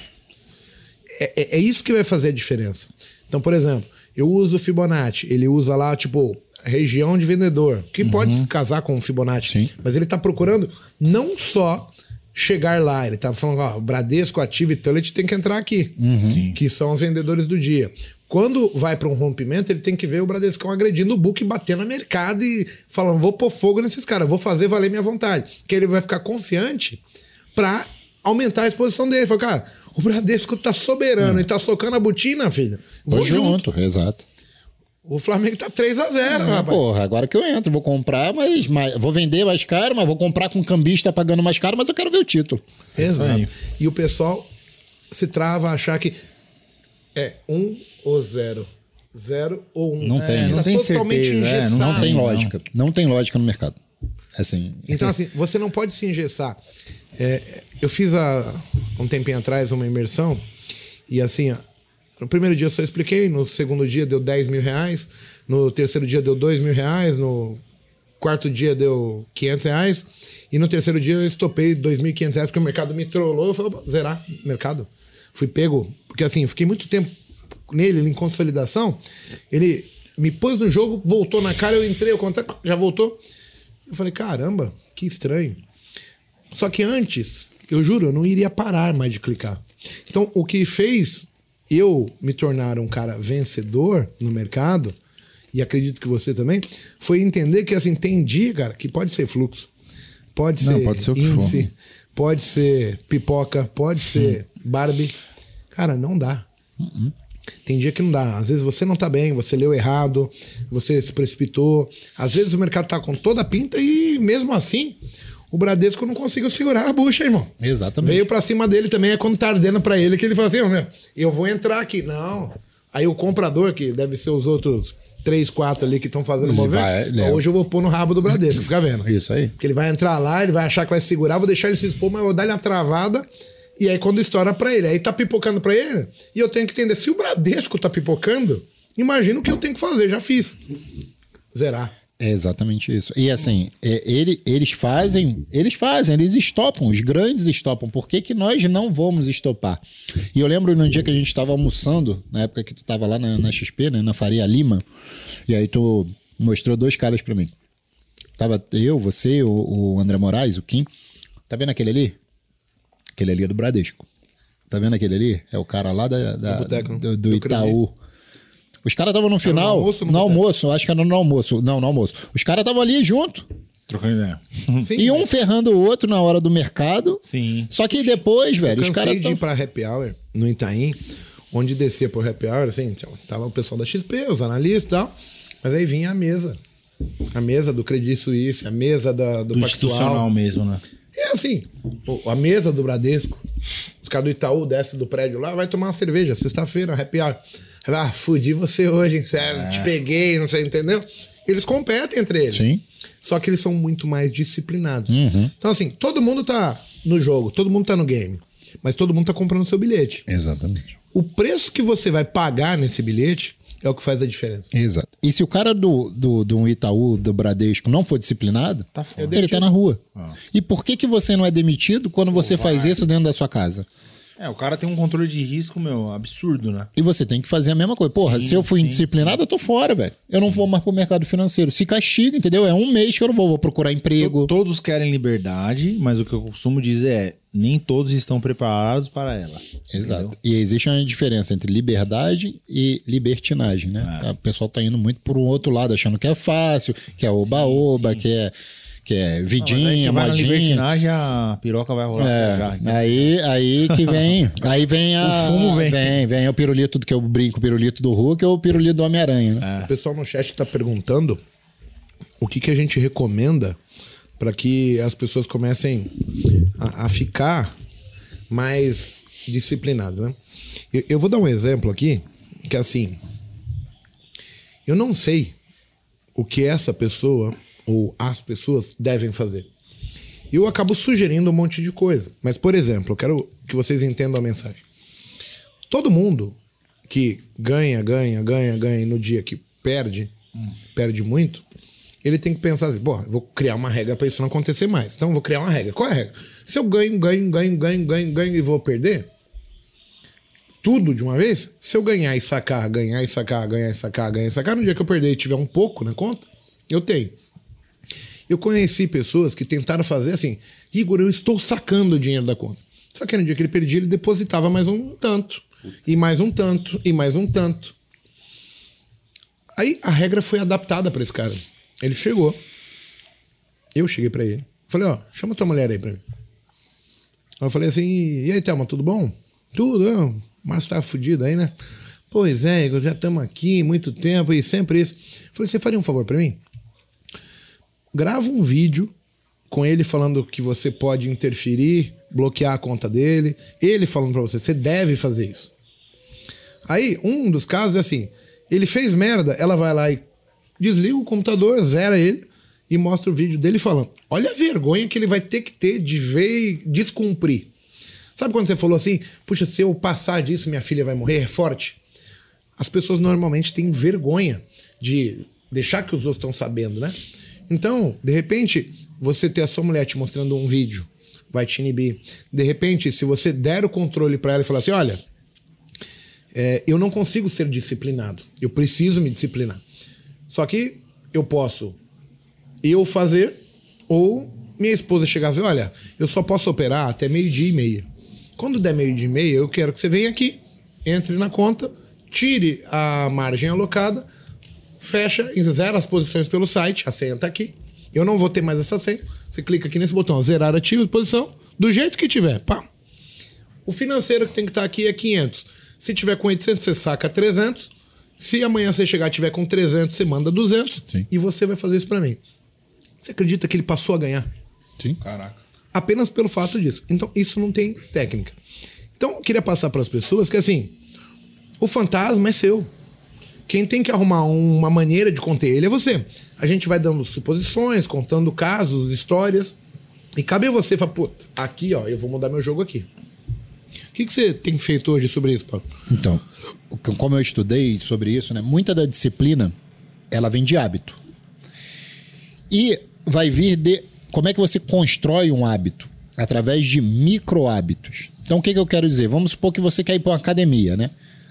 É, é, é isso que vai fazer a diferença. Então, por exemplo, eu uso o Fibonacci, ele usa lá, tipo, região de vendedor, que uhum. pode se casar com o Fibonacci, Sim. mas ele está procurando não só chegar lá, ele estava falando, ó, o Bradesco, Ativo e Tullet tem que entrar aqui, uhum. que são os vendedores do dia. Quando vai para um rompimento, ele tem que ver o Bradescão agredindo o book, batendo no mercado e falando: vou pôr fogo nesses caras, vou fazer valer minha vontade. Que ele vai ficar confiante para aumentar a exposição dele. Fala, cara, o Bradesco tá soberano hum. e tá socando a botina, filho. Vou, vou junto. junto. Exato. O Flamengo tá 3 a 0 ah, rapaz. Porra, agora que eu entro, vou comprar, mas, mas vou vender mais caro, mas vou comprar com cambista pagando mais caro, mas eu quero ver o título. Exato. E o pessoal se trava a achar que é um ou zero. Zero ou um. Não tem. É, não tá tem totalmente certeza, engessado. É, não tem lógica. Não. não tem lógica no mercado. Assim. Então, assim, você não pode se engessar. É, eu fiz há um tempinho atrás uma imersão e assim, no primeiro dia eu só expliquei, no segundo dia deu 10 mil reais, no terceiro dia deu 2 mil reais, no quarto dia deu 500 reais e no terceiro dia eu estopei 2.500 reais porque o mercado me trollou. Eu falei, zerar mercado. Fui pego, porque assim, fiquei muito tempo nele, em consolidação. Ele me pôs no jogo, voltou na cara, eu entrei, o contato já voltou. Eu falei, caramba, que estranho. Só que antes, eu juro, eu não iria parar mais de clicar. Então, o que fez eu me tornar um cara vencedor no mercado, e acredito que você também, foi entender que assim, tem dia, cara, que pode ser fluxo, pode não, ser pode ser índice, pode ser pipoca, pode ser. Barbie. Cara, não dá. Uhum. Tem dia que não dá. Às vezes você não tá bem, você leu errado, você se precipitou. Às vezes o mercado tá com toda a pinta e mesmo assim o Bradesco não conseguiu segurar a bucha, irmão. Exatamente. Veio para cima dele também, é quando tá ardendo pra ele que ele fala assim: oh, meu, eu vou entrar aqui. Não. Aí o comprador, que deve ser os outros três, quatro ali que estão fazendo o movimento. Vai, hoje eu vou pôr no rabo do Bradesco, fica vendo. *laughs* Isso aí. Porque ele vai entrar lá, ele vai achar que vai segurar, vou deixar ele se expor, mas eu vou dar ele uma travada e aí quando estoura para ele, aí tá pipocando para ele, e eu tenho que entender, se o Bradesco tá pipocando, imagina o que eu tenho que fazer, já fiz. Zerar. É exatamente isso. E assim, é, ele, eles fazem, eles fazem, eles estopam, os grandes estopam. Por que, que nós não vamos estopar? E eu lembro no dia que a gente estava almoçando, na época que tu estava lá na, na, XP, né, na Faria Lima, e aí tu mostrou dois caras para mim. Tava eu, você, o, o André Moraes, o Kim. Tá vendo aquele ali? Aquele ali é do Bradesco. Tá vendo aquele ali? É o cara lá da, da do, do Itaú. Os caras estavam no final. No almoço, no, no almoço, acho que era no almoço. Não, no almoço. Os caras estavam ali junto. Trocando ideia. Sim, e um ferrando o outro na hora do mercado. Sim. Só que depois, velho, os caras. Eu de ir pra happy hour no Itaim, onde descia pro happy hour, assim, tava o pessoal da XP, os analistas e tal. Mas aí vinha a mesa. A mesa do Credit Suisse, a mesa da, do, do institucional mesmo, né? É assim, a mesa do Bradesco, os caras do Itaú descem do prédio lá, vai tomar uma cerveja, sexta-feira, happy hour. Ah, fudi você hoje, sério, é. te peguei, não sei, entendeu? Eles competem entre eles. Sim. Só que eles são muito mais disciplinados. Uhum. Então, assim, todo mundo tá no jogo, todo mundo tá no game, mas todo mundo tá comprando seu bilhete. Exatamente. O preço que você vai pagar nesse bilhete é o que faz a diferença. Exato. E se o cara do, do, do Itaú, do Bradesco, não for disciplinado, tá ele tá na rua. Ah. E por que, que você não é demitido quando você faz isso dentro da sua casa? É, o cara tem um controle de risco, meu, absurdo, né? E você tem que fazer a mesma coisa. Porra, sim, se eu fui sim, indisciplinado, sim. eu tô fora, velho. Eu não vou mais pro mercado financeiro. Se castiga, entendeu? É um mês que eu não vou, vou procurar emprego. Todos querem liberdade, mas o que eu costumo dizer é: nem todos estão preparados para ela. Exato. Entendeu? E existe uma diferença entre liberdade e libertinagem, né? É. O pessoal tá indo muito por um outro lado, achando que é fácil, que é oba-oba, que é que é vidinha, não, modinha. a piroca vai rolar. É, aí, aí que vem, *laughs* aí vem a... O fumo vem. Vem, vem o pirulito do que eu brinco, o pirulito do Hulk ou o pirulito do Homem-Aranha. Né? É. O pessoal no chat está perguntando o que, que a gente recomenda para que as pessoas comecem a, a ficar mais disciplinadas, né? Eu, eu vou dar um exemplo aqui, que assim, eu não sei o que essa pessoa ou as pessoas devem fazer. Eu acabo sugerindo um monte de coisa. Mas, por exemplo, eu quero que vocês entendam a mensagem. Todo mundo que ganha, ganha, ganha, ganha e no dia que perde, perde muito, ele tem que pensar assim, eu vou criar uma regra para isso não acontecer mais. Então vou criar uma regra. Qual é a regra? Se eu ganho, ganho, ganho, ganho, ganho, ganho e vou perder, tudo de uma vez, se eu ganhar e sacar, ganhar e sacar, ganhar e sacar, ganhar e sacar, no dia que eu perder e tiver um pouco na conta, eu tenho. Eu conheci pessoas que tentaram fazer assim, Igor, eu estou sacando o dinheiro da conta. Só que no dia que ele perdia, ele depositava mais um tanto, e mais um tanto, e mais um tanto. Aí a regra foi adaptada para esse cara. Ele chegou. Eu cheguei para ele. Falei, ó, chama tua mulher aí pra mim. Eu falei assim, e aí, Thelma, tudo bom? Tudo, é, o Márcio tá fudido aí, né? Pois é, Igor, já estamos aqui muito tempo e sempre isso. Eu falei, você faria um favor para mim? Grava um vídeo com ele falando que você pode interferir, bloquear a conta dele, ele falando para você, você deve fazer isso. Aí, um dos casos é assim, ele fez merda, ela vai lá e desliga o computador, zera ele e mostra o vídeo dele falando. Olha a vergonha que ele vai ter que ter de ver e descumprir. Sabe quando você falou assim, puxa, se eu passar disso, minha filha vai morrer, é forte? As pessoas normalmente têm vergonha de deixar que os outros estão sabendo, né? Então, de repente, você ter a sua mulher te mostrando um vídeo vai te inibir. De repente, se você der o controle para ela e falar assim, olha, é, eu não consigo ser disciplinado, eu preciso me disciplinar. Só que eu posso eu fazer ou minha esposa chegar e dizer, olha, eu só posso operar até meio-dia e meia. Quando der meio-dia e meia, eu quero que você venha aqui, entre na conta, tire a margem alocada, fecha, zera as posições pelo site, a senha está aqui. Eu não vou ter mais essa senha. Você clica aqui nesse botão, zerar ativo de posição, do jeito que tiver. Pá. O financeiro que tem que estar aqui é 500. Se tiver com 800, você saca 300. Se amanhã você chegar e tiver com 300, você manda 200. Sim. E você vai fazer isso para mim. Você acredita que ele passou a ganhar? Sim. Caraca. Apenas pelo fato disso. Então, isso não tem técnica. Então, eu queria passar para as pessoas que, assim, o fantasma é seu. Quem tem que arrumar uma maneira de conter ele é você. A gente vai dando suposições, contando casos, histórias. E cabe a você falar, pô, aqui, ó, eu vou mudar meu jogo aqui. O que, que você tem feito hoje sobre isso, Paulo? Então, como eu estudei sobre isso, né? Muita da disciplina, ela vem de hábito. E vai vir de como é que você constrói um hábito através de micro hábitos. Então, o que, que eu quero dizer? Vamos supor que você quer ir para uma academia, né?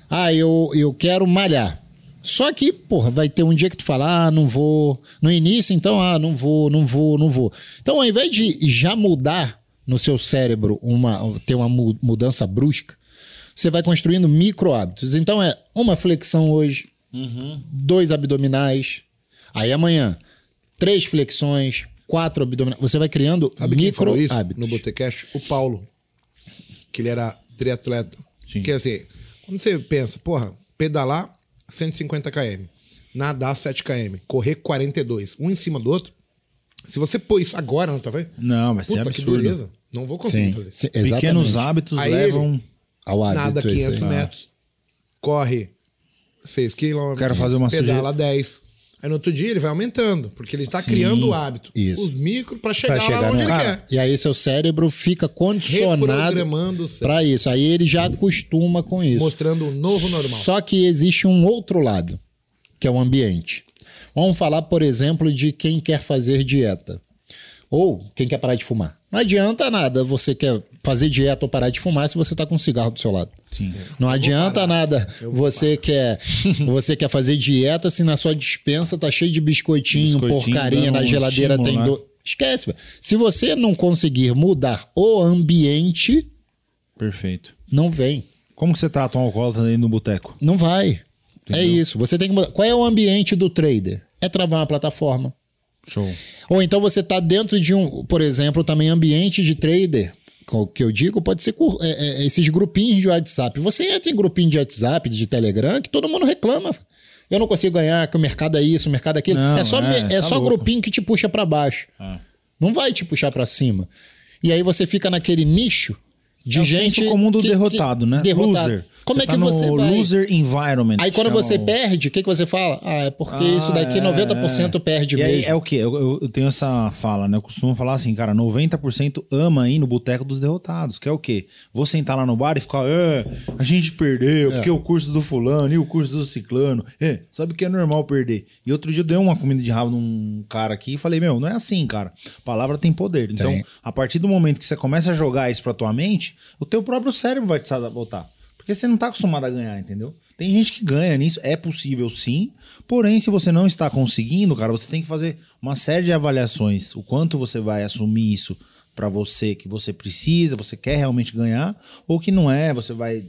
Ah, eu, eu quero malhar. Só que, porra, vai ter um dia que tu fala, ah, não vou. No início, então, ah, não vou, não vou, não vou. Então, ao invés de já mudar no seu cérebro uma ter uma mu- mudança brusca, você vai construindo micro hábitos. Então é uma flexão hoje, dois abdominais, aí amanhã três flexões, quatro abdominais. Você vai criando Sabe quem micro falou isso hábitos. no Botecash? O Paulo. Que ele era triatleta. Sim. Que assim, quando você pensa, porra, pedalar 150 km, nadar 7 km, correr 42, um em cima do outro. Se você pôr isso agora na tua frente, Não, vai ser puta que absurdo. beleza. Não vou conseguir Sim, fazer. sim, Pequenos hábitos Aí levam. Ao hábito, Nada é isso 500 aí. metros, corre 6 quilômetros, Quero fazer uma pedala 10. Aí no outro dia ele vai aumentando, porque ele tá Sim. criando o hábito. Isso. Os micros pra chegar, Pra chegar lá onde ele quer. E aí seu cérebro fica condicionado para isso. Aí ele já acostuma com isso. Mostrando o novo normal. Só que existe um outro lado, que é o ambiente. Vamos falar, por exemplo, de quem quer fazer dieta. Ou quem quer parar de fumar. Não adianta nada você quer fazer dieta ou parar de fumar se você está com um cigarro do seu lado. Sim. Não adianta nada você quer, você quer fazer dieta se na sua dispensa tá cheio de biscoitinho, Biscoitinho, porcaria, na geladeira tem estímulo, né? do... Esquece, velho. Se você não conseguir mudar o ambiente, Perfeito. não vem. Como que você trata um alcoólatra aí no boteco? Não vai. É Entendeu? isso. Você tem que mudar. Qual é o ambiente do trader? É travar uma plataforma. Show. Ou então você está dentro de um, por exemplo, também ambiente de trader. O que eu digo pode ser é, é, esses grupinhos de WhatsApp. Você entra em grupinho de WhatsApp, de Telegram, que todo mundo reclama. Eu não consigo ganhar, que o mercado é isso, o mercado é aquilo. Não, é só, é, é tá só louco. grupinho que te puxa para baixo. Ah. Não vai te puxar pra cima. E aí você fica naquele nicho de é o gente. senso comum do que- derrotado, que- né? Derrotado. Loser. Como é tá que você no vai? loser environment. Aí quando você o- perde, o que, que você fala? Ah, é porque Ah, isso daqui é, 90% é. perde e aí, mesmo. é o quê? Eu, eu- tenho essa fala, né? Eu costumo falar assim, cara, 90% ama ir no boteco dos derrotados, que é o quê? Vou sentar lá no bar e ficar, é, a gente perdeu, porque o curso do fulano e o curso do ciclano. É, sabe que é normal perder. E outro dia eu dei uma comida de rabo num cara aqui e falei, meu, não é assim, cara. Palavra tem poder. Então, Tem. a partir do momento que você começa a jogar isso pra tua mente, o teu próprio cérebro vai te sabotar. Porque você não tá acostumado a ganhar, entendeu? Tem gente que ganha nisso, é possível sim. Porém, se você não está conseguindo, cara, você tem que fazer uma série de avaliações. O quanto você vai assumir isso pra você, que você precisa, você quer realmente ganhar, ou que não é, você vai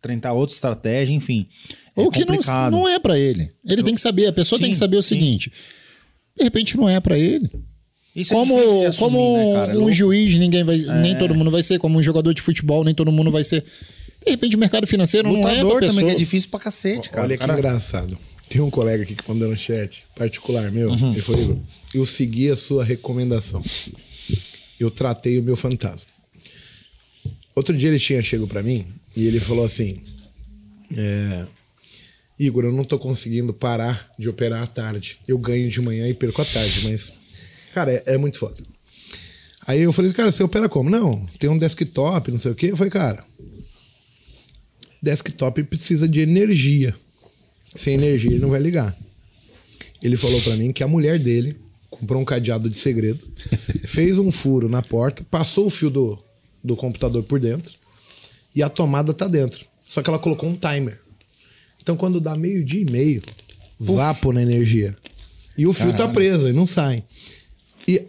tentar outra estratégia, enfim. É Ou que não, complicado. não é pra ele. Ele tem que saber, a pessoa tem Sim, que saber o sim. seguinte: de repente não é pra ele. Isso é como de assumir, como né, cara? É um juiz, ninguém vai, nem todo mundo vai ser, como um jogador de futebol, nem todo mundo vai ser. De repente o mercado financeiro não é pra Lutador também, pessoa. que é difícil pra cacete, cara. Olha que cara- engraçado. Tem um colega aqui que mandou no chat, particular meu. Uhum. Ele falou: Igor, eu segui a sua recomendação. Eu tratei o meu fantasma. Outro dia ele tinha chego pra mim e ele falou assim: é, Igor, eu não tô conseguindo parar de operar à tarde. Eu ganho de manhã e perco à tarde, mas. Cara, é, é muito foda. Aí eu falei, cara, você opera como? Não, tem um desktop, não sei o quê. Eu falei, cara, desktop precisa de energia. Sem energia ele não vai ligar. Ele falou pra mim que a mulher dele comprou um cadeado de segredo, *laughs* fez um furo na porta, passou o fio do, do computador por dentro e a tomada tá dentro. Só que ela colocou um timer. Então quando dá meio-dia e meio, vapo na energia. E o fio tá preso e não sai. E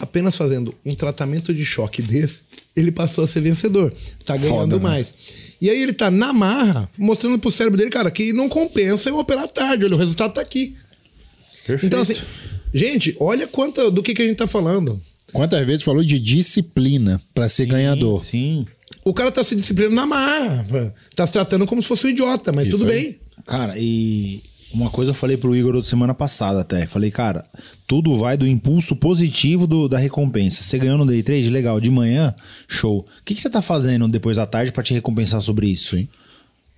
apenas fazendo um tratamento de choque desse, ele passou a ser vencedor. Tá ganhando Foda, né? mais. E aí ele tá na marra, mostrando pro cérebro dele, cara, que não compensa eu operar tarde. Olha, o resultado tá aqui. Perfeito. Então, assim, gente, olha quanta do que, que a gente tá falando. Quantas vezes falou de disciplina pra ser ganhador? Sim. O cara tá se disciplinando na marra. Tá se tratando como se fosse um idiota, mas Isso tudo aí. bem. Cara, e uma coisa eu falei pro Igor semana passada até. Falei, cara, tudo vai do impulso positivo do- da recompensa. Você ganhou no day trade, legal. De manhã, show. O que, que você tá fazendo depois da tarde pra te recompensar sobre isso? Sim.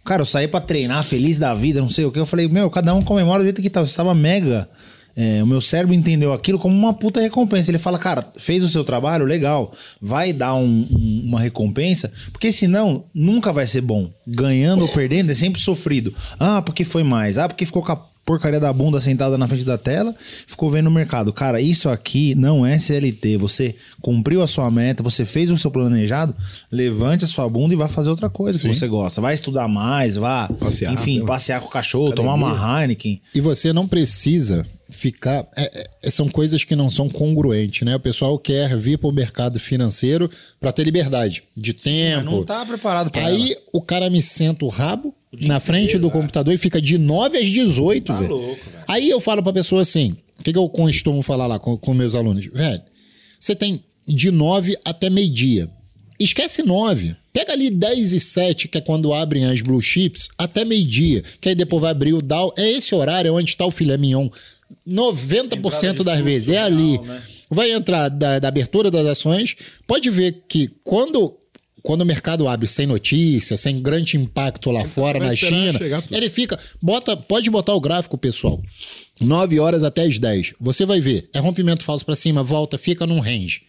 Cara, eu saí pra treinar, feliz da vida, não sei o que. Eu falei, meu, cada um comemora do jeito que tá. Você tava mega. É, o meu cérebro entendeu aquilo como uma puta recompensa. Ele fala, cara, fez o seu trabalho, legal. Vai dar um- um- uma recompensa, porque senão nunca vai ser bom. Ganhando ou perdendo é sempre sofrido. Ah, porque foi mais. Ah, porque ficou com a porcaria da bunda sentada na frente da tela, ficou vendo o mercado. Cara, isso aqui não é CLT. Você cumpriu a sua meta, você fez o seu planejado, levante a sua bunda e vá fazer outra coisa que você gosta. Vai estudar mais, vá, Passear, enfim, passear com o cachorro, Academia. tomar uma Heineken. E você não precisa ficar. é- é- são coisas que não são congruentes, né? O pessoal quer vir para o mercado financeiro para ter liberdade de tempo. Não tá preparado pra Aí ela. o cara me senta o rabo na frente do computador e fica de 9 às 18, velho. Tá louco, velho. Aí eu falo pra pessoa assim: o que, que eu costumo falar lá com, com meus alunos? Velho, você tem de 9 até meio-dia. Esquece 9. Pega ali 10 e 7, que é quando abrem as blue chips, até meio-dia. Que aí depois vai abrir o Dow. É esse horário onde está o filé mignon. 90% das vezes. É ali. né? Vai entrar da, da abertura das ações. Pode ver que quando, quando o mercado abre sem notícia, sem grande impacto lá fora, vai na China, ele fica. Bota, pode botar o gráfico, pessoal. 9 horas até as 10. Você vai ver. É rompimento falso para cima, volta, fica num range.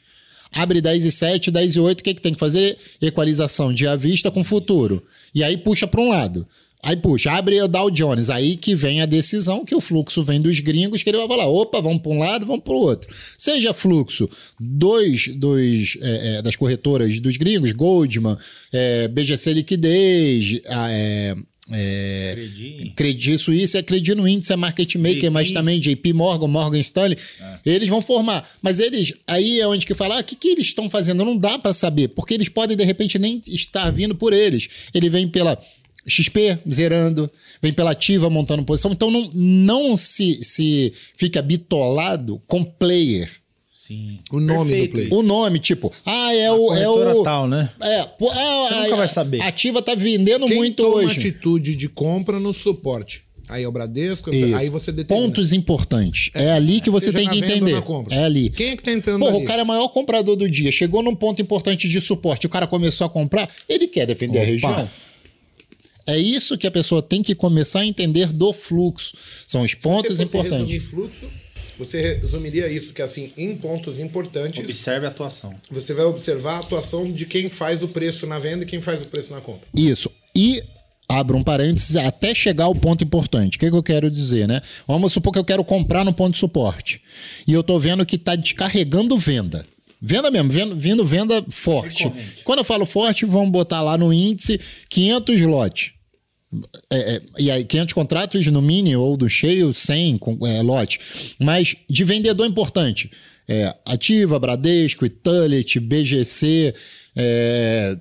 Abre 10 e 7, 10 e 8, o que, que tem que fazer? Equalização de à vista com futuro. E aí puxa para um lado. Aí puxa, abre o Dow Jones. Aí que vem a decisão, que o fluxo vem dos gringos, que ele vai falar: opa, vamos para um lado, vamos para o outro. Seja fluxo dos, dos, é, é, das corretoras dos gringos, Goldman, é, BGC Liquidez, é, é, Credi. Suíça é Credit no índice, é Market Maker, JP. mas também JP Morgan, Morgan Stanley. Eles vão formar. Mas eles, aí é onde que fala, ah, o que, que eles estão fazendo? Não dá para saber, porque eles podem, de repente, nem estar vindo por eles. Ele vem pela XP zerando, vem pela ativa montando posição. Então não, não se, se fica bitolado com player. Sim. O nome Perfeito do play. O nome, tipo, ah, é o. É o tal, né? É, pô, ah, Você a- nunca vai saber. A ativa tá vendendo Quem muito toma hoje. atitude de compra no suporte? aí é o Bradesco, Isso. aí você determina. Pontos importantes. É, ali que você Seja tem que ou entender. É ali. Quem é que tá entrando Porra, ali? o cara é o maior comprador do dia. Chegou num ponto importante de suporte, o cara começou a comprar, ele quer defender a Opa. região. É isso que a pessoa tem que começar a entender do fluxo. São os pontos Se você fosse importantes. resumir fluxo, você resumiria isso, que assim, em pontos importantes, Observe a atuação. você vai observar a atuação de quem faz o preço na venda e quem faz o preço na compra. Isso. E abro um parênteses até chegar ao ponto importante. O que, que eu quero dizer, né? Vamos supor que eu quero comprar no ponto de suporte. E eu tô vendo que tá descarregando venda. Venda mesmo, vendo, vindo venda forte. Recorrente. Quando eu falo forte, vamos botar lá no índice 500 lote. É, é, e aí, 500 contratos no mini ou do cheio, 100 com, é, lote. Mas de vendedor importante. É, Ativa, Bradesco, Italit, BGC, é,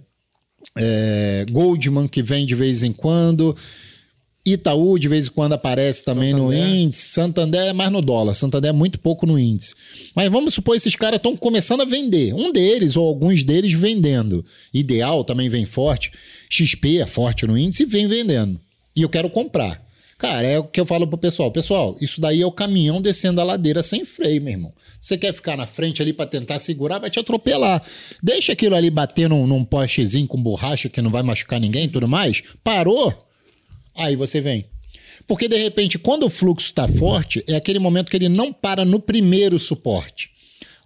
é, Goldman, que vem de vez em quando. Itaú, de vez em quando aparece também no Santander. índice. Santander é mais no dólar. Santander é muito pouco no índice. Mas vamos supor que esses caras estão começando a vender. Um deles ou alguns deles vendendo. Ideal também vem forte. XP é forte no índice e vem vendendo. E eu quero comprar. Cara, é o que eu falo pro pessoal. Pessoal, isso daí é o caminhão descendo a ladeira sem freio, meu irmão. Você quer ficar na frente ali pra tentar segurar, vai te atropelar. Deixa aquilo ali bater num, num postezinho com borracha que não vai machucar ninguém e tudo mais. Parou, Aí você vem. Porque de repente, quando o fluxo está forte, é aquele momento que ele não para no primeiro suporte.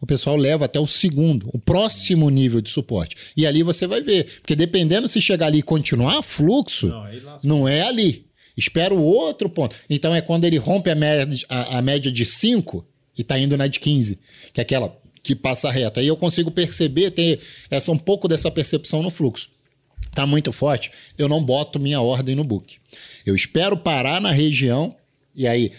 O pessoal leva até o segundo, o próximo nível de suporte. E ali você vai ver. Porque dependendo se chegar ali e continuar fluxo, Não, não, é ali. Espera o outro ponto. Então é quando ele rompe a média, a, a média de 5 e está indo na de 15, que é aquela que passa reto. Aí eu consigo perceber, ter essa, um pouco dessa percepção no fluxo tá muito forte, eu não boto minha ordem no book. Eu espero parar na região e aí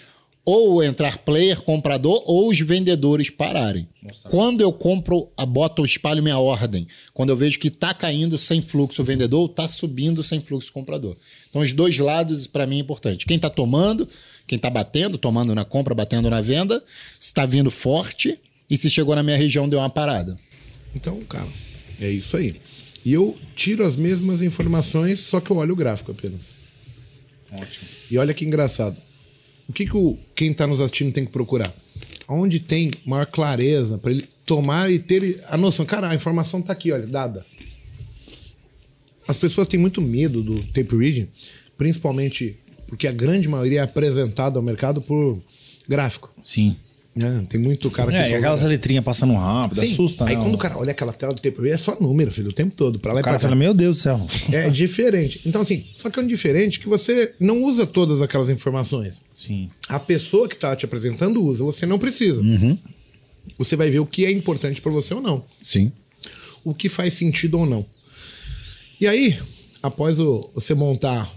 ou entrar player, comprador ou os vendedores pararem. Quando eu compro, a boto, espalho minha ordem. Quando eu vejo que tá caindo sem fluxo o vendedor, tá subindo sem fluxo comprador. Então os dois lados para mim é importante. Quem tá tomando, quem tá batendo, tomando na compra, batendo na venda, se tá vindo forte e se chegou na minha região deu uma parada. Então, cara, é isso aí. E eu tiro as mesmas informações, só que eu olho o gráfico apenas. Ótimo. E olha que engraçado. O que, que o, quem está nos assistindo tem que procurar? Onde tem maior clareza para ele tomar e ter a noção. Cara, a informação tá aqui, olha, dada. As pessoas têm muito medo do tape reading, principalmente porque a grande maioria é apresentada ao mercado por gráfico. Sim. Né? Tem muito cara que É, só aquelas letrinhas passando rápido, Sim. assusta, Aí né? quando o cara olha aquela tela do reading, é só número, filho, o tempo todo. Pra lá O e pra cara cá. fala, meu Deus do céu. É diferente. Então, assim, só que é um diferente que você não usa todas aquelas informações. Sim. A pessoa que está te apresentando usa, você não precisa. Você vai ver o que é importante para você ou não. Sim. O que faz sentido ou não. E aí, após o- você montar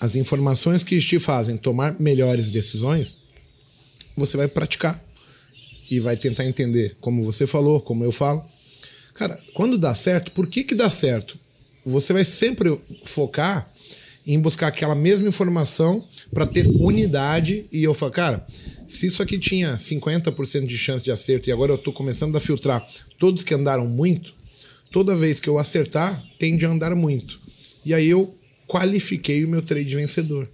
as informações que te fazem tomar melhores decisões, você vai praticar. E vai tentar entender, como você falou, como eu falo. Cara, quando dá certo, por que que dá certo? Você vai sempre focar em buscar aquela mesma informação para ter unidade. E eu falo, cara, se isso aqui tinha 50% de chance de acerto e agora eu tô começando a filtrar todos que andaram muito, toda vez que eu acertar, tende a andar muito. E aí eu qualifiquei o meu trade vencedor.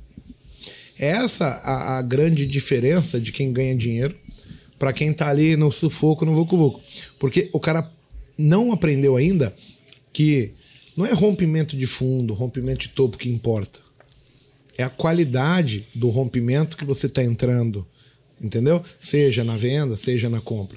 Essa a, a grande diferença de quem ganha dinheiro para quem tá ali no sufoco, no vucu vucu. Porque o cara não aprendeu ainda que não é rompimento de fundo, rompimento de topo que importa. É a qualidade do rompimento que você está entrando, entendeu? Seja na venda, seja na compra.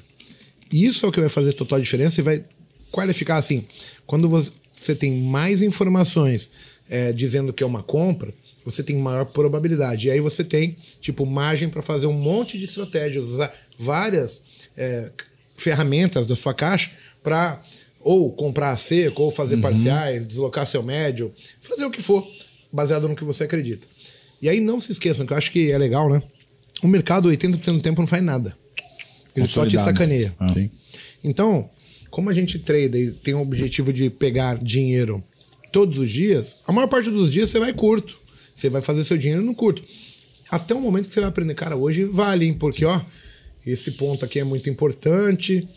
Isso é o que vai fazer total diferença e vai qualificar assim. Quando você tem mais informações é, dizendo que é uma compra, você tem maior probabilidade. E aí você tem, tipo, margem para fazer um monte de estratégias, usar várias é, ferramentas da sua caixa para ou comprar a seco, ou fazer parciais, deslocar seu médio, fazer o que for, baseado no que você acredita. E aí não se esqueçam, que eu acho que é legal, né? O mercado, 80% do tempo, não faz nada. Ele só te Consolidado. sacaneia. Ah. Sim. Então, como a gente trade e tem o objetivo de pegar dinheiro todos os dias, a maior parte dos dias você vai curto. Você vai fazer seu dinheiro no curto. Até o momento que você vai aprender, cara, hoje vale, hein? Porque, ó, esse ponto aqui é muito importante.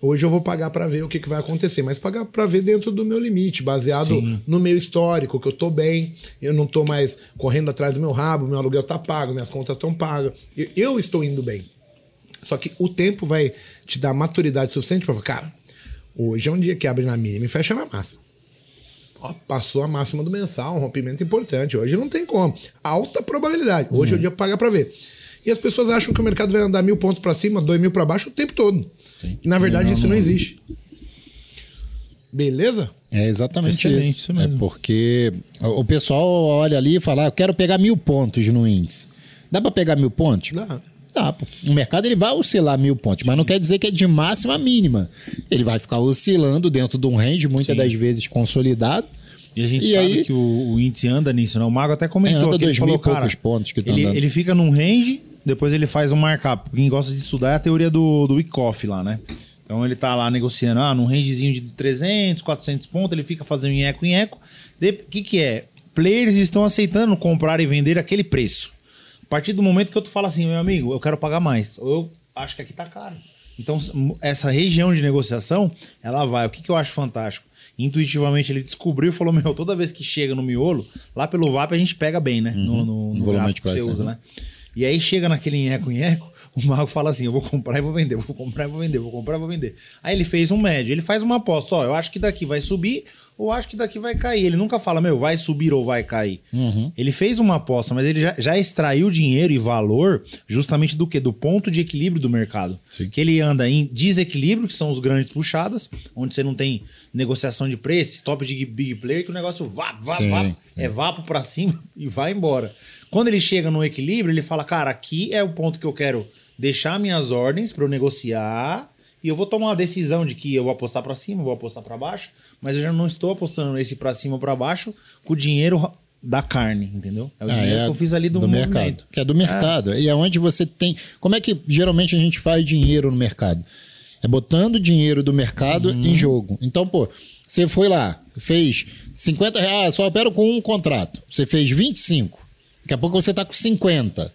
Hoje eu vou pagar para ver o que, que vai acontecer, mas pagar para ver dentro do meu limite, baseado Sim. no meu histórico, que eu tô bem, eu não tô mais correndo atrás do meu rabo, meu aluguel tá pago, minhas contas estão pagas. Eu, eu estou indo bem. Só que o tempo vai te dar maturidade suficiente para falar, cara, hoje é um dia que abre na mínima e fecha na máxima. Ó, passou a máxima do mensal, um rompimento importante. Hoje não tem como. Alta probabilidade. Hoje é o dia pra pagar pra ver. E as pessoas acham que o mercado vai andar mil pontos pra cima, dois mil pra baixo o tempo todo. E na verdade isso não existe. Beleza? É exatamente Excelente, isso. isso mesmo. É porque o pessoal olha ali e fala: ah, eu quero pegar mil pontos no índice. Dá pra pegar mil pontos? Dá. Dá, pô. O mercado ele vai oscilar mil pontos, mas não quer dizer que é de máxima a mínima. Ele vai ficar oscilando dentro de um range, muitas Sim. das vezes consolidado. E a gente E sabe aí- que o, o índice anda nisso, né? O Mago até comentou anda ele dois mil falou, poucos cara, pontos que tá ele, andando. ele fica num range, depois ele faz um markup. Quem gosta de estudar é a teoria do, do Wyckoff lá, né? Então ele tá lá negociando, ah, num rangezinho de 300, 400 pontos, ele fica fazendo nheco em eco. O que que é? Players estão aceitando comprar e vender aquele preço. A partir do momento que eu tu falo assim, meu amigo, eu quero pagar mais. Ou eu acho que aqui tá caro. Então, essa região de negociação, ela vai. O que, que eu acho fantástico? Intuitivamente ele descobriu e falou: Meu, toda vez que chega no miolo, lá pelo VAP a gente pega bem, né? No, no, no volume gráfico que você usa, uhum. né? E aí chega naquele nheco nheco, o mago fala assim: Eu vou comprar e vou vender, vou comprar e vou vender, vou comprar e vou vender. Aí ele fez um médio, ele faz uma aposta: Ó, eu acho que daqui vai subir ou acho que daqui vai cair. Ele nunca fala, meu, vai subir ou vai cair. Uhum. Ele fez uma aposta, mas ele já, já extraiu dinheiro e valor justamente do quê? Do ponto de equilíbrio do mercado. Que ele anda em desequilíbrio, que são os grandes puxadas, onde você não tem negociação de preço, top de big player, que o negócio vá, vá, Sim, vá, é vapo pra cima *laughs* e vai embora. Quando ele chega no equilíbrio, ele fala, cara, aqui é o ponto que eu quero deixar minhas ordens para eu negociar e eu vou tomar uma decisão de que eu vou apostar para cima, vou apostar para baixo, mas eu já não estou apostando nesse para cima ou para baixo com o dinheiro da carne, entendeu? É o Ah, dinheiro é que eu fiz ali do, do mercado. Que é do mercado. E é onde você tem. Como é que geralmente a gente faz dinheiro no mercado? É botando dinheiro do mercado Uhum. em jogo. Então, pô, você foi lá, fez 50 reais, só opero com um contrato. Você fez 25. Daqui a pouco você tá com 50.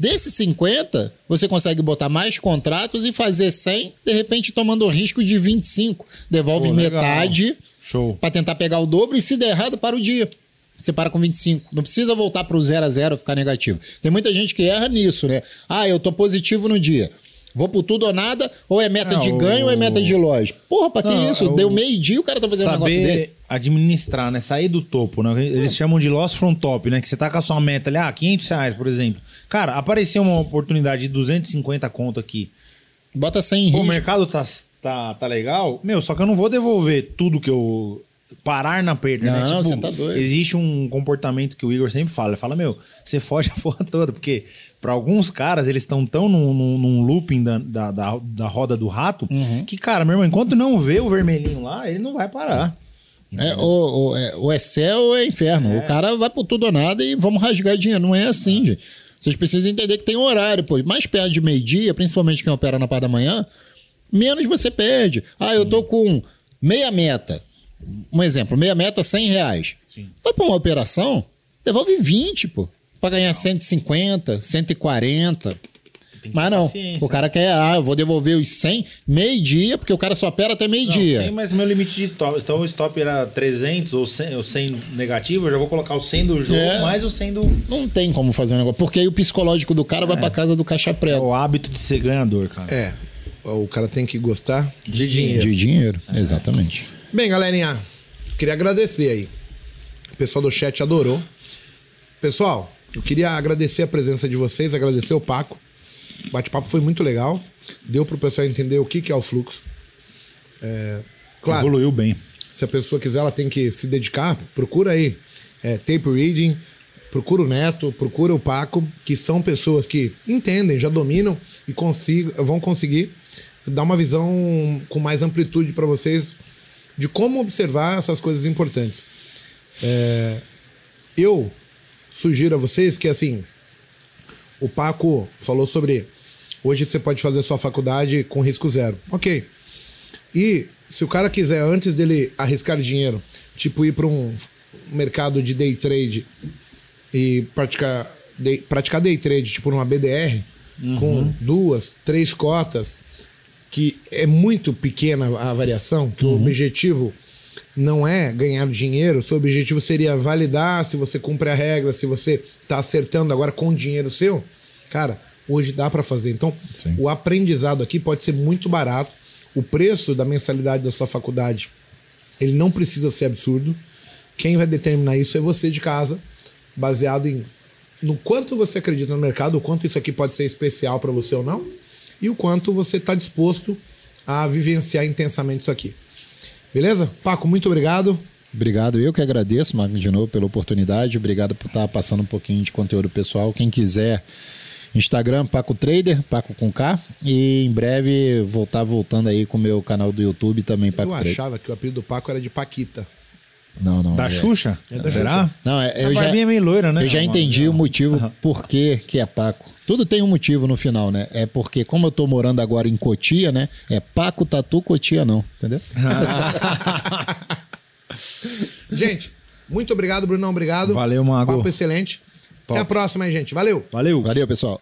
Desses 50, você consegue botar mais contratos e fazer 100, de repente tomando o risco de 25. Devolve Pô, metade para tentar pegar o dobro e se der errado, para o dia. Você para com 25. Não precisa voltar para o 0 a 0 ficar negativo. Tem muita gente que erra nisso, né? Ah, eu tô positivo no dia. Vou por tudo ou nada, ou é meta Não, de ganho o- ou é meta de loja. Porra, pra que Não, isso? o- Deu meio-dia o cara tá fazendo um negócio desse. Administrar, né? Sair do topo, né? Eles chamam de loss from top, né? Que você tá com a sua meta ali, ah, 500 reais, por exemplo. Cara, apareceu uma oportunidade de 250 conto aqui. Bota 100 Pô, o mercado tá, tá, tá legal. Meu, só que eu não vou devolver tudo que eu. Parar na perda, né? Não, você tá doido. Existe um comportamento que o Igor sempre fala. Ele fala, meu, você foge a porra toda. Porque pra alguns caras, eles estão tão num, num, num looping da, da, da, da roda do rato Uhum. que, cara, meu irmão, enquanto não vê o vermelhinho lá, ele não vai parar. É, o, o, é, o é céu ou é inferno. O cara vai por tudo ou nada e vamos rasgar dinheiro. Não é assim, gente. Vocês precisam entender que tem um horário, pô. Mais perto de meio-dia, principalmente quem opera na parte da manhã, menos você perde. Ah, eu tô com meia meta. Um exemplo, meia meta, 100 reais. Vai pra uma operação, devolve 20, pô. Pra ganhar 150, 140. Mas não, o cara quer, ah, eu vou devolver os 100 meio-dia, porque o cara só opera até Não, meio-dia. 100, mas meu limite de top. Então o stop era 300 ou 100, ou 100 negativo. Eu já vou colocar o 100 do jogo É. mais o 100 do. Não tem como fazer um negócio. Porque aí o psicológico do cara vai pra casa do caixa É prego. o hábito de ser ganhador, cara. É. O cara tem que gostar. De dinheiro. De dinheiro, exatamente. Bem, galerinha, queria agradecer aí. O pessoal do chat adorou. Pessoal, eu queria agradecer a presença de vocês, agradecer o Paco. O bate-papo foi muito legal. Deu pro pessoal entender o que, que é o fluxo. É, claro, Evoluiu bem. se a pessoa quiser, ela tem que se dedicar. Procura aí é, tape reading, procura o Neto, procura o Paco, que são pessoas que entendem, já dominam e consigo, vão conseguir dar uma visão com mais amplitude para vocês de como observar essas coisas importantes. É, eu sugiro a vocês que assim, o Paco falou sobre hoje você pode fazer sua faculdade com risco zero. Ok. E se o cara quiser, antes dele arriscar dinheiro, tipo ir para um mercado de day trade e praticar day, praticar day trade, tipo numa BDR, com duas, três cotas, que é muito pequena a variação, que o objetivo não é ganhar dinheiro, seu objetivo seria validar se você cumpre a regra, se você tá acertando agora com o dinheiro seu, cara, hoje dá para fazer. Então, o aprendizado aqui pode ser muito barato. O preço da mensalidade da sua faculdade, ele não precisa ser absurdo. Quem vai determinar isso é você de casa, baseado em no quanto você acredita no mercado, o quanto isso aqui pode ser especial para você ou não, e o quanto você está disposto a vivenciar intensamente isso aqui. Beleza? Paco, muito obrigado. Obrigado, eu que agradeço, Marco, de novo pela oportunidade. Obrigado por estar passando um pouquinho de conteúdo pessoal. Quem quiser, Instagram, Paco Trader, Paco com K. E em breve voltar voltando aí com o meu canal do YouTube também, Paco Eu Trader. achava que o apelido do Paco era de Paquita. Não, não. Da é- Xuxa? Será? Não, é, A eu já, é meio loira, né? eu já entendi o motivo por que, que é Paco. Tudo tem um motivo no final, né? É porque, como eu tô morando agora em Cotia, né? É Paco, Tatu, Cotia não, entendeu? *laughs* Gente, muito obrigado, Brunão. Obrigado. Valeu, Mago. Papo excelente. Até a próxima gente. Valeu. Valeu. Valeu, pessoal.